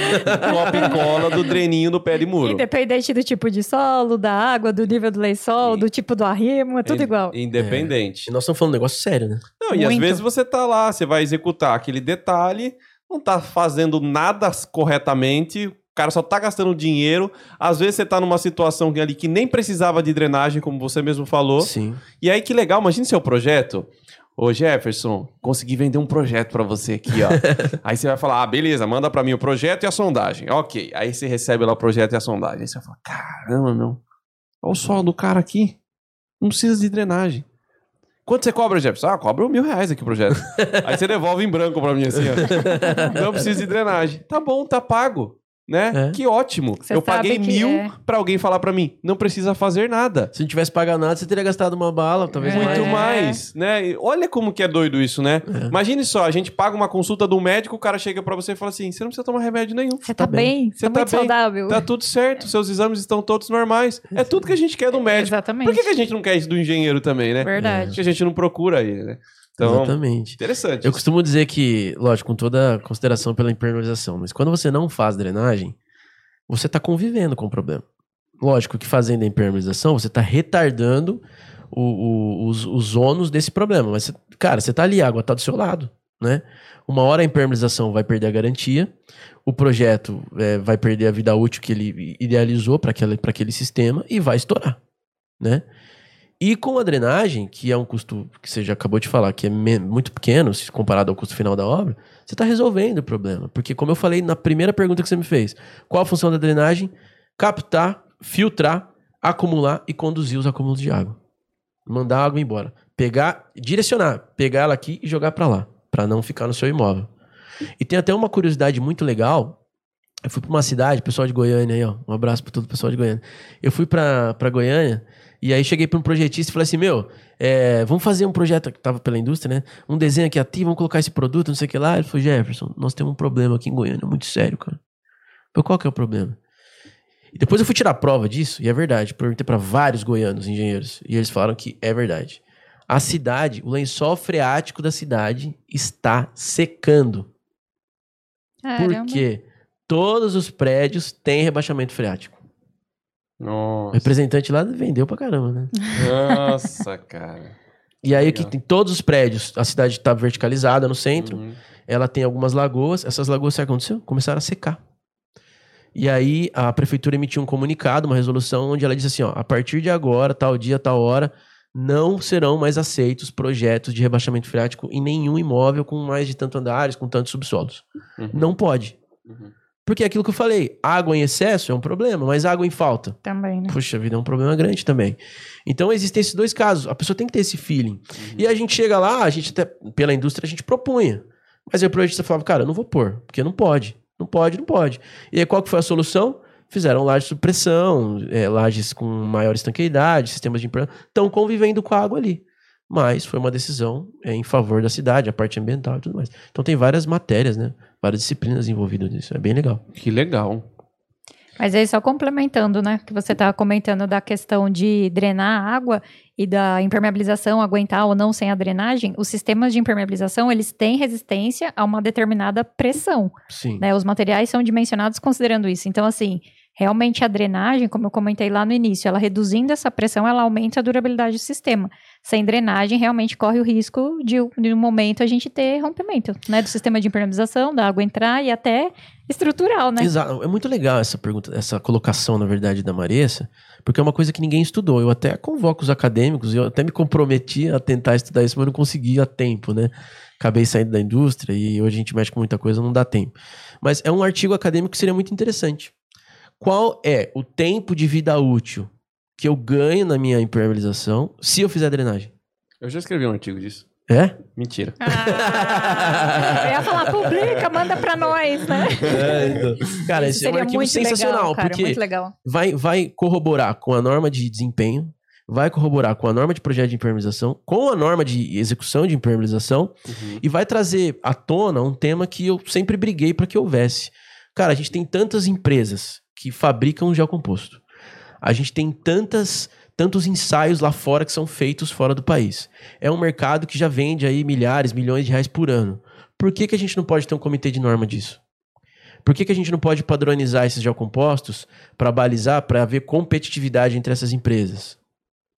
A: Copa e cola do dreninho do pé de muro.
B: Independente do tipo de solo, da água, do nível do lençol, do tipo do arrimo, é tudo
A: In-
B: igual.
A: Independente.
C: E nós estamos falando um negócio sério, né?
A: Não, e às
B: Muito.
A: vezes você tá lá, você vai executar aquele detalhe, não tá fazendo nada corretamente, cara só tá gastando dinheiro. Às vezes você tá numa situação ali que nem precisava de drenagem, como você mesmo falou.
C: Sim.
A: E aí que legal, imagine seu projeto. Ô Jefferson, consegui vender um projeto pra você aqui, ó. aí você vai falar, ah, beleza, manda pra mim o projeto e a sondagem. Ok. Aí você recebe lá o projeto e a sondagem. Aí você vai falar, caramba, meu. Olha o solo do cara aqui. Não precisa de drenagem. Quanto você cobra, Jefferson? Ah, cobra mil reais aqui o projeto. aí você devolve em branco pra mim, assim, ó. Não precisa de drenagem. Tá bom, tá pago. Né?
C: É.
A: Que ótimo.
B: Você
A: Eu paguei mil
B: é.
A: pra alguém falar pra mim, não precisa fazer nada.
C: Se não tivesse pagado nada, você teria gastado uma bala, talvez
B: É.
A: Muito
C: mais.
A: mais, né? E Olha como que é doido isso, né? Imagine só, a gente paga uma consulta do médico, o cara chega pra você e fala assim: você não precisa tomar remédio nenhum.
B: Você tá,
C: tá bem.
A: Você
B: tá
A: tá
B: muito
A: bem.
B: saudável.
A: Tá tudo certo, seus exames estão todos normais. É tudo que a gente quer do médico.
B: Exatamente.
A: Por que, que a gente não quer isso do engenheiro também, né? Por
B: Verdade.
A: que a gente não procura ele, né? Então,
C: Exatamente.
A: interessante.
C: Eu costumo dizer que, lógico, com toda a consideração pela impermeabilização, mas quando você não faz drenagem, você está convivendo com o problema. Lógico que fazendo a impermeabilização, você está retardando o- o- os, os ônus desse problema. Mas, cara, você tá ali, a água tá do seu lado, né? Uma hora a impermeabilização vai perder a garantia, o projeto é, vai perder a vida útil que ele idealizou para aquele sistema e vai estourar, né? E com a drenagem, que é um custo que você já acabou de falar, que é muito pequeno se comparado ao custo final da obra, você está resolvendo o problema. Porque, como eu falei na primeira pergunta que você me fez, qual a função da drenagem? Captar, filtrar, acumular e conduzir os acúmulos de água. Mandar a água embora. Pegar, direcionar, pegar ela aqui e jogar para lá, para não ficar no seu imóvel. E tem até uma curiosidade muito legal. Eu fui para uma cidade, pessoal de Goiânia aí, ó. Um abraço para todo o pessoal de Goiânia. Eu fui para Goiânia e aí cheguei para um projetista e falei assim: Meu, é, vamos fazer um projeto que tava pela indústria, né? Um desenho aqui ativo, vamos colocar esse produto, não sei o que lá. Ele falou: Jefferson, nós temos um problema aqui em Goiânia, muito sério, cara. Falei, qual que é o problema? E depois eu fui tirar prova disso, e é verdade. Perguntei para vários goianos engenheiros, e eles falaram que é verdade. A cidade, o lençol freático da cidade está secando.
B: Caramba.
C: Porque todos os prédios têm rebaixamento freático. O
A: Nossa,
C: representante lá vendeu pra caramba, né?
A: Nossa cara.
C: E aí
A: Legal.
C: que tem todos os prédios, a cidade está verticalizada no centro,
A: Uhum.
C: ela tem algumas lagoas, essas lagoas, sabe o que aconteceu? Começaram a secar. E aí a prefeitura emitiu um comunicado, uma resolução, onde ela disse assim, ó, a partir de agora, tal dia, tal hora, não serão mais aceitos projetos de rebaixamento freático em nenhum imóvel com mais de tanto andares, com tantos subsolos.
A: Uhum.
C: Não pode.
A: Uhum.
C: Porque é aquilo que eu falei, água em excesso é um problema, mas água em falta
B: Também, né?
C: Puxa vida, é um problema grande também. Então existem esses dois casos. A pessoa tem que ter esse feeling. E a gente chega lá, a gente até, pela indústria, a gente propunha. Mas aí o projetista falava, cara, eu não vou pôr, porque não pode. Não pode, não pode. E aí qual que foi a solução? Fizeram lajes de supressão, é, lajes com maior estanqueidade, sistemas de. Estão convivendo com a água ali. Mas foi uma decisão é, em favor da cidade, a parte ambiental e tudo mais. Então tem várias matérias, né? Várias disciplinas envolvidas nisso. É bem legal.
A: Que legal.
B: Mas aí, só complementando, né? Que você estava comentando da questão de drenar a água e da impermeabilização, aguentar ou não sem a drenagem, os sistemas de impermeabilização, eles têm resistência a uma determinada pressão,
C: Sim.
B: né? Os materiais são dimensionados considerando isso. Então, assim, realmente a drenagem, como eu comentei lá no início, ela reduzindo essa pressão, ela aumenta a durabilidade do sistema. Sem drenagem, realmente corre o risco de, de um momento, a gente ter rompimento, né? Do sistema de impermeabilização, da água entrar e até estrutural, né?
C: Exato. É muito legal essa pergunta, essa colocação, na verdade, da Maressa, porque é uma coisa que ninguém estudou. Eu até convoco os acadêmicos, eu até me comprometi a tentar estudar isso, mas não consegui a tempo, né? Acabei saindo da indústria e hoje a gente mexe com muita coisa, não dá tempo. Mas é um artigo acadêmico que seria muito interessante. Qual é o tempo de vida útil que eu ganho na minha impermeabilização se eu fizer drenagem?
A: Eu já escrevi um artigo disso.
C: É?
A: Mentira.
B: Ah, eu ia falar, publica, manda pra nós, né?
C: Cara,
B: Isso
C: esse é um
B: muito
C: sensacional,
B: legal, cara,
C: porque
B: muito legal.
C: vai, vai corroborar com a norma de desempenho, vai corroborar com a norma de projeto de impermeabilização, com a norma de execução de impermeabilização
A: Uhum.
C: e vai trazer à tona um tema que eu sempre briguei para que houvesse. Cara, a gente tem tantas empresas que fabricam gel composto. A gente tem tantas tantos ensaios lá fora que são feitos fora do país. É um mercado que já vende aí milhares, milhões de reais por ano. Por que, que a gente não pode ter um comitê de norma disso? Por que, que a gente não pode padronizar esses geocompostos para balizar, para haver competitividade entre essas empresas?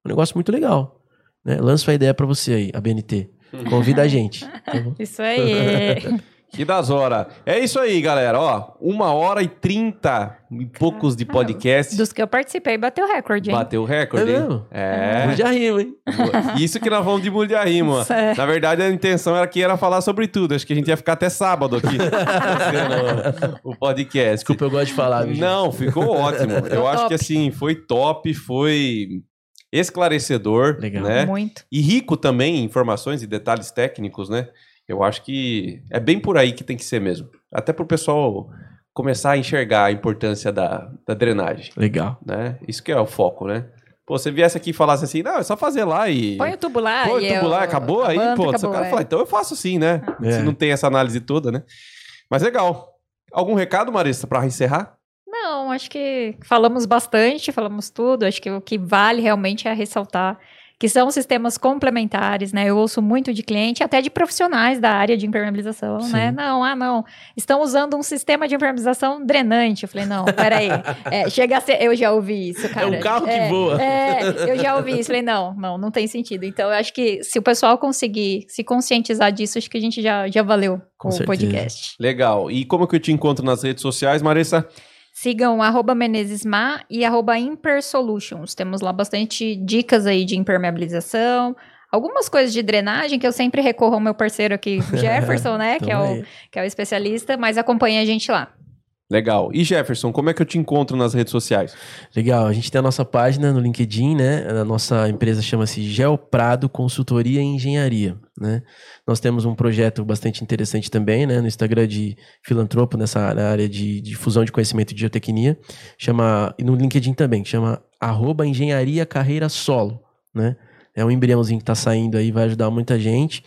C: Um negócio muito legal. Né? Lanço a ideia para você aí, a BNT. Convida a gente. tá?
B: Isso aí.
A: Que das horas. É isso aí, galera. Ó, uma hora e trinta e poucos de podcast.
B: Dos que eu participei, bateu recorde, hein?
A: Bateu o recorde.
C: É
A: hein?
C: mesmo?
A: É.
C: Já rimo, hein?
A: Isso que nós vamos de mulher de rima.
B: É.
A: Na verdade, a intenção era que era falar sobre tudo. Acho que a gente ia ficar até sábado aqui o podcast.
C: Desculpa, eu gosto de falar. viu?
A: Não, ficou ótimo. Eu acho que
B: top.
A: assim, foi top, foi esclarecedor,
C: Legal.
A: né?
B: Muito.
A: E rico também em informações e detalhes técnicos, né? Eu acho que é bem por aí que tem que ser mesmo. Até pro pessoal começar a enxergar a importância da, da drenagem,
C: Legal.
A: né? Isso que é o foco, né? Pô, você viesse aqui e falasse assim, não, é só fazer lá e...
B: Põe o tubo lá.
A: Põe o
B: e
A: tubo
B: eu-
A: acabou, aí, pô,
B: acabou,
A: o cara
B: é.
A: fala, então eu faço assim, né?
C: É.
A: Se não tem essa análise toda, né? Mas legal. Algum recado, Marissa, pra encerrar?
B: Não, acho que falamos bastante, falamos tudo. Acho que o que vale realmente é ressaltar que são sistemas complementares, né? Eu ouço muito de cliente, até de profissionais da área de impermeabilização,
C: Sim.
B: né? Não, ah, não, estão usando um sistema de impermeabilização drenante. Eu falei, não, peraí. É, chega a ser, eu já ouvi isso, cara.
C: um carro que
B: É,
C: voa.
B: É, eu já ouvi isso. Falei, não, não, não tem sentido. Então, eu acho que se o pessoal conseguir se conscientizar disso, acho que a gente já, já valeu
C: Com
B: o
C: certeza.
B: podcast.
A: Legal. E como que eu te encontro nas redes sociais, Marissa?
B: Sigam arroba Menezesma e arroba Impersolutions. Temos lá bastante dicas aí de impermeabilização, algumas coisas de drenagem que eu sempre recorro ao meu parceiro aqui, Jefferson, né? que, é o, que é o especialista, mas acompanha a gente lá.
A: Legal. E Jefferson, como é que eu te encontro nas redes sociais?
C: Legal, a gente tem a nossa página no LinkedIn, né? A nossa empresa chama-se Geoprado Consultoria e Engenharia, né? Nós temos um projeto bastante interessante também, né? No Instagram de filantropo, nessa área de difusão de conhecimento de geotecnia, chama, e no LinkedIn também, que chama arroba Engenharia Carreira Solo, né? É um embriãozinho que tá saindo aí, vai ajudar muita gente.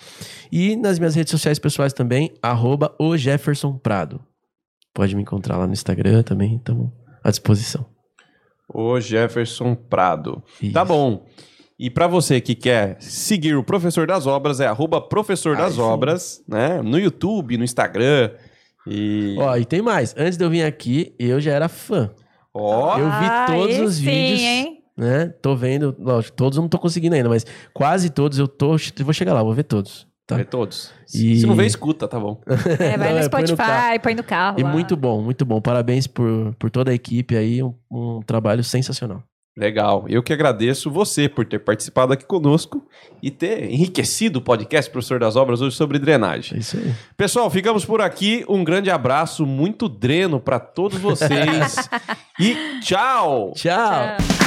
C: E nas minhas redes sociais pessoais também, arroba o Jefferson Prado. Pode me encontrar lá no Instagram também, estamos à disposição.
A: O Jefferson Prado. Tá
C: Isso.
A: bom. E pra você que quer seguir o Professor das Obras, é arroba Professor das. Obras, né? No YouTube, no Instagram. E.
C: Ó, e tem mais. Antes de eu vir aqui, eu já era fã,
A: Ó,
C: Eu vi todos
B: aí
C: os
B: sim,
C: vídeos.
B: hein?
C: né? Tô vendo, lógico, todos eu não tô conseguindo ainda, mas quase todos eu tô, vou chegar lá, vou ver todos, tá?
A: vê todos.
C: E-
A: Se não vê, escuta, tá bom.
B: É, vai
C: Não,
B: no
C: é, põe no
B: Spotify,
C: carro.
B: põe no carro.
C: E
B: lá.
C: muito bom, muito bom. Parabéns por, por toda a equipe aí, um, um trabalho sensacional.
A: Legal. Eu que agradeço você por ter participado aqui conosco e ter enriquecido o podcast Professor das Obras hoje sobre
C: É
A: drenagem.
C: isso aí.
A: Pessoal, ficamos por aqui. Um grande abraço, muito dreno pra todos vocês. e tchau!
C: Tchau!
B: Tchau.